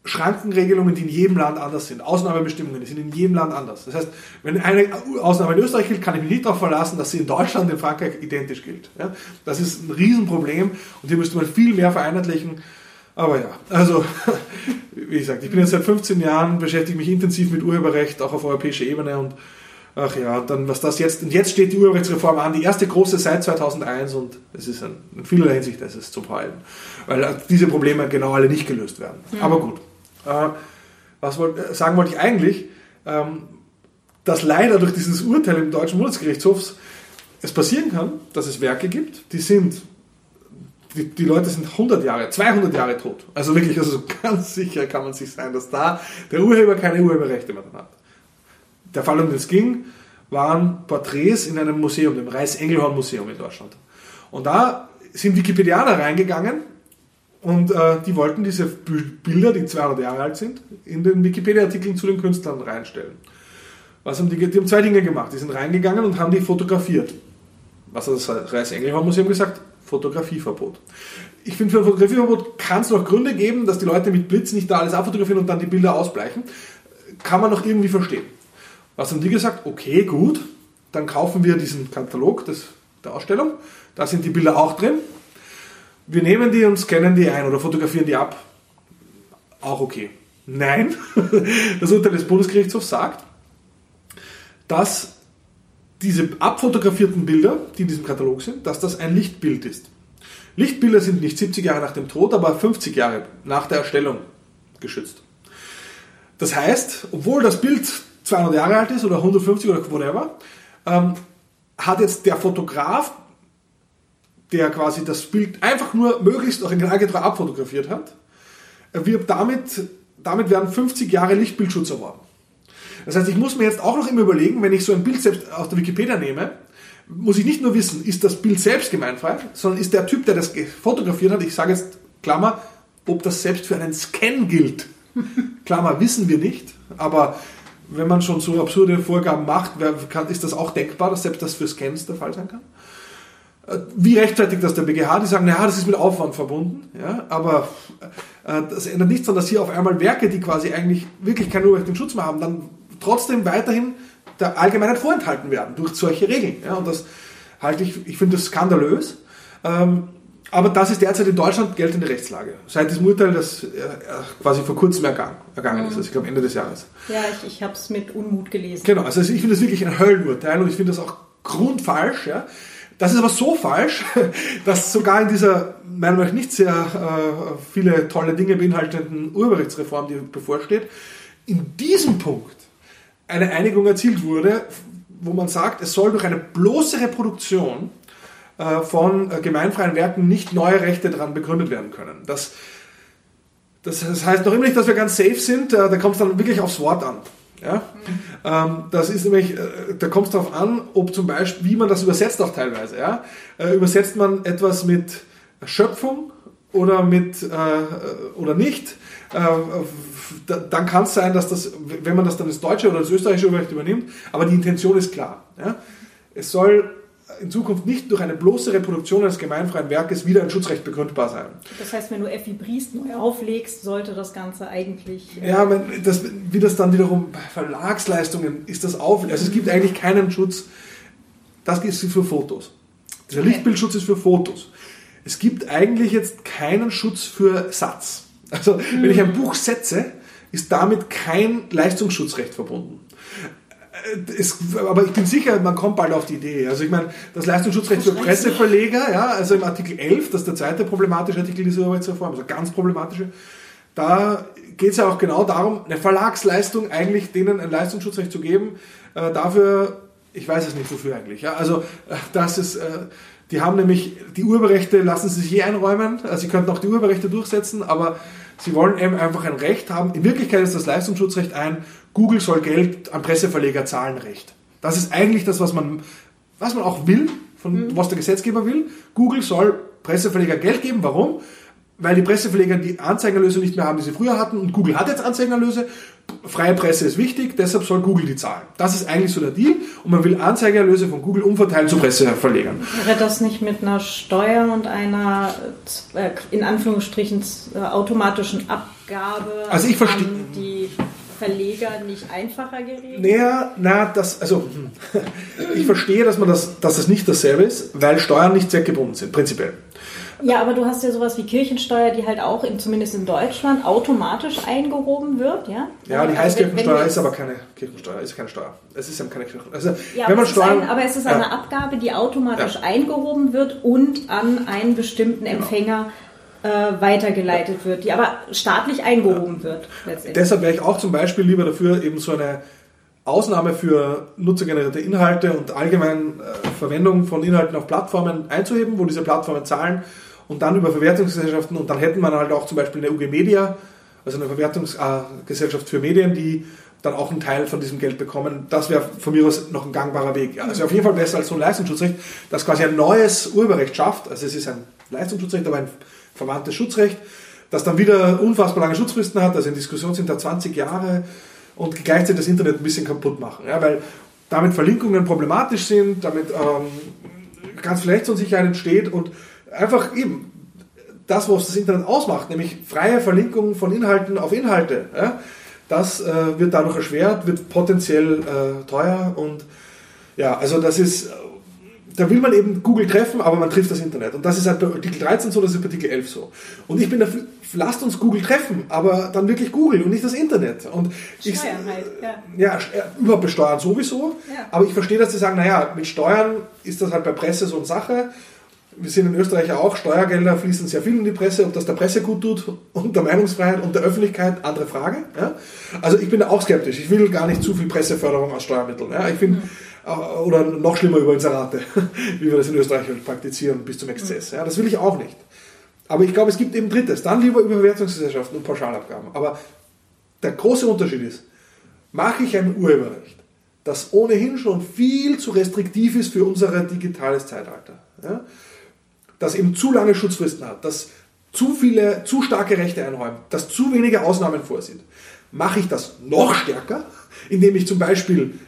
Schrankenregelungen, die in jedem Land anders sind. Ausnahmebestimmungen, die sind in jedem Land anders. Das heißt, wenn eine Ausnahme in Österreich gilt, kann ich mich nicht darauf verlassen, dass sie in Deutschland und in Frankreich identisch gilt. Ja? Das ist ein Riesenproblem und hier müsste man viel mehr vereinheitlichen. Aber ja, also, wie gesagt, ich bin jetzt seit 15 Jahren, beschäftige mich intensiv mit Urheberrecht, auch auf europäischer Ebene und ach ja, dann was das jetzt, und jetzt steht die Urheberrechtsreform an, die erste große seit 2001 und es ist in, in vielerlei Hinsicht, es ist zum Heulen, weil diese Probleme genau alle nicht gelöst werden. Mhm. Aber gut. Äh, was wollt, äh, sagen wollte ich eigentlich? Ähm, dass leider durch dieses Urteil im deutschen Bundesgerichtshof es passieren kann, dass es Werke gibt, die sind, die, die, Leute sind 100 Jahre, 200 Jahre tot. Also wirklich, also ganz sicher kann man sich sein, dass da der Urheber keine Urheberrechte mehr hat. Der Fall, um den es ging, waren Porträts in einem Museum, dem Reichs-Engelhorn-Museum in Deutschland. Und da sind Wikipedianer reingegangen und äh, die wollten diese Bilder, die 200 Jahre alt sind, in den Wikipedia-Artikeln zu den Künstlern reinstellen. Was haben die, die haben zwei Dinge gemacht. Die sind reingegangen und haben die fotografiert. Was hat das Reichs-Engelhorn-Museum gesagt? Fotografieverbot. Ich finde, für ein Fotografieverbot kann es noch Gründe geben, dass die Leute mit Blitz nicht da alles abfotografieren und dann die Bilder ausbleichen. Kann man noch irgendwie verstehen. Was haben die gesagt? Okay, gut, dann kaufen wir diesen Katalog des, der Ausstellung. Da sind die Bilder auch drin wir nehmen die und scannen die ein oder fotografieren die ab. Auch okay. Nein, das Urteil des Bundesgerichtshofs sagt, dass diese abfotografierten Bilder, die in diesem Katalog sind, dass das ein Lichtbild ist. Lichtbilder sind nicht 70 Jahre nach dem Tod, aber 50 Jahre nach der Erstellung geschützt. Das heißt, obwohl das Bild 200 Jahre alt ist oder 150 oder whatever, ähm, hat jetzt der Fotograf der quasi das Bild einfach nur möglichst originalgetreu abfotografiert hat, wird damit, damit werden 50 Jahre Lichtbildschutz erworben. Das heißt, ich muss mir jetzt auch noch immer überlegen, wenn ich so ein Bild selbst aus der Wikipedia nehme, muss ich nicht nur wissen, ist das Bild selbst gemeinfrei, sondern ist der Typ, der das fotografiert hat, ich sage jetzt Klammer, ob das selbst für einen Scan gilt. Klammer, wissen wir nicht, aber wenn man schon so absurde Vorgaben macht, ist das auch denkbar, dass selbst das für Scans der Fall sein kann. Wie rechtfertigt das der BGH? Die sagen, naja, das ist mit Aufwand verbunden, ja, aber äh, das ändert nichts daran, dass hier auf einmal Werke, die quasi eigentlich wirklich keinen urheberrechtlichen Schutz mehr haben, dann trotzdem weiterhin der Allgemeinheit vorenthalten werden durch solche Regeln. Ja, und das halte ich, ich finde das skandalös. Ähm, aber das ist derzeit in Deutschland geltende Rechtslage. Seit diesem Urteil, das äh, quasi vor kurzem ergangen, ergangen ist, also ich glaube Ende des Jahres. Ja, ich, ich habe es mit Unmut gelesen. Genau, also ich finde das wirklich ein Höllenurteil und ich finde das auch grundfalsch. Ja. Das ist aber so falsch, dass sogar in dieser, meiner Meinung nach nicht sehr äh, viele tolle Dinge beinhaltenden Urheberrechtsreform, die bevorsteht, in diesem Punkt eine Einigung erzielt wurde, wo man sagt, es soll durch eine bloße Reproduktion äh, von äh, gemeinfreien Werken nicht neue Rechte daran begründet werden können. Das, das, das heißt noch immer nicht, dass wir ganz safe sind, äh, da kommt es dann wirklich aufs Wort an. Ja? Ähm, das ist nämlich, äh, da kommt es darauf an, ob zum Beispiel, wie man das übersetzt auch teilweise. Ja? Äh, übersetzt man etwas mit Schöpfung oder mit äh, oder nicht, äh, dann kann es sein, dass das, wenn man das dann ins Deutsche oder das österreichische übernimmt, aber die Intention ist klar. Ja? Es soll in Zukunft nicht durch eine bloße Reproduktion eines gemeinfreien Werkes wieder ein Schutzrecht begründbar sein. Das heißt, wenn du Effi Briest neu auflegst, sollte das Ganze eigentlich. Äh ja, das, wie das dann wiederum bei Verlagsleistungen ist, das auf. Also es gibt eigentlich keinen Schutz. Das ist für Fotos. Der. Lichtbildschutz ist für Fotos. Es gibt eigentlich jetzt keinen Schutz für Satz. Also, wenn ich ein Buch setze, ist damit kein Leistungsschutzrecht verbunden. Es, aber ich bin sicher, man kommt bald auf die Idee. Also ich meine, das Leistungsschutzrecht für Presseverleger, ja, also im Artikel 11, das ist der zweite problematische Artikel dieser Urheberrechtsreform, also ganz problematische, da geht es ja auch genau darum, eine Verlagsleistung eigentlich denen ein Leistungsschutzrecht zu geben. Äh, dafür, ich weiß es nicht wofür eigentlich. Ja, also äh, das ist, äh, die haben nämlich die Urheberrechte, lassen sie sich je einräumen. Also sie könnten auch die Urheberrechte durchsetzen, aber sie wollen eben einfach ein Recht haben. In Wirklichkeit ist das Leistungsschutzrecht ein Google soll Geld an Presseverleger zahlen Recht. Das ist eigentlich das, was man, was man auch will, von, mhm. was der Gesetzgeber will. Google soll Presseverleger Geld geben. Warum? weil die Presseverleger die Anzeigenerlöse nicht mehr haben, die sie früher hatten und Google hat jetzt Anzeigenerlöse. Freie Presse ist wichtig, deshalb soll Google die zahlen. Das ist eigentlich so der Deal und man will Anzeigenerlöse von Google umverteilen zu Presseverlegern. Wäre das nicht mit einer Steuer und einer äh, in Anführungsstrichen äh, automatischen Abgabe also ich verstehe die Verleger nicht einfacher geregelt? Naja, na, das, also, hm. ich verstehe, dass man das, dass das nicht dasselbe ist, weil Steuern nicht zweckgebunden sind, prinzipiell. Ja, aber du hast ja sowas wie Kirchensteuer, die halt auch in, zumindest in Deutschland automatisch eingehoben wird, ja? Ja, die heißt also Kirchensteuer, ist aber keine Kirchensteuer, ist keine Steuer. Es ist eben keine Kirchensteuer. Also, ja, wenn man Steuern, ein, aber es ist eine ja. Abgabe, die automatisch ja. eingehoben wird und an einen bestimmten genau. Äh, weitergeleitet wird, die aber staatlich eingehoben wird. Deshalb wäre ich auch zum Beispiel lieber dafür, eben so eine Ausnahme für nutzergenerierte Inhalte und allgemein äh, Verwendung von Inhalten auf Plattformen einzuheben, wo diese Plattformen zahlen und dann über Verwertungsgesellschaften und dann hätten man halt auch zum Beispiel eine UG Media, also eine Verwertungsgesellschaft für Medien, die dann auch einen Teil von diesem Geld bekommen. Das wäre von mir aus noch ein gangbarer Weg. Also auf jeden Fall besser als so ein Leistungsschutzrecht, das quasi ein neues Urheberrecht schafft. Also es ist ein Leistungsschutzrecht, aber ein verwandtes Schutzrecht, das dann wieder unfassbar lange Schutzfristen hat. Also in Diskussion sind da 20 Jahre und gleichzeitig das Internet ein bisschen kaputt machen. Ja, weil damit Verlinkungen problematisch sind, damit ähm, ganz viel Rechtsunsicherheit entsteht und einfach eben das, was das Internet ausmacht, nämlich freie Verlinkung von Inhalten auf Inhalte, ja, das äh, wird dadurch erschwert, wird potenziell äh, teuer und ja, also das ist, da will man eben Google treffen, aber man trifft das Internet. Und das ist halt bei Artikel 13 so, das ist bei Artikel 11 so. Und ich bin dafür, lasst uns Google treffen, aber dann wirklich Google und nicht das Internet. Und ich, Steuern halt, ja. Ja, überhaupt besteuern sowieso. Ja. Aber ich verstehe, dass sie sagen, naja, mit Steuern ist das halt bei Presse so eine Sache wir sind in Österreich ja auch, Steuergelder fließen sehr viel in die Presse, ob das der Presse gut tut und der Meinungsfreiheit und der Öffentlichkeit, andere Frage. Ja? Also ich bin da auch skeptisch. Ich will gar nicht zu viel Presseförderung aus Steuermitteln. Ja? Ich finde, mhm. Oder noch schlimmer über Inserate, wie wir das in Österreich halt praktizieren, bis zum Exzess. Ja? Das will ich auch nicht. Aber ich glaube, es gibt eben Drittes. Dann lieber über Verwertungsgesellschaften und Pauschalabgaben. Aber der große Unterschied ist, mache ich ein Urheberrecht, das ohnehin schon viel zu restriktiv ist für unser digitales Zeitalter. Ja? das eben zu lange Schutzfristen hat, das zu viele, zu starke Rechte einräumt, das zu wenige Ausnahmen vorsieht, mache ich das noch stärker, indem ich zum Beispiel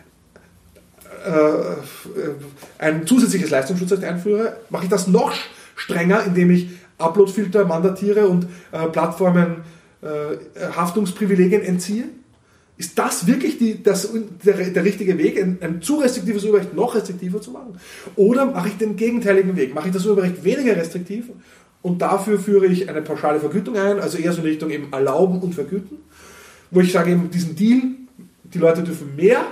äh, ein zusätzliches Leistungsschutzrecht einführe, mache ich das noch strenger, indem ich Uploadfilter mandatiere und äh, Plattformen äh, Haftungsprivilegien entziehe. Ist das wirklich die, das, der, der richtige Weg, ein, ein zu restriktives Urheberrecht noch restriktiver zu machen? Oder mache ich den gegenteiligen Weg? Mache ich das Urheberrecht weniger restriktiv und dafür führe ich eine pauschale Vergütung ein, also eher so in Richtung eben erlauben und vergüten, wo ich sage eben diesen Deal, die Leute dürfen mehr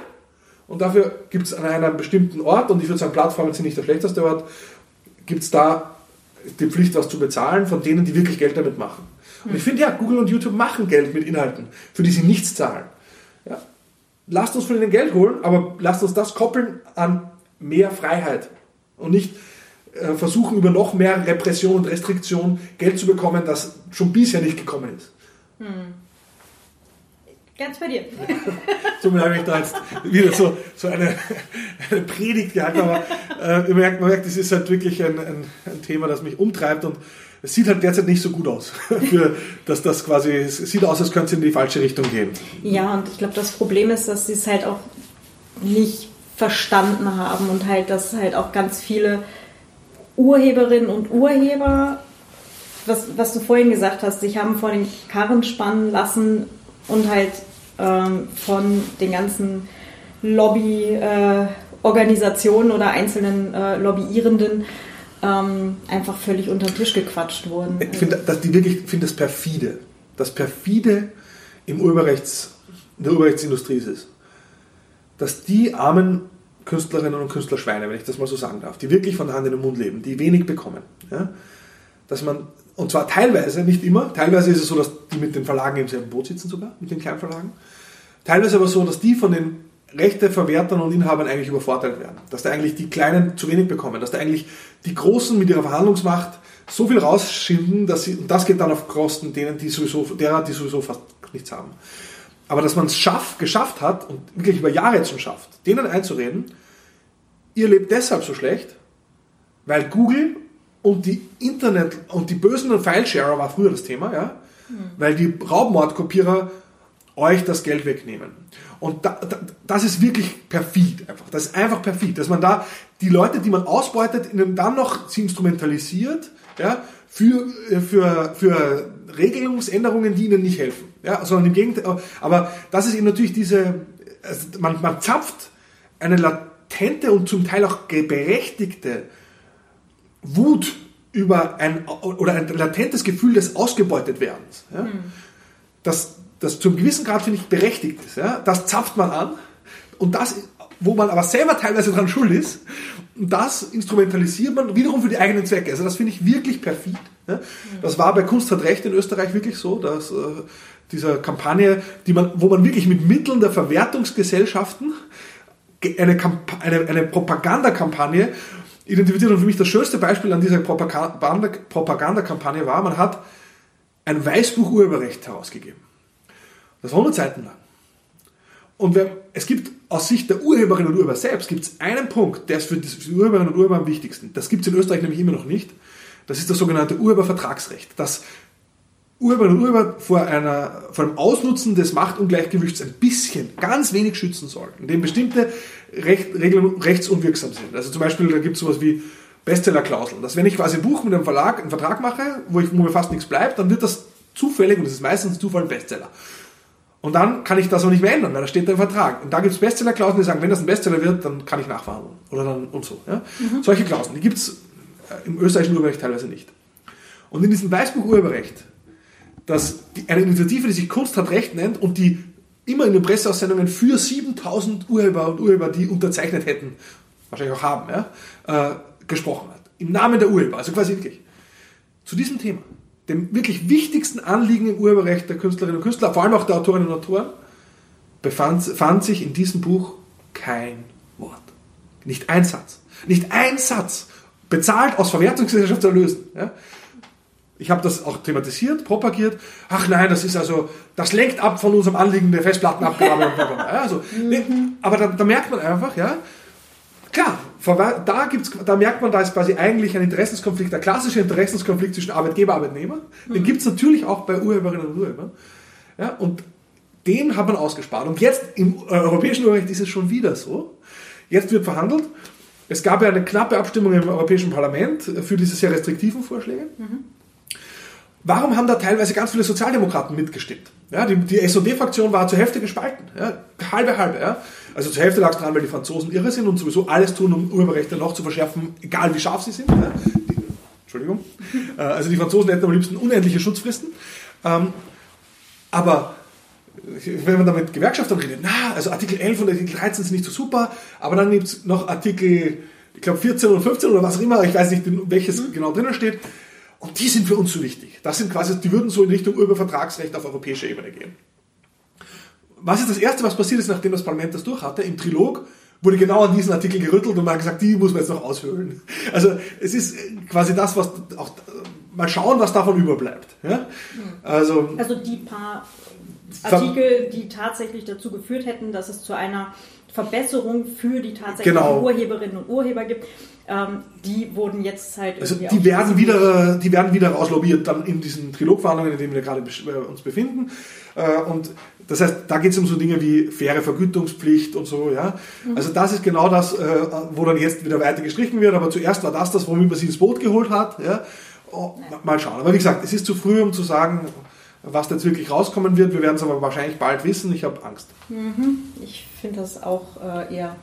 und dafür gibt es an einem bestimmten Ort, und ich würde sagen, Plattformen sind nicht der schlechteste Ort, gibt es da die Pflicht, was zu bezahlen von denen, die wirklich Geld damit machen. Und ich finde ja, Google und YouTube machen Geld mit Inhalten, für die sie nichts zahlen. Ja? Lasst uns von ihnen Geld holen, aber lasst uns das koppeln an mehr Freiheit und nicht äh, versuchen, über noch mehr Repression und Restriktion Geld zu bekommen, das schon bisher nicht gekommen ist. Hm. Ganz bei dir. Somit habe ich da jetzt wieder so, so eine, eine Predigt gehalten, aber äh, man, merkt, man merkt, das ist halt wirklich ein, ein, ein Thema, das mich umtreibt und es sieht halt derzeit nicht so gut aus, für, dass das quasi, es sieht aus, als könnte es in die falsche Richtung gehen. Ja, und ich glaube, das Problem ist, dass sie es halt auch nicht verstanden haben und halt, dass halt auch ganz viele Urheberinnen und Urheber, was, was du vorhin gesagt hast, sich haben vor den Karren spannen lassen und halt ähm, von den ganzen Lobbyorganisationen äh, oder einzelnen äh, Lobbyierenden ähm, einfach völlig unter den Tisch gequatscht wurden. Ich finde dass die das perfide. Das perfide im Urheberrechts, in der Urheberrechtsindustrie ist es, dass die armen Künstlerinnen und Künstler Schweine, wenn ich das mal so sagen darf, die wirklich von der Hand in den Mund leben, die wenig bekommen, ja, dass man, und zwar teilweise, nicht immer, teilweise ist es so, dass die mit den Verlagen im selben Boot sitzen sogar, mit den Kleinverlagen, teilweise aber so, dass die von den Rechteverwertern und Inhabern eigentlich übervorteilt werden. Dass da eigentlich die Kleinen zu wenig bekommen, dass da eigentlich die Großen mit ihrer Verhandlungsmacht so viel rausschinden, dass sie, und das geht dann auf Kosten denen, die sowieso, derer, die sowieso fast nichts haben. Aber dass man es schaff, geschafft hat und wirklich über Jahre schon schafft, denen einzureden, ihr lebt deshalb so schlecht, weil Google und die Internet und die bösen Filesharer war früher das Thema, ja, mhm. weil die Raubmordkopierer euch das Geld wegnehmen. Und da, da, das ist wirklich perfid einfach. Das ist einfach perfid, dass man da die Leute, die man ausbeutet, dann noch sie instrumentalisiert, ja, für, für, für Regelungsänderungen, die ihnen nicht helfen. Ja, sondern im Gegenteil. Aber das ist eben natürlich diese, also man, man zapft eine latente und zum Teil auch berechtigte Wut über ein, oder ein latentes Gefühl des Ausgebeutetwerdens. Ja? Mhm. Das, das zum gewissen Grad, finde ich, berechtigt ist. Ja? Das zapft man an und das, wo man aber selber teilweise dran schuld ist, das instrumentalisiert man wiederum für die eigenen Zwecke. Also das finde ich wirklich perfid. Ja? Das war bei Kunst hat Recht in Österreich wirklich so, dass äh, dieser Kampagne, die man, wo man wirklich mit Mitteln der Verwertungsgesellschaften eine, eine, eine Propagandakampagne identifiziert. Und für mich das schönste Beispiel an dieser Propagandakampagne war, man hat ein Weißbuch Urheberrecht herausgegeben. Das war 100 Seiten lang. Und es gibt aus Sicht der Urheberinnen und Urheber selbst gibt es einen Punkt, der ist für die Urheberinnen und Urheber am wichtigsten. Das gibt es in Österreich nämlich immer noch nicht. Das ist das sogenannte Urhebervertragsrecht. Das Urheber und Urheber vor, einer, vor einem Ausnutzen des Machtungleichgewichts ein bisschen, ganz wenig schützen sollten, indem bestimmte Recht, Regeln rechtsunwirksam sind. Also zum Beispiel, da gibt es sowas wie Bestsellerklauseln, dass wenn ich quasi ein Buch mit einem Verlag einen Vertrag mache, wo, ich, wo mir fast nichts bleibt, dann wird das zufällig, und das ist meistens Zufall, ein Bestseller. Und dann kann ich das auch nicht mehr ändern, weil da steht da im Vertrag. Und da gibt es Bestsellerklauseln, die sagen, wenn das ein Bestseller wird, dann kann ich nachverhandeln. Oder dann und so. Ja? Mhm. Solche Klauseln, die gibt es äh, im österreichischen Urheberrecht teilweise nicht. Und in diesem Weißbuch Urheberrecht dass die, eine Initiative, die sich Kunst hat Recht nennt und die immer in den Presseaussendungen für 7000 Urheber und Urheber, die unterzeichnet hätten, wahrscheinlich auch haben, ja, äh, gesprochen hat. Im Namen der Urheber, also quasi wirklich. Zu diesem Thema, dem wirklich wichtigsten Anliegen im Urheberrecht der Künstlerinnen und Künstler, vor allem auch der Autorinnen und Autoren, befand fand sich in diesem Buch kein Wort. Nicht ein Satz. Nicht ein Satz. Bezahlt aus Verwertungsgesellschaft zu erlösen. Ja? Ich habe das auch thematisiert, propagiert. Ach nein, das ist also, das lenkt ab von unserem Anliegen der Festplattenabgabe. also, nee, aber da, da, merkt man einfach, ja, klar, da, gibt's, da merkt man, da ist quasi eigentlich ein Interessenskonflikt, der klassische Interessenskonflikt zwischen Arbeitgeber und Arbeitnehmer. Den gibt es natürlich auch bei Urheberinnen und Urhebern. Ja, und den hat man ausgespart. Und jetzt im europäischen Urheberrecht ist es schon wieder so. Jetzt wird verhandelt. Es gab ja eine knappe Abstimmung im Europäischen Parlament für diese sehr restriktiven Vorschläge. Mhm. Warum haben da teilweise ganz viele Sozialdemokraten mitgestimmt? Ja, die, die SOD-Fraktion war zur Hälfte gespalten. Ja, halbe, halbe. Ja. Also zur Hälfte lag es daran, weil die Franzosen irre sind und sowieso alles tun, um Urheberrechte noch zu verschärfen, egal wie scharf sie sind. Ja. Die, Entschuldigung. Äh, also die Franzosen hätten am liebsten unendliche Schutzfristen. Ähm, aber wenn man da mit Gewerkschaftern redet, na, also Artikel 11 und Artikel 13 sind nicht so super, aber dann gibt es noch Artikel, ich glaube 14 oder 15 oder was auch immer, ich weiß nicht, welches genau drinnen steht, und die sind für uns so wichtig. Das sind quasi, die würden so in Richtung Übervertragsrecht auf europäischer Ebene gehen. Was ist das Erste, was passiert ist, nachdem das Parlament das durch hatte? Im Trilog wurde genau an diesen Artikel gerüttelt und man hat gesagt, die muss man jetzt noch aushöhlen. Also es ist quasi das, was auch mal schauen, was davon überbleibt. Ja? Also, also die paar Artikel, die tatsächlich dazu geführt hätten, dass es zu einer Verbesserung für die tatsächlichen genau. Urheberinnen und Urheber gibt. Ähm, die wurden jetzt halt also die werden wieder die werden wieder rauslobbyiert dann in diesen Trilogverhandlungen, in denen wir gerade äh, uns befinden äh, und das heißt, da geht es um so Dinge wie faire Vergütungspflicht und so, ja. Mhm. Also das ist genau das, äh, wo dann jetzt wieder weiter gestrichen wird, aber zuerst war das das, womit man sie ins Boot geholt hat, ja. Oh, mal schauen. Aber wie gesagt, es ist zu früh, um zu sagen, was jetzt wirklich rauskommen wird. Wir werden es aber wahrscheinlich bald wissen. Ich habe Angst. Mhm. Ich finde das auch äh, eher.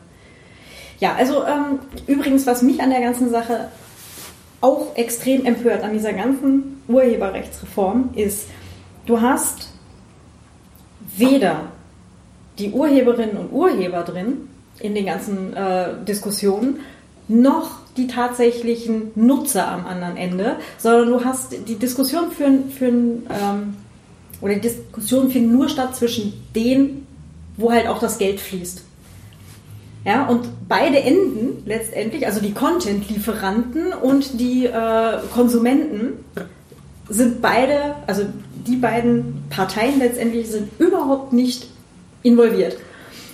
Ja, also ähm, übrigens, was mich an der ganzen Sache auch extrem empört, an dieser ganzen Urheberrechtsreform, ist, du hast weder die Urheberinnen und Urheber drin in den ganzen äh, Diskussionen, noch die tatsächlichen Nutzer am anderen Ende, sondern du hast die Diskussion für, für ähm, oder die Diskussion findet nur statt zwischen denen, wo halt auch das Geld fließt. Ja, und beide Enden letztendlich, also die Content-Lieferanten und die äh, Konsumenten, sind beide, also die beiden Parteien letztendlich sind überhaupt nicht involviert.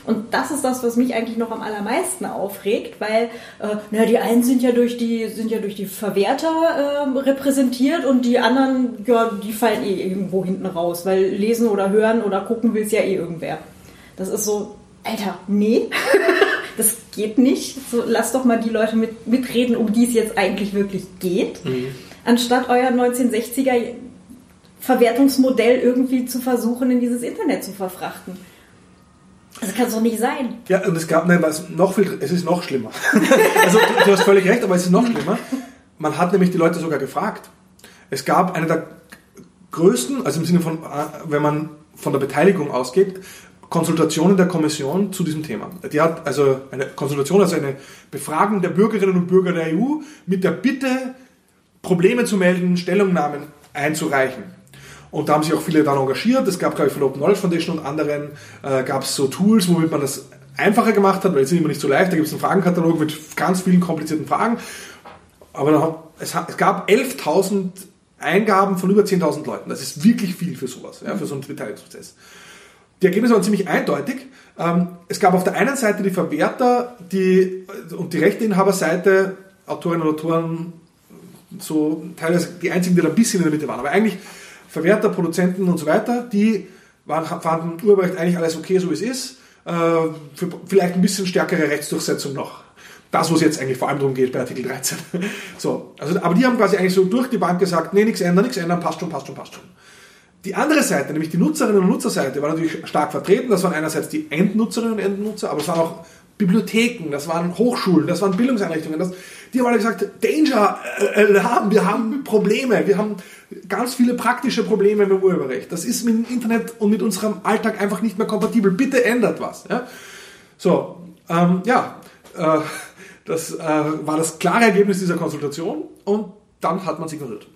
Und das ist das, was mich eigentlich noch am allermeisten aufregt, weil äh, na, die einen sind ja durch die sind ja durch die Verwerter äh, repräsentiert und die anderen, ja, die fallen eh irgendwo hinten raus, weil lesen oder hören oder gucken will es ja eh irgendwer. Das ist so, Alter, nee, das geht nicht. So, lass doch mal die Leute mit, mitreden, um die es jetzt eigentlich wirklich geht, mhm. anstatt euer 1960er Verwertungsmodell irgendwie zu versuchen, in dieses Internet zu verfrachten. Das kann es doch nicht sein. Ja, und es gab, nein, noch viel, es ist noch schlimmer. also du, du, hast völlig recht, aber es ist noch schlimmer. Man hat nämlich die Leute sogar gefragt. Es gab eine der größten, also im Sinne von, äh, wenn man von der Beteiligung ausgeht, Konsultationen der Kommission zu diesem Thema. Die hat also eine Konsultation, also eine Befragung der Bürgerinnen und Bürger der EU mit der Bitte, Probleme zu melden, Stellungnahmen einzureichen. Und da haben sich auch viele dann engagiert. Es gab, glaube ich, von der Open Knowledge Foundation und anderen äh, gab es so Tools, womit man das einfacher gemacht hat, weil es ist immer nicht so leicht. Da gibt es einen Fragenkatalog mit ganz vielen komplizierten Fragen. Aber hat, es, es, gab 11.000 Eingaben von über 10.000 Leuten. Das ist wirklich viel für sowas, ja, für so einen Beteiligungsprozess. Die Ergebnisse waren ziemlich eindeutig. Ähm, es gab auf der einen Seite die Verwerter die, und die Rechteinhaberseite, Autorinnen und Autoren, so teilweise die einzigen, die da ein bisschen in der Mitte waren. Aber eigentlich Verwerter, Produzenten und so weiter, die waren, fanden Urheberrecht eigentlich alles okay, so wie es ist. Äh, für vielleicht ein bisschen stärkere Rechtsdurchsetzung noch. Das, wo es jetzt eigentlich vor allem darum geht bei Artikel 13. so, also, aber die haben quasi eigentlich so durch die Bank gesagt, nee, nichts ändern, nichts ändern, passt schon, passt schon, passt schon. Die andere Seite, nämlich die Nutzerinnen und Nutzerseite, war natürlich stark vertreten. Das waren einerseits die Endnutzerinnen und Endnutzer, aber es waren auch Bibliotheken, das waren Hochschulen, das waren Bildungseinrichtungen. Das, die haben alle gesagt, Danger, äh, äh, wir haben Probleme, wir haben ganz viele praktische Probleme mit dem Urheberrecht. Das ist mit dem Internet und mit unserem Alltag einfach nicht mehr kompatibel. Bitte ändert was. Ja? So, ähm, ja, äh, das äh, war das klare Ergebnis dieser Konsultation und dann hat man es ignoriert.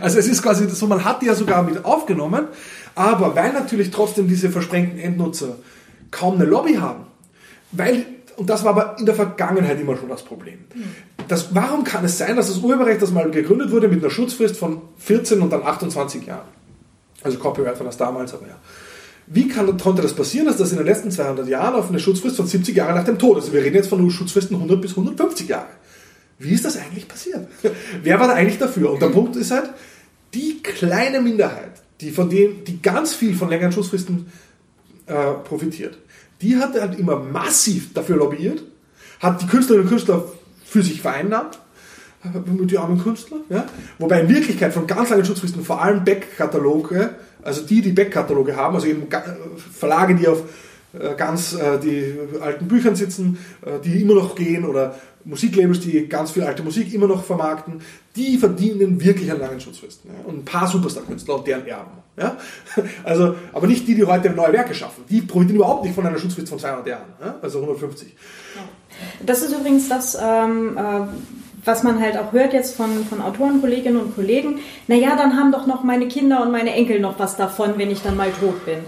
Also es ist quasi so, man hat die ja sogar mit aufgenommen, aber weil natürlich trotzdem diese versprengten Endnutzer kaum eine Lobby haben, weil und das war aber in der Vergangenheit immer schon das Problem. Das, warum kann es sein, dass das Urheberrecht, das mal gegründet wurde mit einer Schutzfrist von 14 und dann 28 Jahren, also Copyright war das damals, aber ja. Wie kann, konnte das passieren, dass das in den letzten 200 Jahren auf eine Schutzfrist von 70 Jahren nach dem Tod, also wir reden jetzt von Schutzfristen 100 bis 150 Jahre. Wie ist das eigentlich passiert? Wer war da eigentlich dafür? Und der Punkt ist halt, die kleine Minderheit, die von dem, die ganz viel von längeren Schutzfristen äh, profitiert, die hat halt immer massiv dafür lobbyiert, hat die Künstlerinnen und Künstler für sich vereinnahmt, die armen Künstler, ja? wobei in Wirklichkeit von ganz langen Schutzfristen vor allem Back-Kataloge, also die, die Back-Kataloge haben, also eben Verlage, die auf äh, ganz äh, die alten Büchern sitzen, äh, die immer noch gehen oder Musiklabels, die ganz viel alte Musik immer noch vermarkten, die verdienen wirklich an langen Schutzfristen. Ja? Und ein paar Superstar-Künstler und deren Erben. Ja? Also, aber nicht die, die heute neue Werke schaffen. Die profitieren überhaupt nicht von einer Schutzfrist von 200 Jahren, ja? also 150. Das ist übrigens das, ähm, äh, was man halt auch hört jetzt von, von Autoren, Kolleginnen und Kollegen. Naja, dann haben doch noch meine Kinder und meine Enkel noch was davon, wenn ich dann mal tot bin.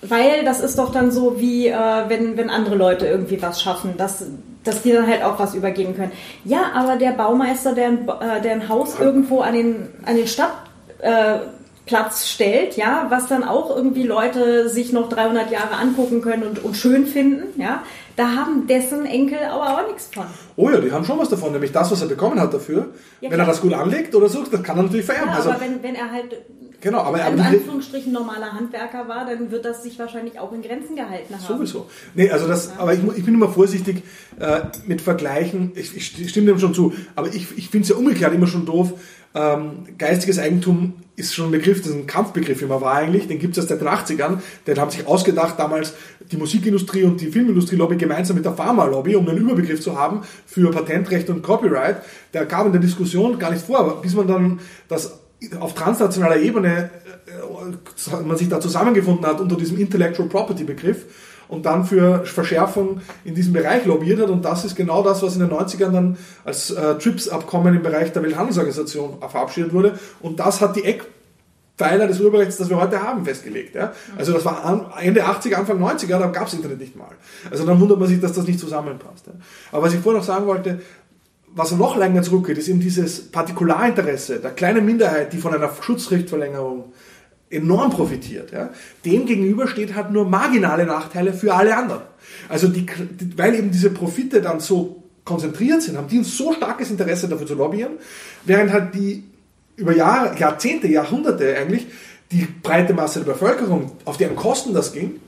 Weil das ist doch dann so, wie äh, wenn, wenn andere Leute irgendwie was schaffen, dass, dass die dann halt auch was übergeben können. Ja, aber der Baumeister, der ein, äh, der ein Haus irgendwo an den, an den Stadtplatz äh, stellt, ja, was dann auch irgendwie Leute sich noch 300 Jahre angucken können und, und schön finden, ja, da haben dessen Enkel aber auch nichts von. Oh ja, die haben schon was davon, nämlich das, was er bekommen hat dafür. Ja, wenn er das gut anlegt oder so, das kann er natürlich vererben. Ja, also, aber wenn, wenn er halt Genau, aber in Anführungsstrichen normaler Handwerker war, dann wird das sich wahrscheinlich auch in Grenzen gehalten haben. Sowieso. Nee, also das, ja. aber ich, ich, bin immer vorsichtig äh, mit Vergleichen. Ich, ich, stimme dem schon zu, aber ich, ich finde es ja umgekehrt immer schon doof. Ähm, geistiges Eigentum ist schon ein Begriff, das ist ein Kampfbegriff immer war eigentlich, den gibt es seit den 80ern. Den haben sich ausgedacht damals die Musikindustrie und die Filmindustrie-Lobby gemeinsam mit der Pharma-Lobby, um einen Überbegriff zu haben für Patentrecht und Copyright. Der kam in der Diskussion gar nicht vor, bis man dann das auf transnationaler Ebene äh, man sich da zusammengefunden hat unter diesem Intellectual Property Begriff und dann für Verschärfung in diesem Bereich lobbyiert hat. Und das ist genau das, was in den 90ern dann als äh, TRIPS-Abkommen im Bereich der Welthandelsorganisation verabschiedet wurde. Und das hat die Eckpfeiler des Urheberrechts, das wir heute haben, festgelegt. Ja? Also das war Ende 80er, Anfang 90er, da gab es Internet nicht mal. Also dann wundert man sich, dass das nicht zusammenpasst. Ja? Aber was ich vorhin noch sagen wollte, was noch länger zurückgeht, ist eben dieses Partikularinteresse der kleinen Minderheit, die von einer Schutzrechtverlängerung enorm profitiert. Ja. Dem gegenüber steht halt nur marginale Nachteile für alle anderen. Also die, weil eben diese Profite dann so konzentriert sind, haben die ein so starkes Interesse dafür zu lobbyieren, während halt die über Jahre, Jahrzehnte, Jahrhunderte eigentlich die breite Masse der Bevölkerung, auf deren Kosten das ging,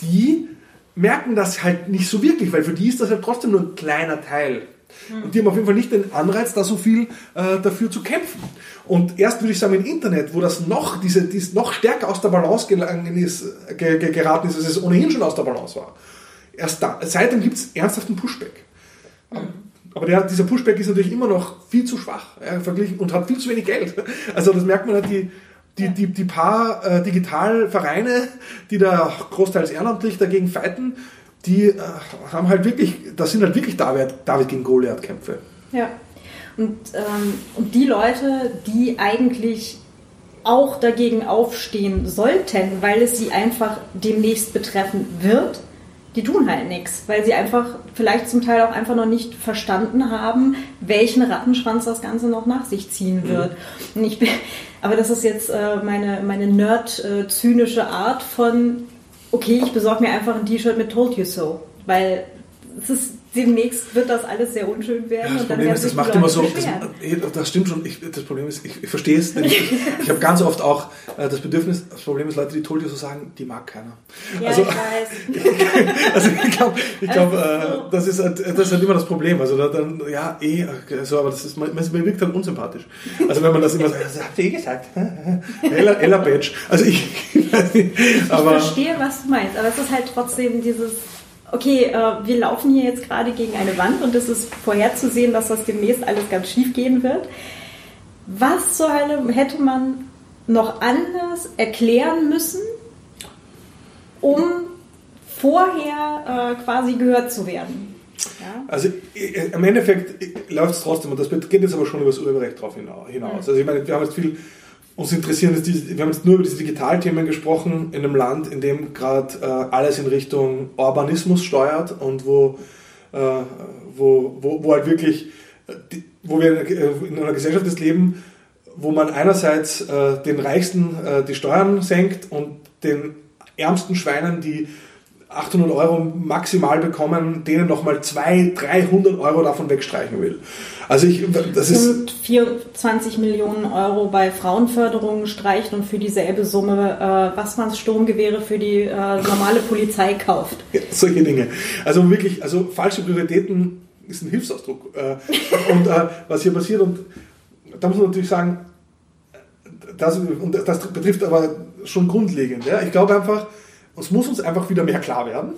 die merken das halt nicht so wirklich, weil für die ist das halt trotzdem nur ein kleiner Teil. Und die haben auf jeden Fall nicht den Anreiz, da so viel äh, dafür zu kämpfen. Und erst würde ich sagen, im Internet, wo das noch, diese, dies noch stärker aus der Balance gelangen ist, ge, ge, geraten ist, als es ohnehin schon aus der Balance war. Erst da, seitdem gibt es ernsthaften Pushback. Mhm. Aber der, dieser Pushback ist natürlich immer noch viel zu schwach ja, verglichen und hat viel zu wenig Geld. Also das merkt man halt, die, die, die, die paar äh, Digitalvereine, die da großteils ehrenamtlich dagegen fighten, die äh, haben halt wirklich, das sind halt wirklich David, David gegen Goliath-Kämpfe. Ja. Und, ähm, und die Leute, die eigentlich auch dagegen aufstehen sollten, weil es sie einfach demnächst betreffen wird, die tun halt nichts, weil sie einfach vielleicht zum Teil auch einfach noch nicht verstanden haben, welchen Rattenschwanz das Ganze noch nach sich ziehen mhm. wird. Und ich bin, aber das ist jetzt äh, meine, meine nerd-zynische Art von, okay, ich besorge mir einfach ein T-Shirt mit Told You So, weil es ist demnächst wird das alles sehr unschön werden. Ja, das Problem ist, das macht immer so, das, das, stimmt schon, ich, das Problem ist, ich, ich verstehe es, ich, ich habe ganz oft auch äh, das Bedürfnis, das Problem ist, Leute, die Told so sagen, die mag keiner. Ja, also, ich weiß. also ich glaube, ich glaub, äh, das, ist halt, das ist halt immer das Problem. Also da, dann, ja, eh, so, aber das ist, man, man wirkt dann unsympathisch. Also wenn man das immer sagt, das habt ihr eh gesagt. Ella, Ella Badge. Also ich, ich aber... Ich verstehe, was du meinst, aber es ist halt trotzdem dieses okay, äh, wir laufen hier jetzt gerade gegen eine Wand und es ist vorherzusehen, dass das demnächst alles ganz schief gehen wird. Was zur Hölle hätte man noch anders erklären müssen, um vorher äh, quasi gehört zu werden? Ja? Also äh, im Endeffekt läuft es trotzdem, und das geht jetzt aber schon über das Urheberrecht drauf hinaus. Mhm. Also ich meine, wir haben jetzt viel uns interessieren ist diese, wir haben jetzt nur über diese Digitalthemen gesprochen in einem Land, in dem gerade äh, alles in Richtung Urbanismus steuert und wo, äh, wo, wo, wo halt wirklich, äh, wo wir in einer Gesellschaft des leben, wo man einerseits äh, den Reichsten äh, die Steuern senkt und den ärmsten Schweinen, die 800 Euro maximal bekommen, denen nochmal 200, 300 Euro davon wegstreichen will. Also ich, das ist und 24 Millionen Euro bei Frauenförderung streicht und für dieselbe Summe äh, was man Sturmgewehre für die äh, normale Polizei kauft. Ja, solche Dinge. Also wirklich, also falsche Prioritäten ist ein Hilfsausdruck. Äh, und äh, was hier passiert und da muss man natürlich sagen, das, und das betrifft aber schon grundlegend. Ja? Ich glaube einfach, es muss uns einfach wieder mehr klar werden,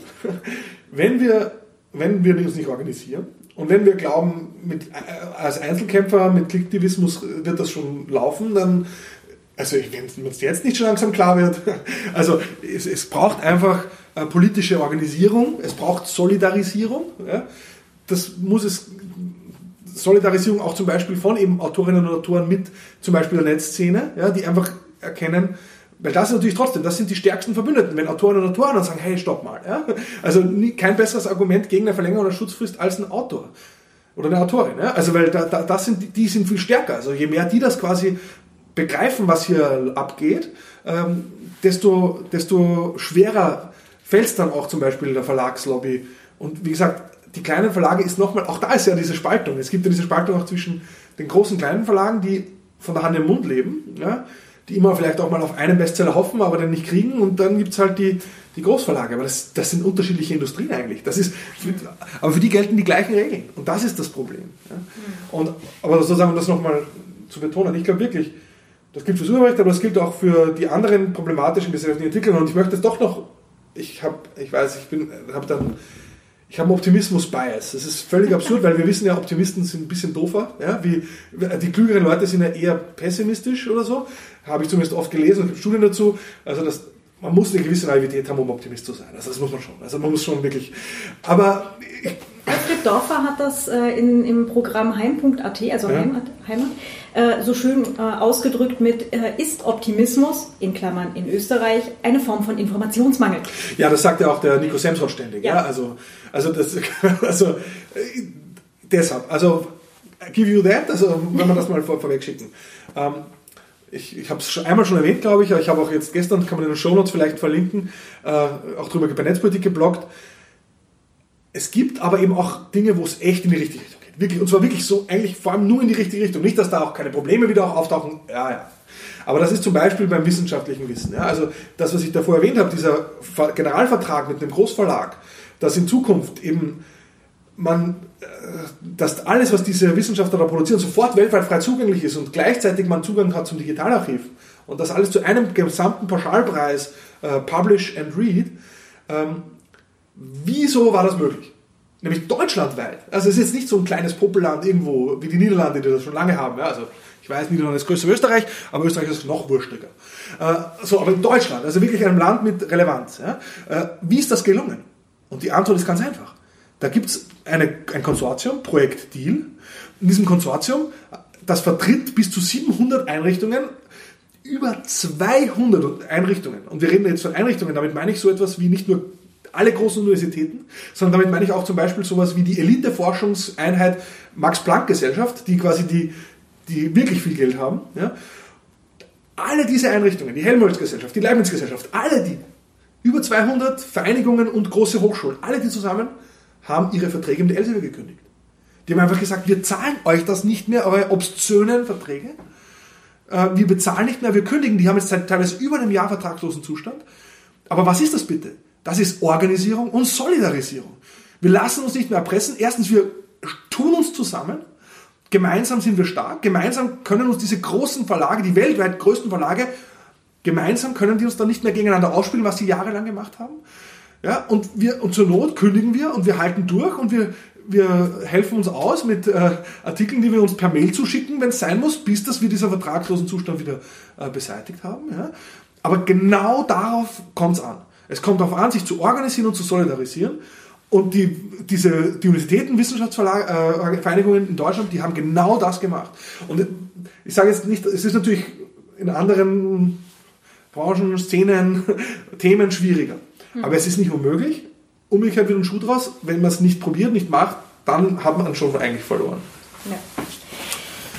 wenn wir, wenn wir uns nicht organisieren und wenn wir glauben, mit, äh, als Einzelkämpfer mit Klicktivismus wird das schon laufen, dann, also wenn es jetzt nicht schon langsam klar wird, also es, es braucht einfach äh, politische Organisierung, es braucht Solidarisierung. Ja? Das muss es Solidarisierung auch zum Beispiel von eben Autorinnen und Autoren mit zum Beispiel der Netzszene, ja, die einfach erkennen, weil das ist natürlich trotzdem, das sind die stärksten Verbündeten, wenn Autoren und Autoren dann sagen, hey, stopp mal. Ja? Also kein besseres Argument gegen eine Verlängerung der Schutzfrist als ein Autor oder eine Autorin. Ja? Also weil da, da, das sind, die sind viel stärker. Also je mehr die das quasi begreifen, was hier abgeht, ähm, desto, desto schwerer fällt es dann auch zum Beispiel der Verlagslobby. Und wie gesagt, die kleinen Verlage ist nochmal, auch da ist ja diese Spaltung. Es gibt ja diese Spaltung auch zwischen den großen kleinen Verlagen, die von der Hand im Mund leben, ja, die immer vielleicht auch mal auf einen Bestseller hoffen, aber den nicht kriegen. Und dann gibt es halt die, die Großverlage. Aber das, das sind unterschiedliche Industrien eigentlich. Das ist, aber für die gelten die gleichen Regeln. Und das ist das Problem. Ja. Und, aber sozusagen, um das nochmal zu betonen, ich glaube wirklich, das gilt für Urheberrecht, aber das gilt auch für die anderen problematischen gesellschaftlichen Entwicklungen. Und ich möchte es doch noch, ich habe, ich weiß, ich bin, habe dann ich habe einen Optimismus-Bias. Das ist völlig absurd, weil wir wissen ja, Optimisten sind ein bisschen doofer. Ja? Wie, die klügeren Leute sind ja eher pessimistisch oder so. Habe ich zumindest oft gelesen und Studien dazu. Also das, man muss eine gewisse Naivität haben, um Optimist zu sein. Also das muss man schon. Also man muss schon wirklich. Aber ich, Alfred Dorfer hat das äh, in, im Programm heim.at, also ja. Heimat, Heimat äh, so schön äh, ausgedrückt mit äh, ist Optimismus, in Klammern in Österreich, eine Form von Informationsmangel. Ja, das sagt ja auch der Nico Semsrott ständig. Ja. ja. Also, also, das, also äh, deshalb, also give you that, also wenn wir das mal vor, vorweg schicken. Ähm, ich, ich habe es einmal schon erwähnt, glaube ich, aber ich habe auch jetzt gestern, kann man in den Shownotes vielleicht verlinken, äh, auch drüber bei Netzpolitik gebloggt. Es gibt aber eben auch Dinge, wo es echt in die richtige Richtung. Wirklich, und zwar wirklich so, eigentlich vor allem nur in die richtige Richtung. Nicht, dass da auch keine Probleme wieder auch auftauchen. Ja, ja. Aber das ist zum Beispiel beim wissenschaftlichen Wissen. Ja? Also das, was ich davor erwähnt habe, dieser Generalvertrag mit einem Großverlag, dass in Zukunft eben man, äh, dass alles, was diese Wissenschaftler da produzieren, sofort weltweit frei zugänglich ist und gleichzeitig man Zugang hat zum Digitalarchiv und das alles zu einem gesamten Pauschalpreis, äh, Publish and Read, ähm, wieso war das möglich? Nämlich deutschlandweit. Also es ist jetzt nicht so ein kleines Popelland irgendwo wie die Niederlande, die das schon lange haben. Ja? Also ich weiß, Niederlande ist größer wie Österreich, aber Österreich ist noch wurstiger. Äh, so, aber in Deutschland, also wirklich einem Land mit Relevanz. Ja? Äh, wie ist das gelungen? Und die Antwort ist ganz einfach. Da gibt es ein Konsortium, Projekt Deal. In diesem Konsortium, das vertritt bis zu 700 Einrichtungen, über 200 Einrichtungen. Und wir reden jetzt von Einrichtungen, damit meine ich so etwas wie nicht nur alle großen Universitäten, sondern damit meine ich auch zum Beispiel sowas wie die Elite-Forschungseinheit Max-Planck-Gesellschaft, die quasi die, die wirklich viel Geld haben. Ja. Alle diese Einrichtungen, die Helmholtz-Gesellschaft, die Leibniz-Gesellschaft, alle die, über 200 Vereinigungen und große Hochschulen, alle die zusammen haben ihre Verträge mit Elsevier gekündigt. Die haben einfach gesagt, wir zahlen euch das nicht mehr, eure obszönen Verträge. Äh, wir bezahlen nicht mehr, wir kündigen. Die haben jetzt seit teilweise über einem Jahr vertragslosen Zustand. Aber was ist das bitte? Das ist Organisierung und Solidarisierung. Wir lassen uns nicht mehr erpressen. Erstens, wir tun uns zusammen. Gemeinsam sind wir stark. Gemeinsam können uns diese großen Verlage, die weltweit größten Verlage, gemeinsam können die uns dann nicht mehr gegeneinander ausspielen, was sie jahrelang gemacht haben. Ja, und, wir, und zur Not kündigen wir und wir halten durch und wir, wir helfen uns aus mit äh, Artikeln, die wir uns per Mail zuschicken, wenn es sein muss, bis dass wir diesen vertragslosen Zustand wieder äh, beseitigt haben. Ja. Aber genau darauf kommt es an. Es kommt darauf an, sich zu organisieren und zu solidarisieren. Und die, diese, die Universitäten, Wissenschaftsvereinigungen äh, in Deutschland, die haben genau das gemacht. Und ich sage jetzt nicht, es ist natürlich in anderen Branchen, Szenen, Themen schwieriger. Mhm. Aber es ist nicht unmöglich. Umgekehrt wird ein Schuh draus. Wenn man es nicht probiert, nicht macht, dann hat man schon eigentlich verloren.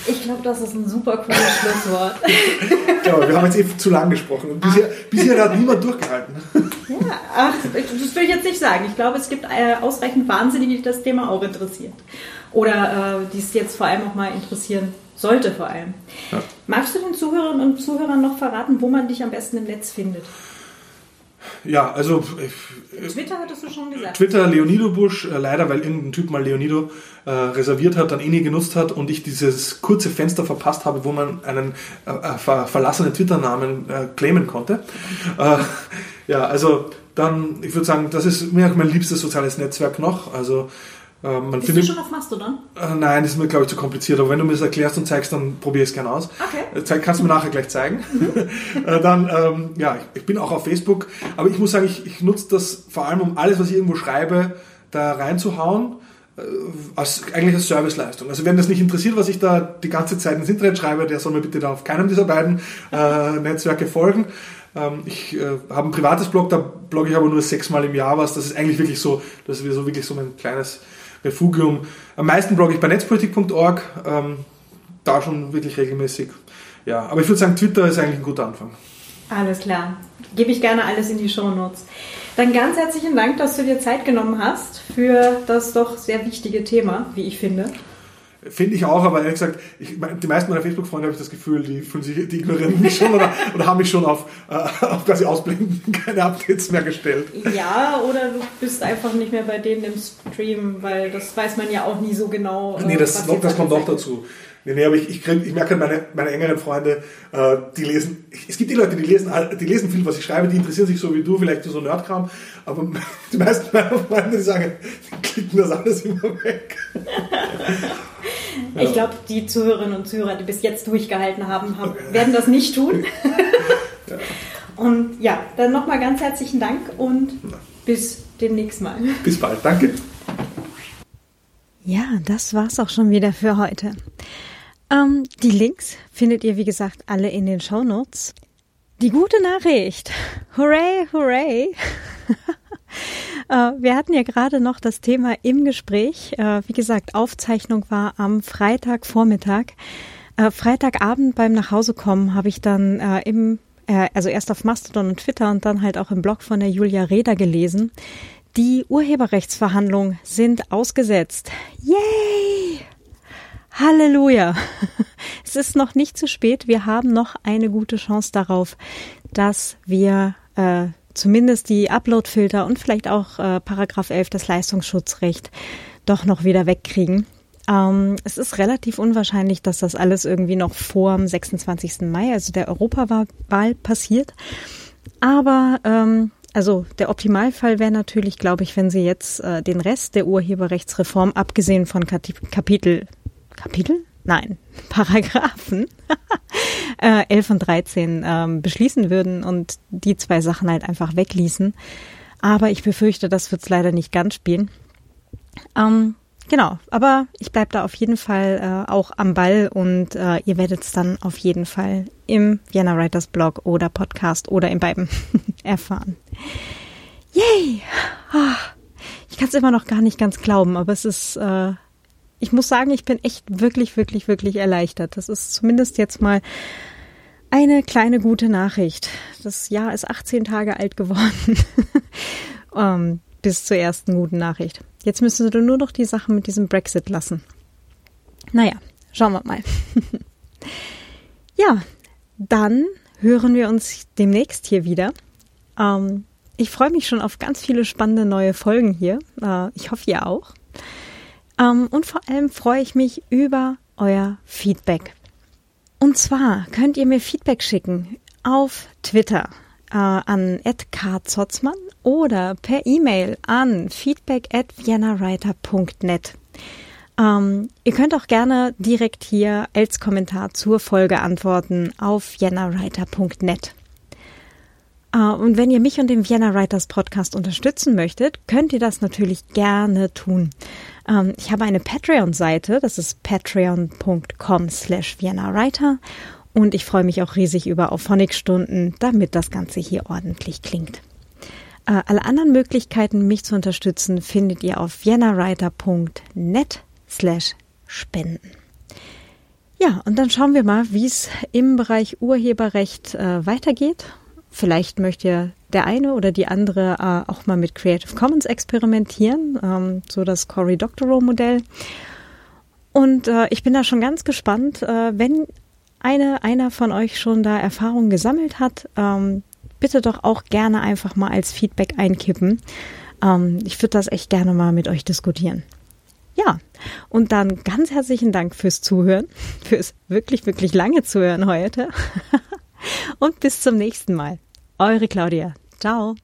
Ich glaube, das ist ein super cooles Schlusswort. ja, wir haben jetzt eben zu lang gesprochen. Und bisher, bisher hat niemand durchgehalten. Ja, ach, das will ich jetzt nicht sagen. Ich glaube, es gibt äh, ausreichend Wahnsinnige, die das Thema auch interessiert. Oder äh, die es jetzt vor allem auch mal interessieren sollte vor allem. Ja. Magst du den Zuhörerinnen und Zuhörern noch verraten, wo man dich am besten im Netz findet? Ja, also. Twitter hattest du schon gesagt. Twitter, Leonido Busch, äh, leider, weil irgendein Typ mal Leonido äh, reserviert hat, dann eh nie genutzt hat und ich dieses kurze Fenster verpasst habe, wo man einen äh, äh ver verlassenen Twitter-Namen äh, claimen konnte. Äh, ja, also dann, ich würde sagen, das ist mir auch mein liebstes soziales Netzwerk noch. Also äh, man Bist findet, du schon auf Mastodon? Äh, nein, das ist mir, glaube ich, zu kompliziert. Aber wenn du mir das erklärst und zeigst, dann probiere ich es gerne aus. Okay. Äh, kannst du mir nachher gleich zeigen. Mhm. äh, dann, ähm, ja, ich, ich, bin auch auf Facebook. Aber ich muss sagen, ich, ich nutze das vor allem, um alles, was ich irgendwo schreibe, da reinzuhauen. Äh, als, eigentlich als Serviceleistung. Also wenn das nicht interessiert, was ich da die ganze Zeit ins Internet schreibe, der soll mir bitte da auf keinem dieser beiden äh, Netzwerke folgen. Ähm, ich äh, habe ein privates Blog, da blogge ich aber nur sechsmal im Jahr was. Das ist eigentlich wirklich so, das ist so wirklich so mein kleines Refugium. Am meisten blogge ich bei netzpolitik.org, ähm, da schon wirklich regelmäßig. Ja, aber ich würde sagen, Twitter ist eigentlich ein guter Anfang. Alles klar. Gebe ich gerne alles in die Show Notes. Dann ganz herzlichen Dank, dass du dir Zeit genommen hast für das doch sehr wichtige Thema, wie ich finde. Finde ich auch, aber ehrlich gesagt, ich, die meisten meiner Facebook-Freunde habe ich das Gefühl, die fühlen sich, die ignorieren mich schon oder, oder haben mich schon auf, äh, auf quasi ausblenden, keine Updates mehr gestellt. Ja, oder du bist einfach nicht mehr bei denen im Stream, weil das weiß man ja auch nie so genau. Äh, nee, das, noch, das kommt auch dazu. Nee, nee, aber ich, ich, krieg, ich merke, meine, meine engeren Freunde, äh, die lesen, es gibt die Leute, die lesen, die lesen viel, was ich schreibe, die interessieren sich so wie du, vielleicht so Nerdkram, aber die meisten meiner Freunde, die sagen, die klicken das alles immer weg. Ich glaube, die Zuhörerinnen und Zuhörer, die bis jetzt durchgehalten haben, haben werden das nicht tun. Und ja, dann nochmal ganz herzlichen Dank und bis demnächst mal. Bis bald, danke. Ja, das war's auch schon wieder für heute. Ähm, die Links findet ihr, wie gesagt, alle in den Show Notes. Die gute Nachricht. Hooray, hooray. Äh, wir hatten ja gerade noch das Thema im Gespräch. Äh, wie gesagt, Aufzeichnung war am Freitagvormittag. Äh, Freitagabend beim Nachhausekommen habe ich dann im, also erst auf Mastodon und Twitter und dann halt auch im Blog von der Julia Reda gelesen. Die Urheberrechtsverhandlungen sind ausgesetzt. Yay! Halleluja! Es ist noch nicht zu spät. Wir haben noch eine gute Chance darauf, dass wir äh, zumindest die Uploadfilter und vielleicht auch äh, Paragraph 11 das Leistungsschutzrecht doch noch wieder wegkriegen. Ähm, es ist relativ unwahrscheinlich, dass das alles irgendwie noch vor dem 26. Mai, also der Europawahl, passiert. Aber ähm, also der Optimalfall wäre natürlich, glaube ich, wenn Sie jetzt äh, den Rest der Urheberrechtsreform, abgesehen von Kapitel, Kapitel? Nein, Paragraphen äh, 11 und 13 ähm, beschließen würden und die zwei Sachen halt einfach wegließen. Aber ich befürchte, das wird es leider nicht ganz spielen. Ähm, genau, aber ich bleibe da auf jeden Fall äh, auch am Ball und äh, ihr werdet es dann auf jeden Fall im Vienna Writers Blog oder Podcast oder in beiden erfahren. Yay! Oh, ich kann es immer noch gar nicht ganz glauben, aber es ist, äh, ich muss sagen, ich bin echt wirklich, wirklich, wirklich erleichtert. Das ist zumindest jetzt mal eine kleine gute Nachricht. Das Jahr ist 18 Tage alt geworden. um, ähm, bis zur ersten guten Nachricht. Jetzt müssen sie nur noch die Sache mit diesem Brexit lassen. Naja, schauen wir mal. ja, dann hören wir uns demnächst hier wieder. Ähm, ich freue mich schon auf ganz viele spannende neue Folgen hier. Äh, ich hoffe, ihr auch. Ähm, und vor allem freue ich mich über euer Feedback. Und zwar könnt ihr mir Feedback schicken auf Twitter äh, an @karzotzmann oder per E-Mail an feedback at viennawriter.net. Ähm, ihr könnt auch gerne direkt hier als Kommentar zur Folge antworten auf viennawriter.net. Äh, und wenn ihr mich und den Vienna Writers Podcast unterstützen möchtet, könnt ihr das natürlich gerne tun. Ähm, ich habe eine Patreon-Seite, das ist patreon.com slash Vienna Writer und ich freue mich auch riesig über Auphonic-Stunden, damit das Ganze hier ordentlich klingt. Äh, alle anderen Möglichkeiten, mich zu unterstützen, findet ihr auf viennawriter.net slash spenden. Ja, und dann schauen wir mal, wie es im Bereich Urheberrecht äh, weitergeht. Vielleicht möchte der eine oder die andere äh, auch mal mit Creative Commons experimentieren, ähm, so das Cory Doctorow Modell. Und äh, ich bin da schon ganz gespannt, äh, wenn eine, einer von euch schon da Erfahrungen gesammelt hat, ähm, bitte doch auch gerne einfach mal als Feedback einkippen. Ähm, ich würde das echt gerne mal mit euch diskutieren. Ja, und dann ganz herzlichen Dank fürs Zuhören, fürs wirklich, wirklich lange Zuhören heute. und bis zum nächsten Mal. Eure Claudia. Ciao.